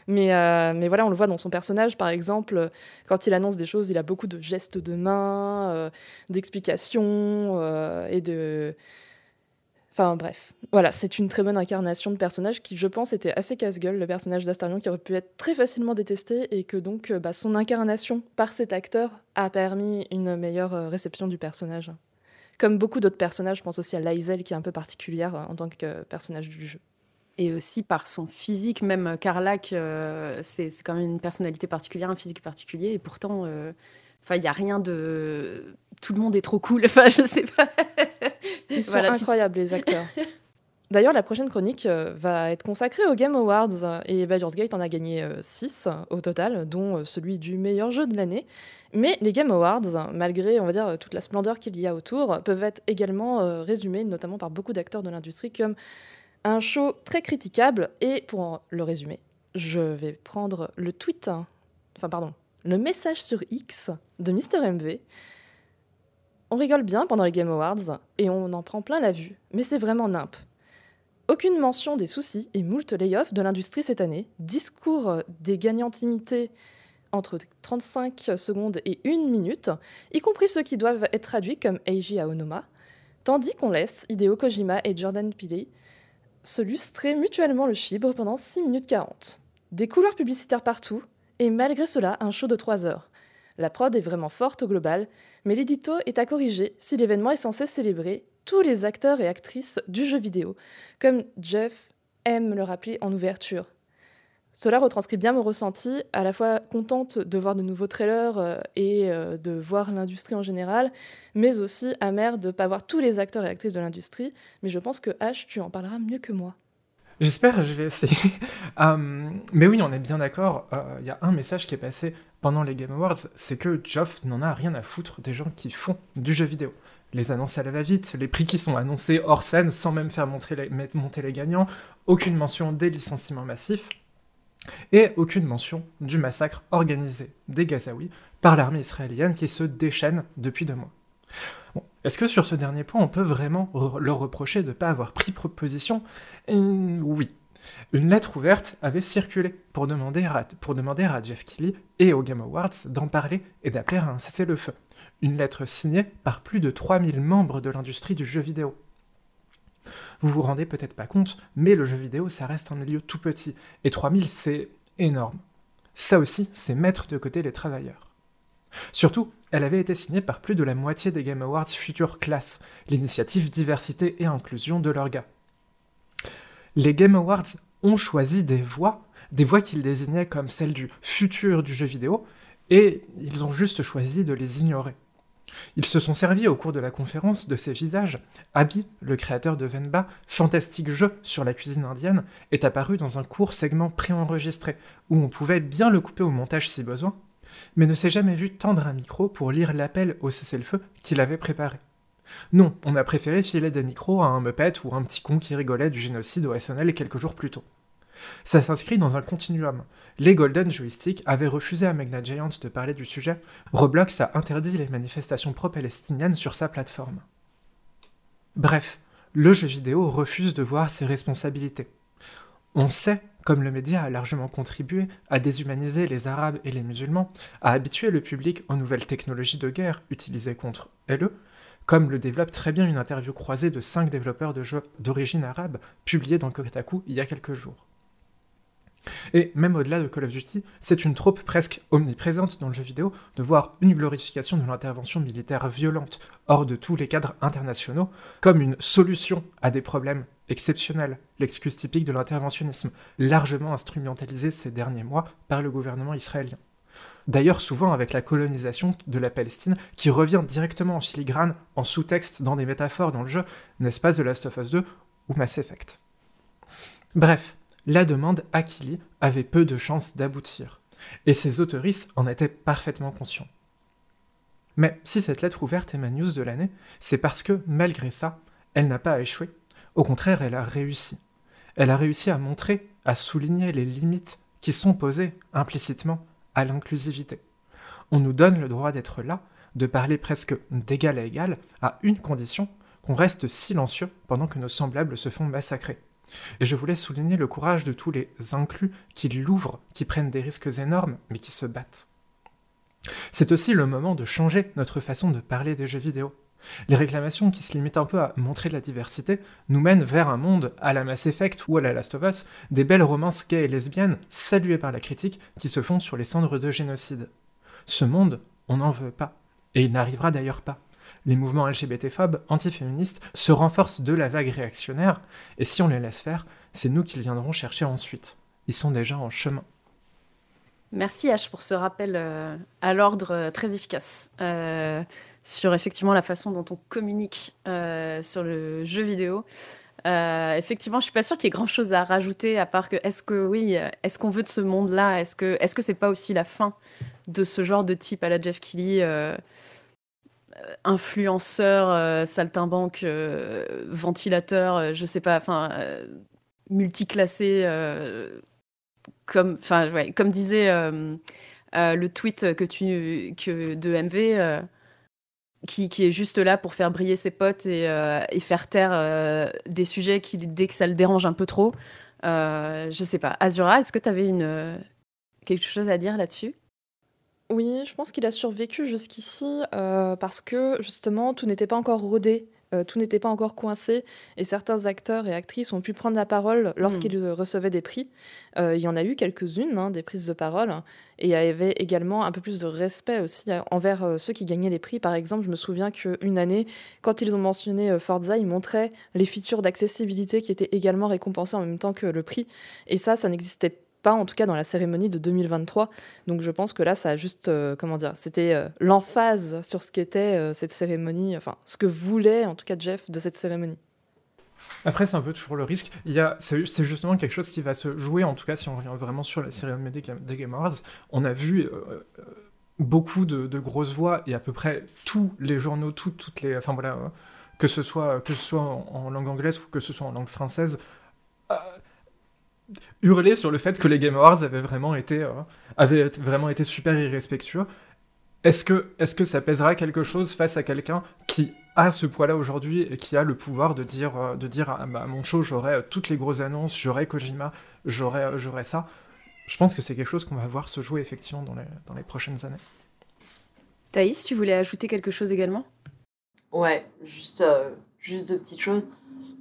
Mais, euh, mais voilà, on le voit dans son personnage, par exemple, quand il annonce des choses, il a beaucoup de gestes de main, euh, d'explications euh, et de... Enfin bref, voilà, c'est une très bonne incarnation de personnage qui, je pense, était assez casse-gueule, le personnage d'Astarion, qui aurait pu être très facilement détesté et que donc bah, son incarnation par cet acteur a permis une meilleure réception du personnage. Comme beaucoup d'autres personnages, je pense aussi à Laisel qui est un peu particulière en tant que personnage du jeu. Et aussi par son physique, même Carlac, euh, c'est c'est quand même une personnalité particulière, un physique particulier, et pourtant, euh, enfin, il n'y a rien de... Tout le monde est trop cool, enfin, je sais pas. Ils sont Voilà, incroyables, les acteurs. D'ailleurs, la prochaine chronique euh, va être consacrée aux Game Awards euh, et Baldur's Gate en a gagné 6 au total, dont euh, celui du meilleur jeu de l'année. Mais les Game Awards, malgré on va dire euh, toute la splendeur qu'il y a autour, peuvent être également euh, résumés, notamment par beaucoup d'acteurs de l'industrie, comme un show très critiquable. Et pour le résumer, je vais prendre le tweet, enfin pardon, le message sur X de Mr MV. On rigole bien pendant les Game Awards et on en prend plein la vue, mais c'est vraiment nimp. Aucune mention des soucis et moult layoffs de l'industrie cette année, discours des gagnants limités entre 35 secondes et 1 minute, y compris ceux qui doivent être traduits comme Eiji Aonuma, tandis qu'on laisse Hideo Kojima et Jordan Peele se lustrer mutuellement le chibre pendant 6 minutes 40. Des couleurs publicitaires partout, et malgré cela, un show de 3 heures. La prod est vraiment forte au global, mais l'édito est à corriger si l'événement est censé célébrer tous les acteurs et actrices du jeu vidéo, comme Jeff aime le rappeler en ouverture. Cela retranscrit bien mon ressenti, à la fois contente de voir de nouveaux trailers euh, et euh, de voir l'industrie en général, mais aussi amère de ne pas voir tous les acteurs et actrices de l'industrie. Mais je pense que H, tu en parleras mieux que moi. J'espère, je vais essayer. Euh, mais oui, on est bien d'accord. Il y a un message qui est passé pendant les Game Awards, c'est que Geoff n'en a rien à foutre des gens qui font du jeu vidéo. Les annonces à la va-vite, les prix qui sont annoncés hors scène sans même faire monter les gagnants, aucune mention des licenciements massifs, et aucune mention du massacre organisé des Gazaouis par l'armée israélienne qui se déchaîne depuis deux mois. Est-ce que sur ce dernier point, on peut vraiment leur reprocher de ne pas avoir pris proposition? Oui. Une lettre ouverte avait circulé pour demander, à, pour demander à Jeff Keighley et aux Game Awards d'en parler et d'appeler à un cessez-le-feu. Une lettre signée par plus de 3000 membres de l'industrie du jeu vidéo. Vous vous rendez peut-être pas compte, mais le jeu vidéo, ça reste un milieu tout petit, et 3000, c'est énorme. Ça aussi, c'est mettre de côté les travailleurs. Surtout, elle avait été signée par plus de la moitié des Game Awards Future Class, l'initiative diversité et inclusion de leur gars. Les Game Awards ont choisi des voix, des voix qu'ils désignaient comme celles du futur du jeu vidéo, et ils ont juste choisi de les ignorer. Ils se sont servis au cours de la conférence de ces visages. Abby, le créateur de Venba, fantastique jeu sur la cuisine indienne, est apparu dans un court segment préenregistré, où on pouvait bien le couper au montage si besoin, mais ne s'est jamais vu tendre un micro pour lire l'appel au cessez-le-feu qu'il avait préparé. Non, on a préféré filer des micros à un Muppet ou un petit con qui rigolait du génocide au SNL quelques jours plus tôt. Ça s'inscrit dans un continuum. Les Golden Joystick avaient refusé à Magna Giant de parler du sujet. Roblox a interdit les manifestations pro-palestiniennes sur sa plateforme. Bref, le jeu vidéo refuse de voir ses responsabilités. On sait, comme le média a largement contribué à déshumaniser les Arabes et les musulmans, à habituer le public aux nouvelles technologies de guerre utilisées contre LE, comme le développe très bien une interview croisée de cinq développeurs de jeux d'origine arabe publiée dans Kotaku il y a quelques jours. Et même au-delà de Call of Duty, c'est une trope presque omniprésente dans le jeu vidéo de voir une glorification de l'intervention militaire violente hors de tous les cadres internationaux comme une solution à des problèmes exceptionnels, l'excuse typique de l'interventionnisme, largement instrumentalisé ces derniers mois par le gouvernement israélien. D'ailleurs souvent avec la colonisation de la Palestine qui revient directement en filigrane, en sous-texte dans des métaphores dans le jeu, n'est-ce pas The Last of Us 2 ou Mass Effect? Bref, la demande Akili avait peu de chances d'aboutir, et ses autoristes en étaient parfaitement conscients. Mais si cette lettre ouverte est ma news de l'année, c'est parce que, malgré ça, elle n'a pas échoué, au contraire, elle a réussi. Elle a réussi à montrer, à souligner les limites qui sont posées implicitement à l'inclusivité. On nous donne le droit d'être là, de parler presque d'égal à égal, à une condition, qu'on reste silencieux pendant que nos semblables se font massacrer. Et je voulais souligner le courage de tous les inclus qui l'ouvrent, qui prennent des risques énormes, mais qui se battent. C'est aussi le moment de changer notre façon de parler des jeux vidéo. Les réclamations qui se limitent un peu à montrer de la diversité nous mènent vers un monde à la Mass Effect ou à la Last of Us, des belles romances gays et lesbiennes saluées par la critique qui se fondent sur les cendres de génocide. Ce monde, on n'en veut pas, et il n'arrivera d'ailleurs pas les mouvements LGBT-phobes, antiféministes, se renforcent de la vague réactionnaire, et si on les laisse faire, c'est nous qu'ils viendront chercher ensuite. Ils sont déjà en chemin. Merci H pour ce rappel euh, à l'ordre euh, très efficace euh, sur effectivement la façon dont on communique sur le jeu vidéo. effectivement, je suis pas sûre qu'il y ait grand chose à rajouter à part que est-ce que oui, est-ce qu'on veut de ce monde-là? Est-ce que est-ce que c'est pas aussi la fin de ce genre de type à la Jeff Kelly influenceur, euh, saltimbanque, euh, ventilateur, je sais pas, enfin, multiclassé, comme, enfin, comme disait le tweet que tu, que de MV. Qui, qui, est juste là pour faire briller ses potes et, et faire taire des sujets qui, dès que ça le dérange un peu trop. je sais pas. Azura, est-ce que tu avais une, quelque chose à dire là-dessus? Oui, je pense qu'il a survécu jusqu'ici euh, parce que justement tout n'était pas encore rodé, euh, tout n'était pas encore coincé et certains acteurs et actrices ont pu prendre la parole lorsqu'ils hmm. recevaient des prix. Euh, il y en a eu quelques-unes, hein, des prises de parole, et il y avait également un peu plus de respect aussi envers ceux qui gagnaient les prix. Par exemple, je me souviens qu'une année, quand ils ont mentionné Forza, ils montraient les features d'accessibilité qui étaient également récompensées en même temps que le prix. Et ça, ça n'existait pas pas en tout cas dans la cérémonie de 2023. Donc je pense que là, ça a juste, euh, comment dire, c'était euh, l'emphase sur ce qu'était euh, cette cérémonie, enfin ce que voulait en tout cas Jeff de cette cérémonie. Après, c'est un peu toujours le risque. Il y a, c'est, justement quelque chose qui va se jouer, en tout cas si on revient vraiment sur la cérémonie des, Game Awards. On a vu beaucoup de, grosses voix et à peu près tous les journaux, toutes les, enfin voilà, que ce soit que ce soit en, en, langue anglaise ou que ce soit en langue française hurler sur le fait que les Game Awards avaient vraiment été, euh, avaient vraiment été super irrespectueux. Est-ce que, est que ça pèsera quelque chose face à quelqu'un qui a ce poids-là aujourd'hui et qui a le pouvoir de dire, euh, de dire à, mon show, j'aurai euh, toutes les grosses annonces, j'aurai Kojima, j'aurai, j'aurai ça? Je pense que c'est quelque chose qu'on va voir se jouer effectivement dans les, dans les prochaines années. Thaïs, tu voulais ajouter quelque chose également? Ouais, juste, juste deux petites choses.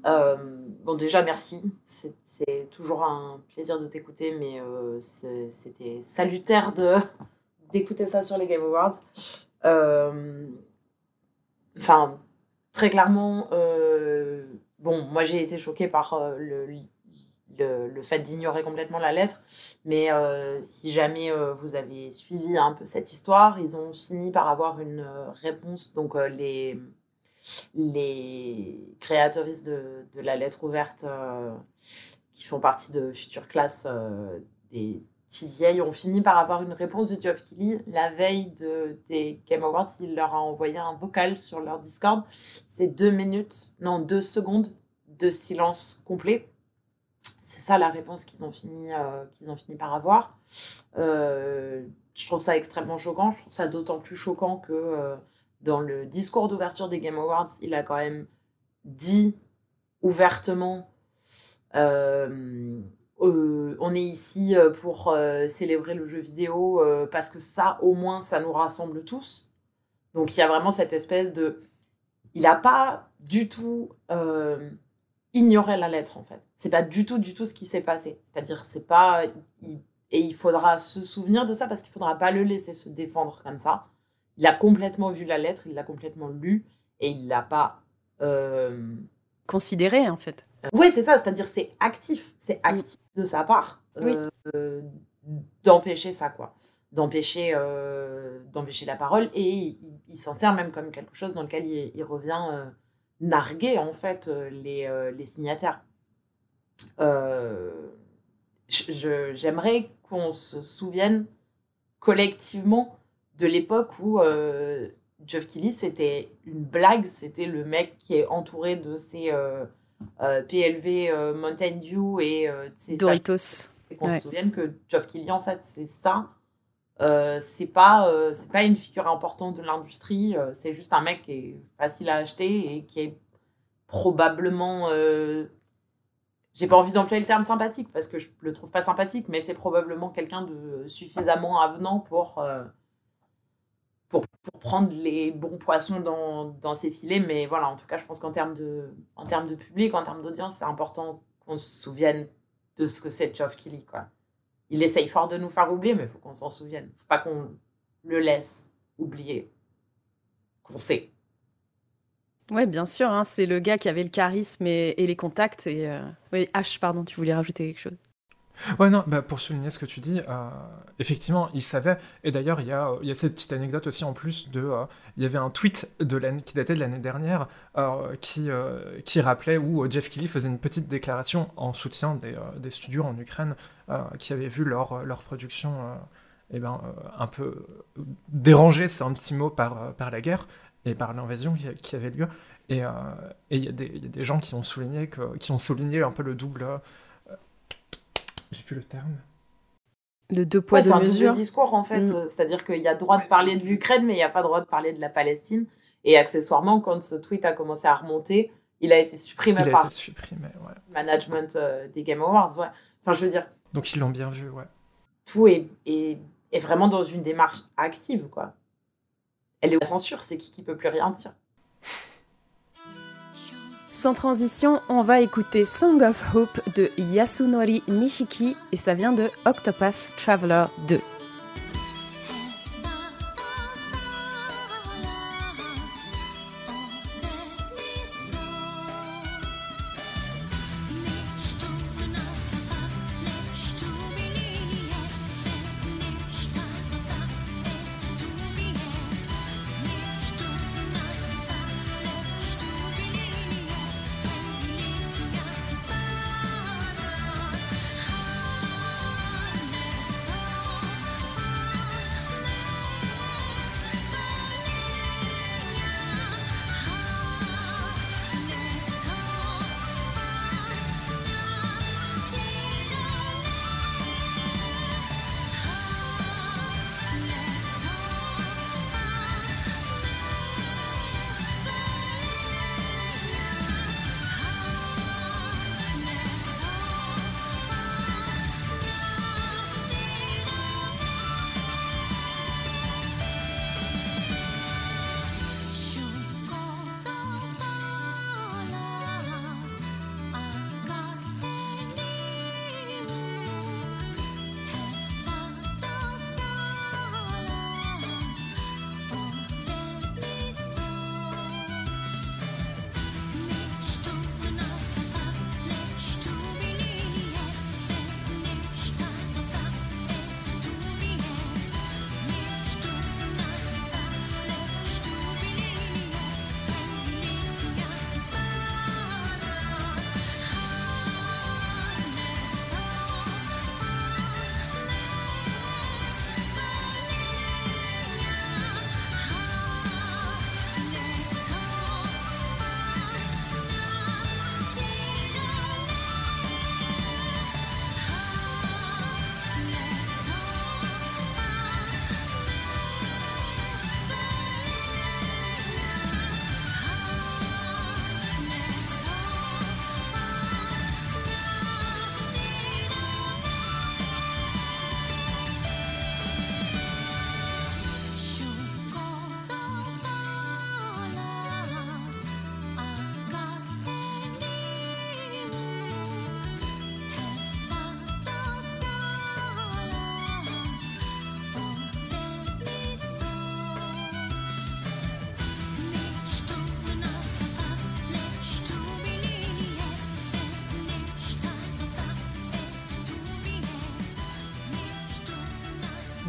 Euh, bon, déjà, merci. C'est toujours un plaisir de t'écouter, mais euh, c'était salutaire d'écouter ça sur les Game Awards. Euh, Enfin, très clairement, bon, moi j'ai été choquée par le, le, le fait d'ignorer complètement la lettre, mais si jamais vous avez suivi un peu cette histoire, ils ont fini par avoir une réponse. Donc, les, les créatrices de, de la lettre ouverte euh, qui font partie de Future Class euh, des TDA ont fini par avoir une réponse de Geoff Keighley la veille de, des Game Awards. Il leur a envoyé un vocal sur leur Discord. C'est deux minutes, non, deux secondes de silence complet. C'est ça la réponse qu'ils ont, fini, euh, qu'ils ont fini par avoir. Je trouve ça extrêmement choquant. Je trouve ça d'autant plus choquant que dans le discours d'ouverture des Game Awards, il a quand même dit ouvertement euh, euh, on est ici euh, pour célébrer le jeu vidéo parce que ça, au moins, ça nous rassemble tous. Donc il y a vraiment cette espèce de... Il n'a pas du tout ignoré la lettre, en fait. C'est pas du tout, du tout ce qui s'est passé. C'est-à-dire, c'est pas... Et il faudra se souvenir de ça parce qu'il faudra pas le laisser se défendre comme ça. Il a complètement vu la lettre, il l'a complètement lu et il l'a pas... euh, Considéré, en fait. oui, c'est ça, c'est-à-dire c'est actif, c'est actif de sa part Oui. euh, d'empêcher ça, quoi, d'empêcher euh, d'empêcher la parole et il, il s'en sert même comme quelque chose dans lequel il, il revient euh, narguer en fait les, les signataires. J'aimerais qu'on se souvienne collectivement de l'époque où euh, Geoff Keighley c'était une blague, c'était le mec qui est entouré de ses euh, euh, PLV euh, Mountain Dew et Doritos. et qu'on Ouais. se souvienne que Geoff Keighley en fait c'est ça c'est pas c'est pas une figure importante de l'industrie c'est juste un mec qui est facile à acheter et qui est probablement j'ai pas envie d'employer le terme sympathique parce que je le trouve pas sympathique mais c'est probablement quelqu'un de suffisamment avenant pour pour, pour prendre les bons poissons dans, dans ses filets. Mais voilà, en tout cas, je pense qu'en termes de, en de public, en termes d'audience, c'est important qu'on se souvienne de ce que c'est Geoff Keighley. Quoi. Il essaye fort de nous faire oublier, mais il faut qu'on s'en souvienne. faut pas qu'on le laisse oublier. Qu'on sait. Ouais, bien sûr, hein, c'est le gars qui avait le charisme et, et les contacts. Et, euh, Oui, H, pardon, tu voulais rajouter quelque chose. Ouais, non, bah, pour souligner ce que tu dis, euh, effectivement, il savait. Et d'ailleurs, il y a, il y a cette petite anecdote aussi en plus de. euh, il y avait un tweet de qui datait de l'année dernière euh, qui, euh, qui rappelait où euh, Jeff Keighley faisait une petite déclaration en soutien des, euh, des studios en Ukraine euh, qui avaient vu leur, leur production euh, eh ben, euh, un peu dérangée, c'est un petit mot, par, euh, par la guerre et par l'invasion qui, avait lieu. Et euh, il y, y a des gens qui ont souligné, qui ont souligné un peu le double. J'ai plus le terme. Le deux poids, Ouais, c'est deux un double mesures. discours en fait. Mm. Euh, C'est-à-dire qu'il y a droit de parler de l'Ukraine, mais il n'y a pas droit de parler de la Palestine. Et accessoirement, quand ce tweet a commencé à remonter, il a été supprimé Il a par été supprimé, ouais. le management euh, des Game Awards. Ouais. Enfin, je veux dire, Donc ils l'ont bien vu, ouais. tout est, est, est vraiment dans une démarche active, quoi. Elle est la censure, c'est qui qui peut plus rien dire. Sans transition, on va écouter Song of Hope de Yasunori Nishiki et ça vient de Octopath Traveler 2.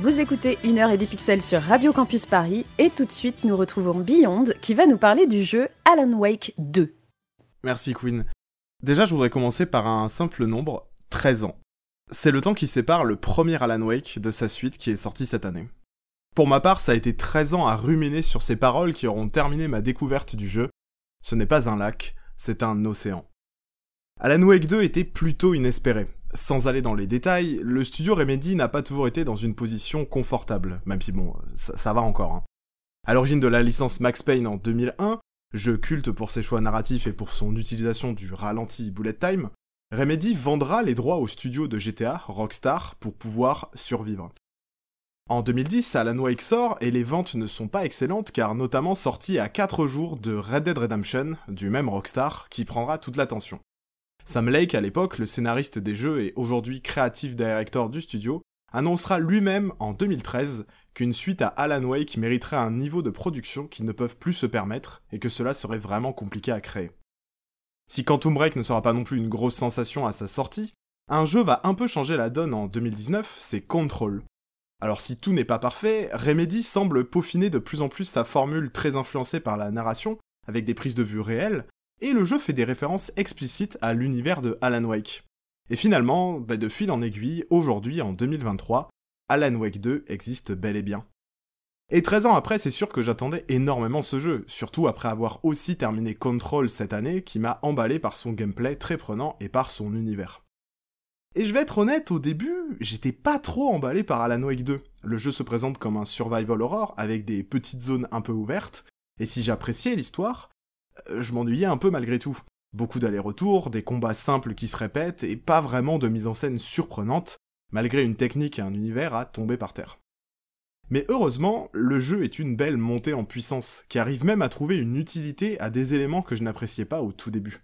Vous écoutez Une heure et des pixels sur Radio Campus Paris et tout de suite nous retrouvons Beyond qui va nous parler du jeu Alan Wake 2. Merci Queen. Déjà, je voudrais commencer par un simple nombre, 13 ans. C'est le temps qui sépare le premier Alan Wake de sa suite qui est sorti cette année. Pour ma part, ça a été 13 ans à ruminer sur ces paroles qui auront terminé ma découverte du jeu. Ce n'est pas un lac, c'est un océan. Alan Wake 2 était plutôt inespéré. Sans aller dans les détails, le studio Remedy n'a pas toujours été dans une position confortable, même si bon, ça, va encore. Hein. À l'origine de la licence Max Payne en 2001, jeu culte pour ses choix narratifs et pour son utilisation du ralenti bullet time, Remedy vendra les droits au studio de GTA, Rockstar, pour pouvoir survivre. En 2010, Alan Wake sort et les ventes ne sont pas excellentes car notamment sorti à 4 jours de Red Dead Redemption, du même Rockstar, qui prendra toute l'attention. Sam Lake, à l'époque, le scénariste des jeux et aujourd'hui créatif director du studio, annoncera lui-même en 2013 qu'une suite à Alan Wake mériterait un niveau de production qu'ils ne peuvent plus se permettre et que cela serait vraiment compliqué à créer. Si Quantum Break ne sera pas non plus une grosse sensation à sa sortie, un jeu va un peu changer la donne en 2019, c'est Control. Alors si tout n'est pas parfait, Remedy semble peaufiner de plus en plus sa formule très influencée par la narration, avec des prises de vue réelles, et le jeu fait des références explicites à l'univers de Alan Wake. Et finalement, bah, de fil en aiguille, aujourd'hui, en 2023, Alan Wake 2 existe bel et bien. Et 13 ans après, c'est sûr que j'attendais énormément ce jeu, surtout après avoir aussi terminé Control cette année, qui m'a emballé par son gameplay très prenant et par son univers. Et je vais être honnête, au début, j'étais pas trop emballé par Alan Wake 2. Le jeu se présente comme un survival horror avec des petites zones un peu ouvertes, et si j'appréciais l'histoire, je m'ennuyais un peu malgré tout. Beaucoup d'allers-retours, des combats simples qui se répètent, et pas vraiment de mise en scène surprenante, malgré une technique et un univers à tomber par terre. Mais heureusement, le jeu est une belle montée en puissance, qui arrive même à trouver une utilité à des éléments que je n'appréciais pas au tout début.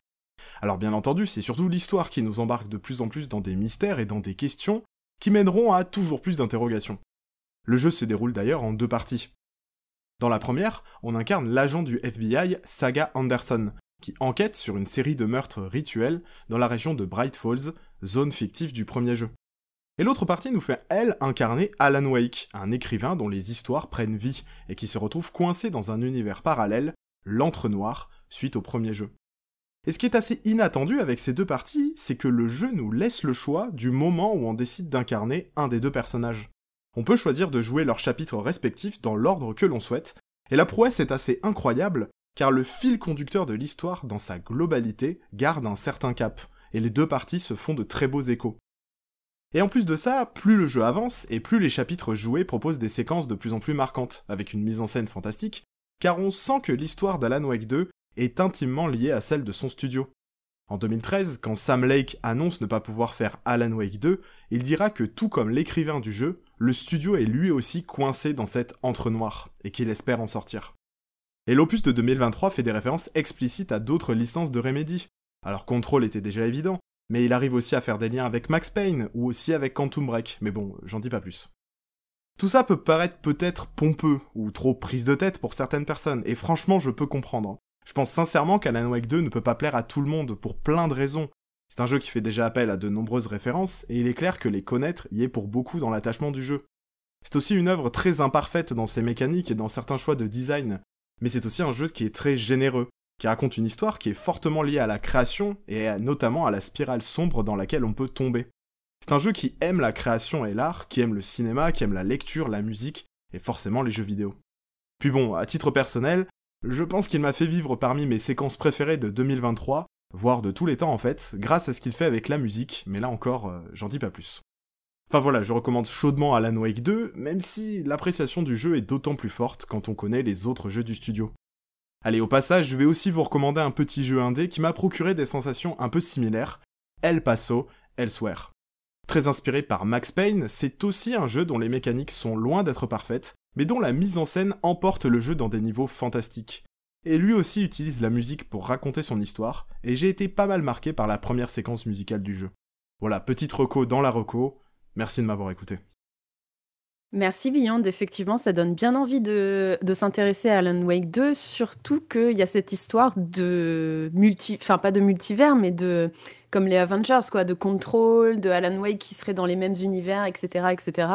Alors bien entendu, c'est surtout l'histoire qui nous embarque de plus en plus dans des mystères et dans des questions qui mèneront à toujours plus d'interrogations. Le jeu se déroule d'ailleurs en deux parties. Dans la première, on incarne l'agent du FBI Saga Anderson, qui enquête sur une série de meurtres rituels dans la région de Bright Falls, zone fictive du premier jeu. Et l'autre partie nous fait, elle, incarner Alan Wake, un écrivain dont les histoires prennent vie et qui se retrouve coincé dans un univers parallèle, l'entre-noir, suite au premier jeu. Et ce qui est assez inattendu avec ces deux parties, c'est que le jeu nous laisse le choix du moment où on décide d'incarner un des deux personnages. On peut choisir de jouer leurs chapitres respectifs dans l'ordre que l'on souhaite, et la prouesse est assez incroyable, car le fil conducteur de l'histoire dans sa globalité garde un certain cap, et les deux parties se font de très beaux échos. Et en plus de ça, plus le jeu avance, et plus les chapitres joués proposent des séquences de plus en plus marquantes, avec une mise en scène fantastique, car on sent que l'histoire d'Alan Wake 2 est intimement liée à celle de son studio. En 2013, quand Sam Lake annonce ne pas pouvoir faire Alan Wake 2, il dira que tout comme l'écrivain du jeu, le studio est lui aussi coincé dans cet entre-noir, et qu'il espère en sortir. Et l'opus de 2023 fait des références explicites à d'autres licences de Remedy. Alors Control était déjà évident, mais il arrive aussi à faire des liens avec Max Payne, ou aussi avec Quantum Break, mais bon, j'en dis pas plus. Tout ça peut paraître peut-être pompeux, ou trop prise de tête pour certaines personnes, et franchement je peux comprendre. Je pense sincèrement qu'Alan Wake 2 ne peut pas plaire à tout le monde pour plein de raisons. C'est un jeu qui fait déjà appel à de nombreuses références, et il est clair que les connaître y est pour beaucoup dans l'attachement du jeu. C'est aussi une œuvre très imparfaite dans ses mécaniques et dans certains choix de design, mais c'est aussi un jeu qui est très généreux, qui raconte une histoire qui est fortement liée à la création et notamment à la spirale sombre dans laquelle on peut tomber. C'est un jeu qui aime la création et l'art, qui aime le cinéma, qui aime la lecture, la musique et forcément les jeux vidéo. Puis bon, à titre personnel, je pense qu'il m'a fait vivre parmi mes séquences préférées de 2023, voire de tous les temps en fait, grâce à ce qu'il fait avec la musique, mais là encore, euh, j'en dis pas plus. Enfin voilà, je recommande chaudement Alan Wake 2, même si l'appréciation du jeu est d'autant plus forte quand on connaît les autres jeux du studio. Allez, au passage, je vais aussi vous recommander un petit jeu indé qui m'a procuré des sensations un peu similaires, El Paso, Elsewhere. Très inspiré par Max Payne, c'est aussi un jeu dont les mécaniques sont loin d'être parfaites, mais dont la mise en scène emporte le jeu dans des niveaux fantastiques. Et lui aussi utilise la musique pour raconter son histoire, et j'ai été pas mal marqué par la première séquence musicale du jeu. Voilà, petite reco dans la reco, merci de m'avoir écouté. Merci Beyond, effectivement ça donne bien envie de, s'intéresser à Alan Wake 2, surtout qu'il y a cette histoire de multi... Enfin pas de multivers, mais de... Comme les Avengers, quoi, de contrôle, de Alan Wake qui serait dans les mêmes univers, etc. etc.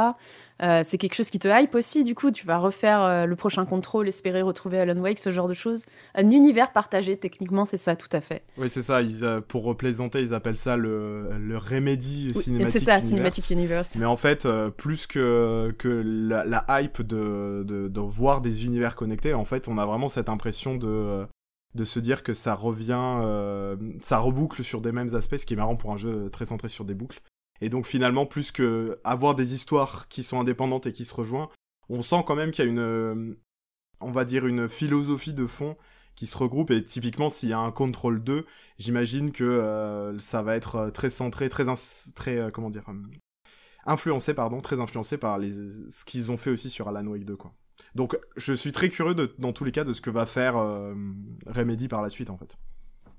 Euh, c'est quelque chose qui te hype aussi, du coup, tu vas refaire euh, le prochain contrôle, espérer retrouver Alan Wake, ce genre de choses. Un univers partagé, techniquement, c'est ça, tout à fait. Oui, c'est ça. Ils, euh, pour replaisanter, ils appellent ça le, le Remedy Oui, Cinematic c'est ça, Universe. Cinematic Universe. Mais en fait, plus que, que la, la hype de, de, de voir des univers connectés, en fait, on a vraiment cette impression de, de se dire que ça revient, euh, ça reboucle sur des mêmes aspects, ce qui est marrant pour un jeu très centré sur des boucles. Et donc finalement, plus que avoir des histoires qui sont indépendantes et qui se rejoignent, on sent quand même qu'il y a une, euh, on va dire une philosophie de fond qui se regroupe. Et typiquement, s'il y a un Control 2, j'imagine que euh, ça va être euh, très centré, très, très euh, comment dire, euh, influencé, pardon, très influencé par les, ce qu'ils ont fait aussi sur Alan Wake 2, quoi. Donc, je suis très curieux de, dans tous les cas de ce que va faire euh, Remedy par la suite, en fait.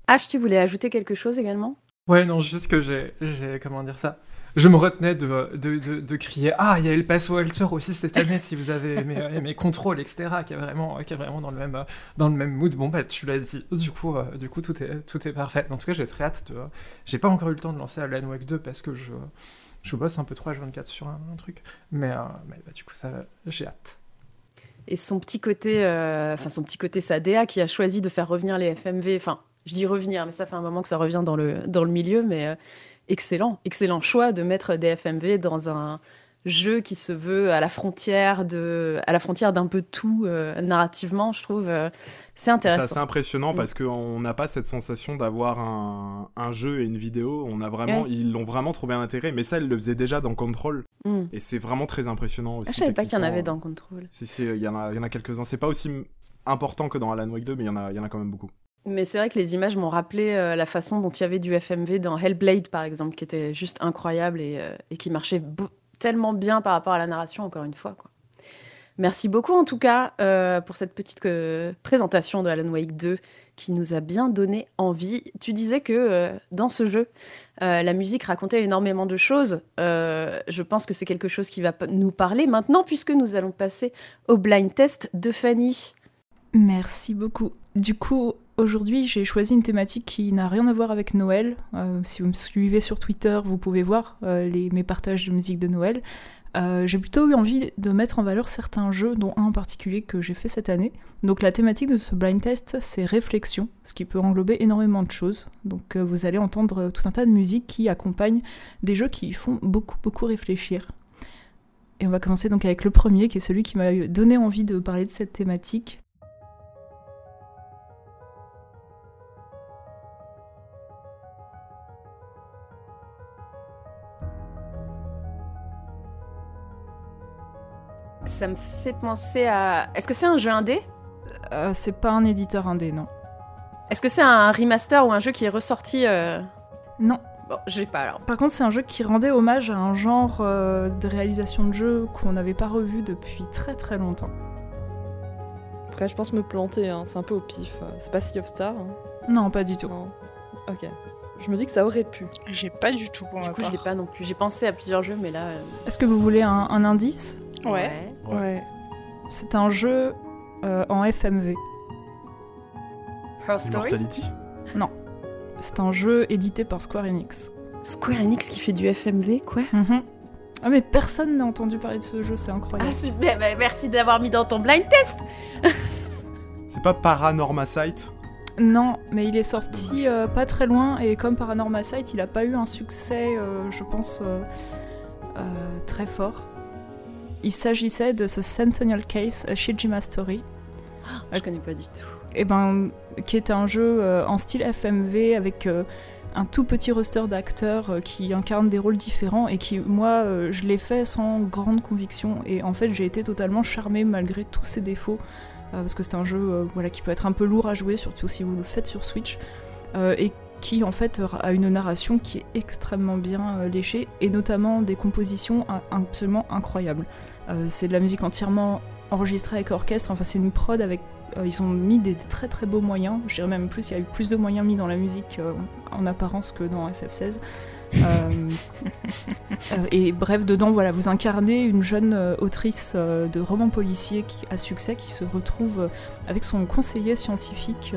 H, tu voulais ajouter quelque chose également? Ouais, non, juste que j'ai, j'ai, comment dire ça? Je me retenais de, de, de, de crier Ah, il y a El Paso Walter aussi cette année, si vous avez aimé, aimé Control, etc., qui est vraiment, qui est vraiment dans, le même, euh, dans le même mood. Bon, bah, tu l'as dit. Du coup, euh, du coup tout, est, tout est parfait. En tout cas, j'ai très hâte de. J'ai pas encore eu le temps de lancer Alan Wake 2 parce que je, je bosse un peu trop H24 sur un, un truc. Mais, euh, mais bah, du coup, ça, j'ai hâte. Et son petit côté, euh, enfin son petit côté, sa DA qui a choisi de faire revenir les FMV. Enfin, je dis revenir, mais ça fait un moment que ça revient dans le dans le milieu, mais euh, excellent, excellent choix de mettre des FMV dans un jeu qui se veut à la frontière de, à la frontière d'un peu tout euh, narrativement, je trouve. euh, c'est C'est intéressant. assez impressionnant Mm. parce qu'on n'a pas cette sensation d'avoir un, un jeu et une vidéo. On a vraiment, Ouais. ils l'ont vraiment trouvé un intérêt. Mais ça, ils le faisaient déjà dans Control. Mm. Et c'est vraiment très impressionnant aussi. Ah, je savais pas qu'il y en avait dans Control. Si, si, il y en a, il y en a quelques-uns. C'est pas aussi important que dans Alan Wake 2, mais il y en a, il y en a quand même beaucoup. Mais c'est vrai que les images m'ont rappelé euh, la façon dont il y avait du FMV dans Hellblade, par exemple, qui était juste incroyable et, euh, qui marchait tellement bien par rapport à la narration, encore une fois. Quoi. Merci beaucoup, en tout cas, euh, pour cette petite présentation de Alan Wake 2 qui nous a bien donné envie. Tu disais que dans ce jeu, la musique racontait énormément de choses. Je pense que c'est quelque chose qui va nous parler maintenant, puisque nous allons passer au blind test de Fanny. Merci beaucoup. Du coup, aujourd'hui, j'ai choisi une thématique qui n'a rien à voir avec Noël. Euh, si vous me suivez sur Twitter, vous pouvez voir euh, mes partages de musique de Noël. Euh, j'ai plutôt eu envie de mettre en valeur certains jeux, dont un en particulier que j'ai fait cette année. Donc la thématique de ce blind test, c'est réflexion, ce qui peut englober énormément de choses. Donc vous allez entendre tout un tas de musiques qui accompagnent des jeux qui font beaucoup, beaucoup réfléchir. Et on va commencer donc avec le premier, qui est celui qui m'a donné envie de parler de cette thématique. Ça me fait penser à... Est-ce que c'est un jeu indé? Euh, c'est pas un éditeur indé, non. Est-ce que c'est un remaster ou un jeu qui est ressorti euh, Non. Bon, j'ai pas alors. Par contre, c'est un jeu qui rendait hommage à un genre euh, de réalisation de jeu qu'on n'avait pas revu depuis très très longtemps. Après, je pense me planter, hein, c'est un peu au pif. C'est pas Sea of Star hein. Non, pas du tout. Non. Ok. Je me dis que ça aurait pu. J'ai pas du tout pour Du ma coup, je l'ai pas non plus. J'ai pensé à plusieurs jeux, mais là. euh, Est-ce que vous voulez un, un indice? Ouais. Ouais. C'est un jeu euh, en FMV. Her Story? Immortality? Non. C'est un jeu édité par Square Enix. Square Enix qui fait du FMV, quoi? Mhm. Ah mais personne n'a entendu parler de ce jeu, c'est incroyable. Ah, super, bah, merci de l'avoir mis dans ton blind test C'est pas Paranorma Sight Non, mais il est sorti euh, pas très loin et comme Paranormal Sight, il a pas eu un succès, euh, je pense, euh, euh, très fort. Il s'agissait de ce Centennial Case, A Shijima Story. Je connais pas du tout. Et ben, qui est un jeu euh, en style FMV avec euh, un tout petit roster d'acteurs euh, qui incarnent des rôles différents et qui, moi, euh, je l'ai fait sans grande conviction et en fait, j'ai été totalement charmée malgré tous ses défauts euh, parce que c'est un jeu euh, voilà, qui peut être un peu lourd à jouer, surtout si vous le faites sur Switch euh, et qui en fait a une narration qui est extrêmement bien euh, léchée et notamment des compositions absolument incroyables. Euh, c'est de la musique entièrement enregistrée avec orchestre, enfin c'est une prod avec euh, ils ont mis des très très beaux moyens, je dirais même plus, il y a eu plus de moyens mis dans la musique euh, en apparence que dans FF16. Euh, euh, et bref, dedans, voilà, vous incarnez une jeune autrice de romans policiers à succès qui se retrouve avec son conseiller scientifique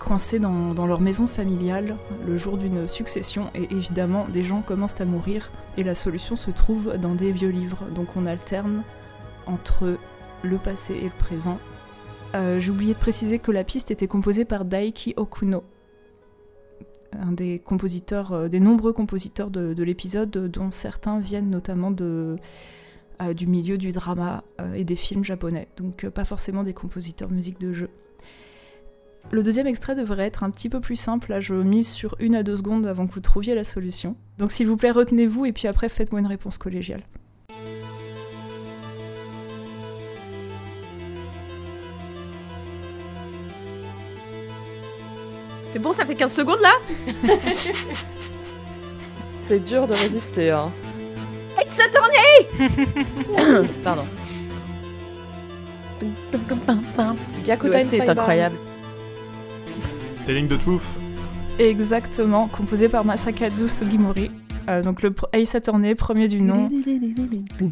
coincés dans, leur maison familiale le jour d'une succession et évidemment des gens commencent à mourir et la solution se trouve dans des vieux livres. Donc on alterne entre le passé et le présent. Euh, J'ai oublié de préciser que la piste était composée par Daiki Okuno, un des compositeurs, euh, des nombreux compositeurs de, de l'épisode, dont certains viennent notamment de, euh, du milieu du drama et des films japonais, donc pas forcément des compositeurs de musique de jeu. Le deuxième extrait devrait être un petit peu plus simple, là je mise sur une à deux secondes avant que vous trouviez la solution. Donc s'il vous plaît retenez-vous et puis après faites-moi une réponse collégiale. C'est bon, ça fait 15 secondes là? C'est dur de résister. Hein. Ace Attorney Pardon. Yakuta L'OST est Inside incroyable. Telling the truth. Exactement, composé par Masakazu Sugimori. Euh, donc le Ace Attorney, premier du nom.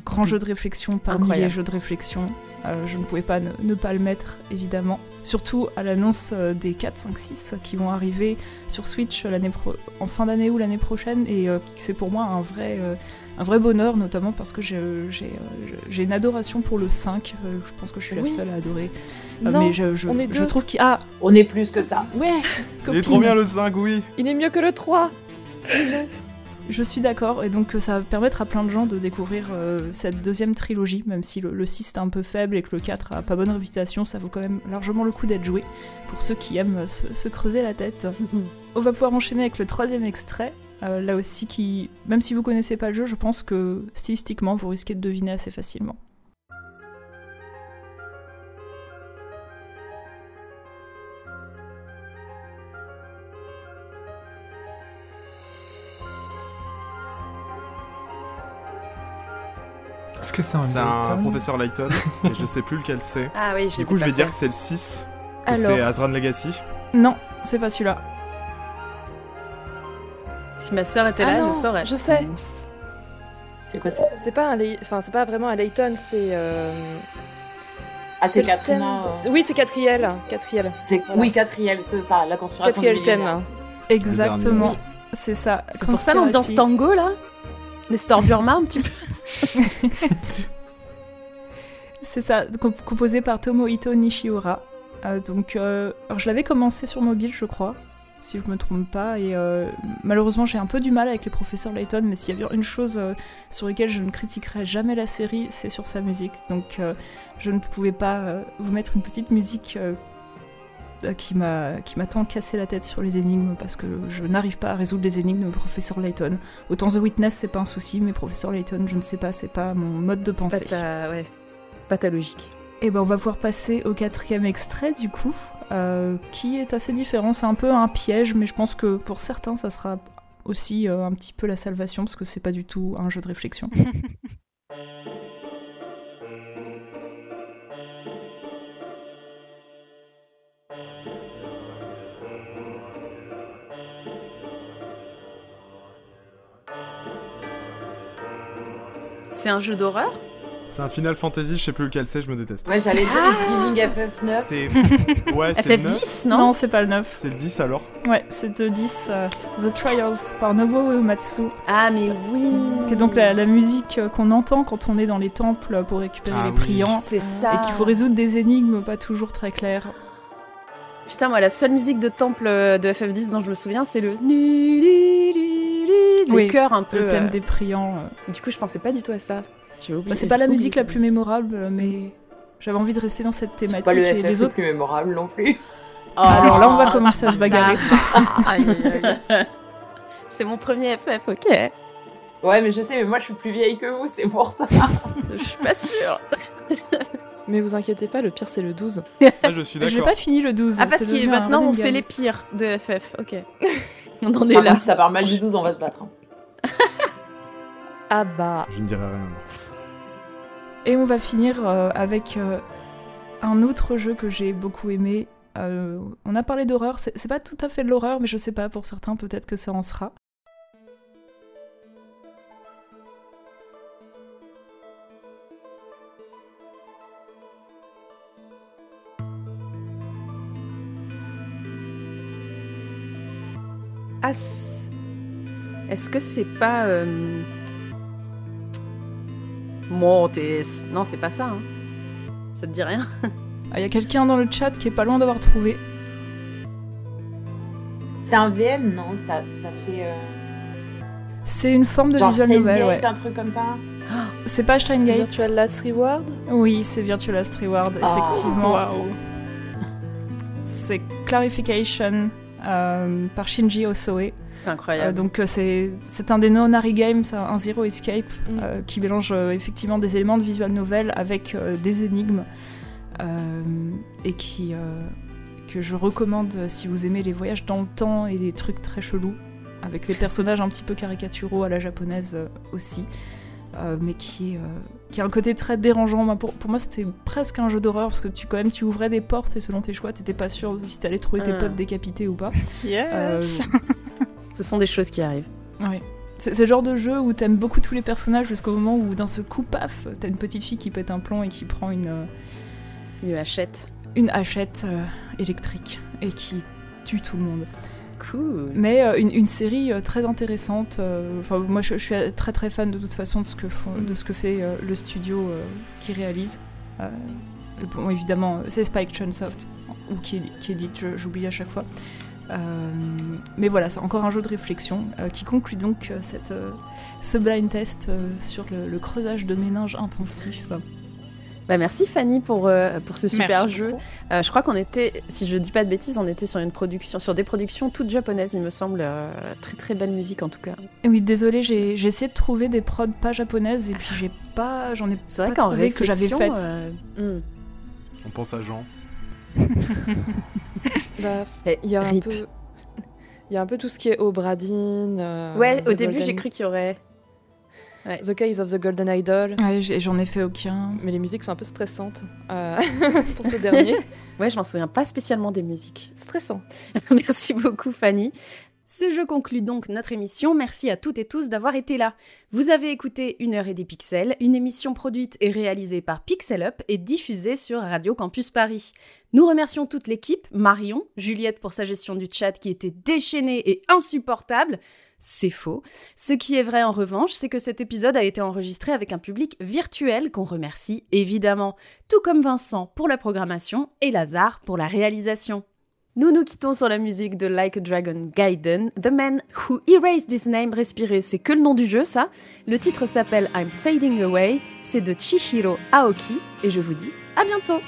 Grand jeu de réflexion parmi Incroyable. les jeux de réflexion. Euh, je ne pouvais pas ne, ne pas le mettre, évidemment. Surtout à l'annonce euh, des 4, 5, 6 qui vont arriver sur Switch l'année pro- en fin d'année ou l'année prochaine. Et euh, c'est pour moi un vrai, euh, un vrai bonheur, notamment parce que j'ai j'ai, euh, j'ai une adoration pour le 5. Euh, je pense que je suis la Oui. seule à adorer. Euh, Non, mais je, je- on est je trouve qu'il... Ah On est plus que ça. Ouais Il est trop bien le 5, oui. Il est mieux que le 3. Je suis d'accord, et donc euh, ça va permettre à plein de gens de découvrir euh, cette deuxième trilogie, même si le, le 6 est un peu faible et que le 4 a pas bonne réputation, ça vaut quand même largement le coup d'être joué pour ceux qui aiment euh, se, se creuser la tête. On va pouvoir enchaîner avec le troisième extrait, euh, là aussi qui, même si vous connaissez pas le jeu, je pense que stylistiquement vous risquez de deviner assez facilement. Est-ce que c'est un C'est un professeur Layton, et je sais plus lequel c'est. Ah oui, je Du coup, je vais dire que c'est le 6. que Alors. C'est Azran Legacy. Non, c'est pas celui-là. Si ma sœur était là, Ah elle non, le saurait. Je sais. C'est quoi ça C'est pas un Lay- enfin c'est pas vraiment un Layton, c'est euh, Ah, c'est Katrina. thème- Oui, c'est Catriel, Catriel. Voilà. oui, Catriel, c'est ça, la conspiration. Catriel du thème. millénaire. Exactement, Oui. c'est ça. C'est pour ça l'ambiance Conspiracy. tango là? Les Storburma un petit peu C'est ça, comp- composé par Tomohito Nishiura. Euh, donc, euh, alors je l'avais commencé sur mobile, je crois, si je me trompe pas. Et euh, malheureusement, j'ai un peu du mal avec les professeurs Layton, mais s'il y a bien une chose euh, sur laquelle je ne critiquerai jamais la série, c'est sur sa musique. Donc, euh, je ne pouvais pas vous mettre une petite musique qui m'a qui m'a tant cassé la tête sur les énigmes parce que je n'arrive pas à résoudre les énigmes de professeur Layton. Autant The Witness, c'est pas un souci, mais professeur Layton, je ne sais pas, c'est pas mon mode de pensée. pas ta... Ouais, pas ta logique. Et ben on va pouvoir passer au quatrième extrait du coup, euh, qui est assez différent. C'est un peu un piège, mais je pense que pour certains ça sera aussi euh, un petit peu la salvation parce que c'est pas du tout un jeu de réflexion. C'est un jeu d'horreur? C'est un Final Fantasy, je sais plus lequel c'est, je me déteste. Ouais, j'allais dire Ah. It's Giving FF9. C'est. Ouais, c'est le 9. FF10, non non, c'est pas le 9. C'est le 10 alors Ouais, c'est de 10 euh, The Trials par Nobuo Uematsu. Ah mais oui Qui est donc la, la musique euh, qu'on entend quand on est dans les temples pour récupérer Ah les oui. priants. C'est ça Et qu'il faut résoudre des énigmes pas toujours très claires. Putain, moi, la seule musique de temple euh, de FF10 dont je me souviens, c'est le... nu- li- li- li- Les Oui, chœurs un peu... Le thème euh, des priants. euh. Du coup, je pensais pas du tout à ça. J'ai. Bah, c'est pas la j'ai musique la plus mémorable, euh, mais j'avais envie de rester dans cette C'est thématique. pas le et FF les le plus mémorable non plus. Alors là, on va Oh, commencer à se bagarrer. C'est mon premier FF, ok. Ouais, mais je sais, mais moi je suis plus vieille que vous, c'est pour ça. Je suis pas sûre. Mais vous inquiétez pas, le pire c'est le 12. Ah, je suis J'ai d'accord. pas fini le 12. Ah, parce que maintenant, on fait les pires de FF, ok. on en est Par là. contre, si ça part mal du 12, on va se battre. Ah bah. Je ne dirai rien. Et on va finir euh, avec euh, un autre jeu que j'ai beaucoup aimé. Euh, on a parlé d'horreur, c'est pas tout à fait de l'horreur, mais je sais pas, pour certains peut-être que ça en sera. Ah, c- est-ce que c'est pas. Montes. Non, c'est pas ça. Hein. Ça te dit rien? Ah, Il y a quelqu'un dans le chat qui est pas loin d'avoir trouvé. C'est un VN, non? Ça, ça fait. euh, C'est une forme de Genre visual novel, ouais. un truc comme ça? C'est pas Steingate. Virtual Last Reward? Oui, c'est Virtual Last Reward, Oh. effectivement. Waouh. C'est Clarification euh, par Shinji Osoe. C'est incroyable. Euh, donc euh, c'est un des non-Harry Games, un un Zero Escape, Mm. euh, qui mélange effectivement des éléments de visual novel avec des énigmes et qui que je recommande si vous aimez les voyages dans le temps et les trucs très chelous, avec les personnages un petit peu caricaturaux à la japonaise euh, aussi, euh, mais qui, euh, qui a un côté très dérangeant. Moi, pour, pour moi, c'était presque un jeu d'horreur parce que tu quand même tu ouvrais des portes et selon tes choix, t'étais pas sûr si t'allais trouver tes Ah. potes décapités ou pas. Yes. Ce sont des choses qui arrivent. Ouais. C'est le genre de jeu où t'aimes beaucoup tous les personnages jusqu'au moment où d'un seul coup, paf, t'as une petite fille qui pète un plomb et qui prend une, euh, Une hachette. une hachette euh, électrique et qui tue tout le monde. Cool. Mais euh, une, une série euh, très intéressante. Enfin, moi, je, je suis très très fan de toute façon de ce que, font- de ce que fait le studio qui réalise. Bon, évidemment, c'est Spike Chunsoft ou qui, qui édite, j'oublie à chaque fois. Euh, mais voilà, c'est encore un jeu de réflexion euh, qui conclut donc euh, cette, euh, ce blind test euh, sur le, le creusage de méninges intensif. Bah, merci Fanny pour, euh, pour ce super Merci jeu. Euh, je crois qu'on était, si je dis pas de bêtises, on était sur une production, sur des productions toutes japonaises, il me semble. euh, très très belle musique en tout cas. Oui, désolé, j'ai j'ai essayé de trouver des prods pas japonaises et puis j'ai pas, j'en ai C'est vrai pas qu'en trouvé que j'avais euh, hmm. On pense à Jean. Bah, Eh, il y a un peu. Il y a un peu tout ce qui est Obradine. euh, Ouais, The au début Golden- j'ai cru qu'il y aurait. The Case of the Golden Idol. Ouais, j'en ai fait aucun. Mais les musiques sont un peu stressantes euh, pour ce dernier. Ouais, je m'en souviens pas spécialement des musiques. Stressant. Merci beaucoup Fanny. Ce jeu conclut donc notre émission. Merci à toutes et tous d'avoir été là. Vous avez écouté Une heure et des pixels, une émission produite et réalisée par Pixel Up et diffusée sur Radio Campus Paris. Nous remercions toute l'équipe, Marion, Juliette pour sa gestion du chat qui était déchaînée et insupportable. C'est faux. Ce qui est vrai en revanche, c'est que cet épisode a été enregistré avec un public virtuel qu'on remercie évidemment, tout comme Vincent pour la programmation et Lazare pour la réalisation. Nous nous quittons sur la musique de Like a Dragon Gaiden, The Man Who Erased His Name, respirer, c'est que le nom du jeu ça. Le titre s'appelle I'm Fading Away, c'est de Chihiro Aoki, et je vous dis à bientôt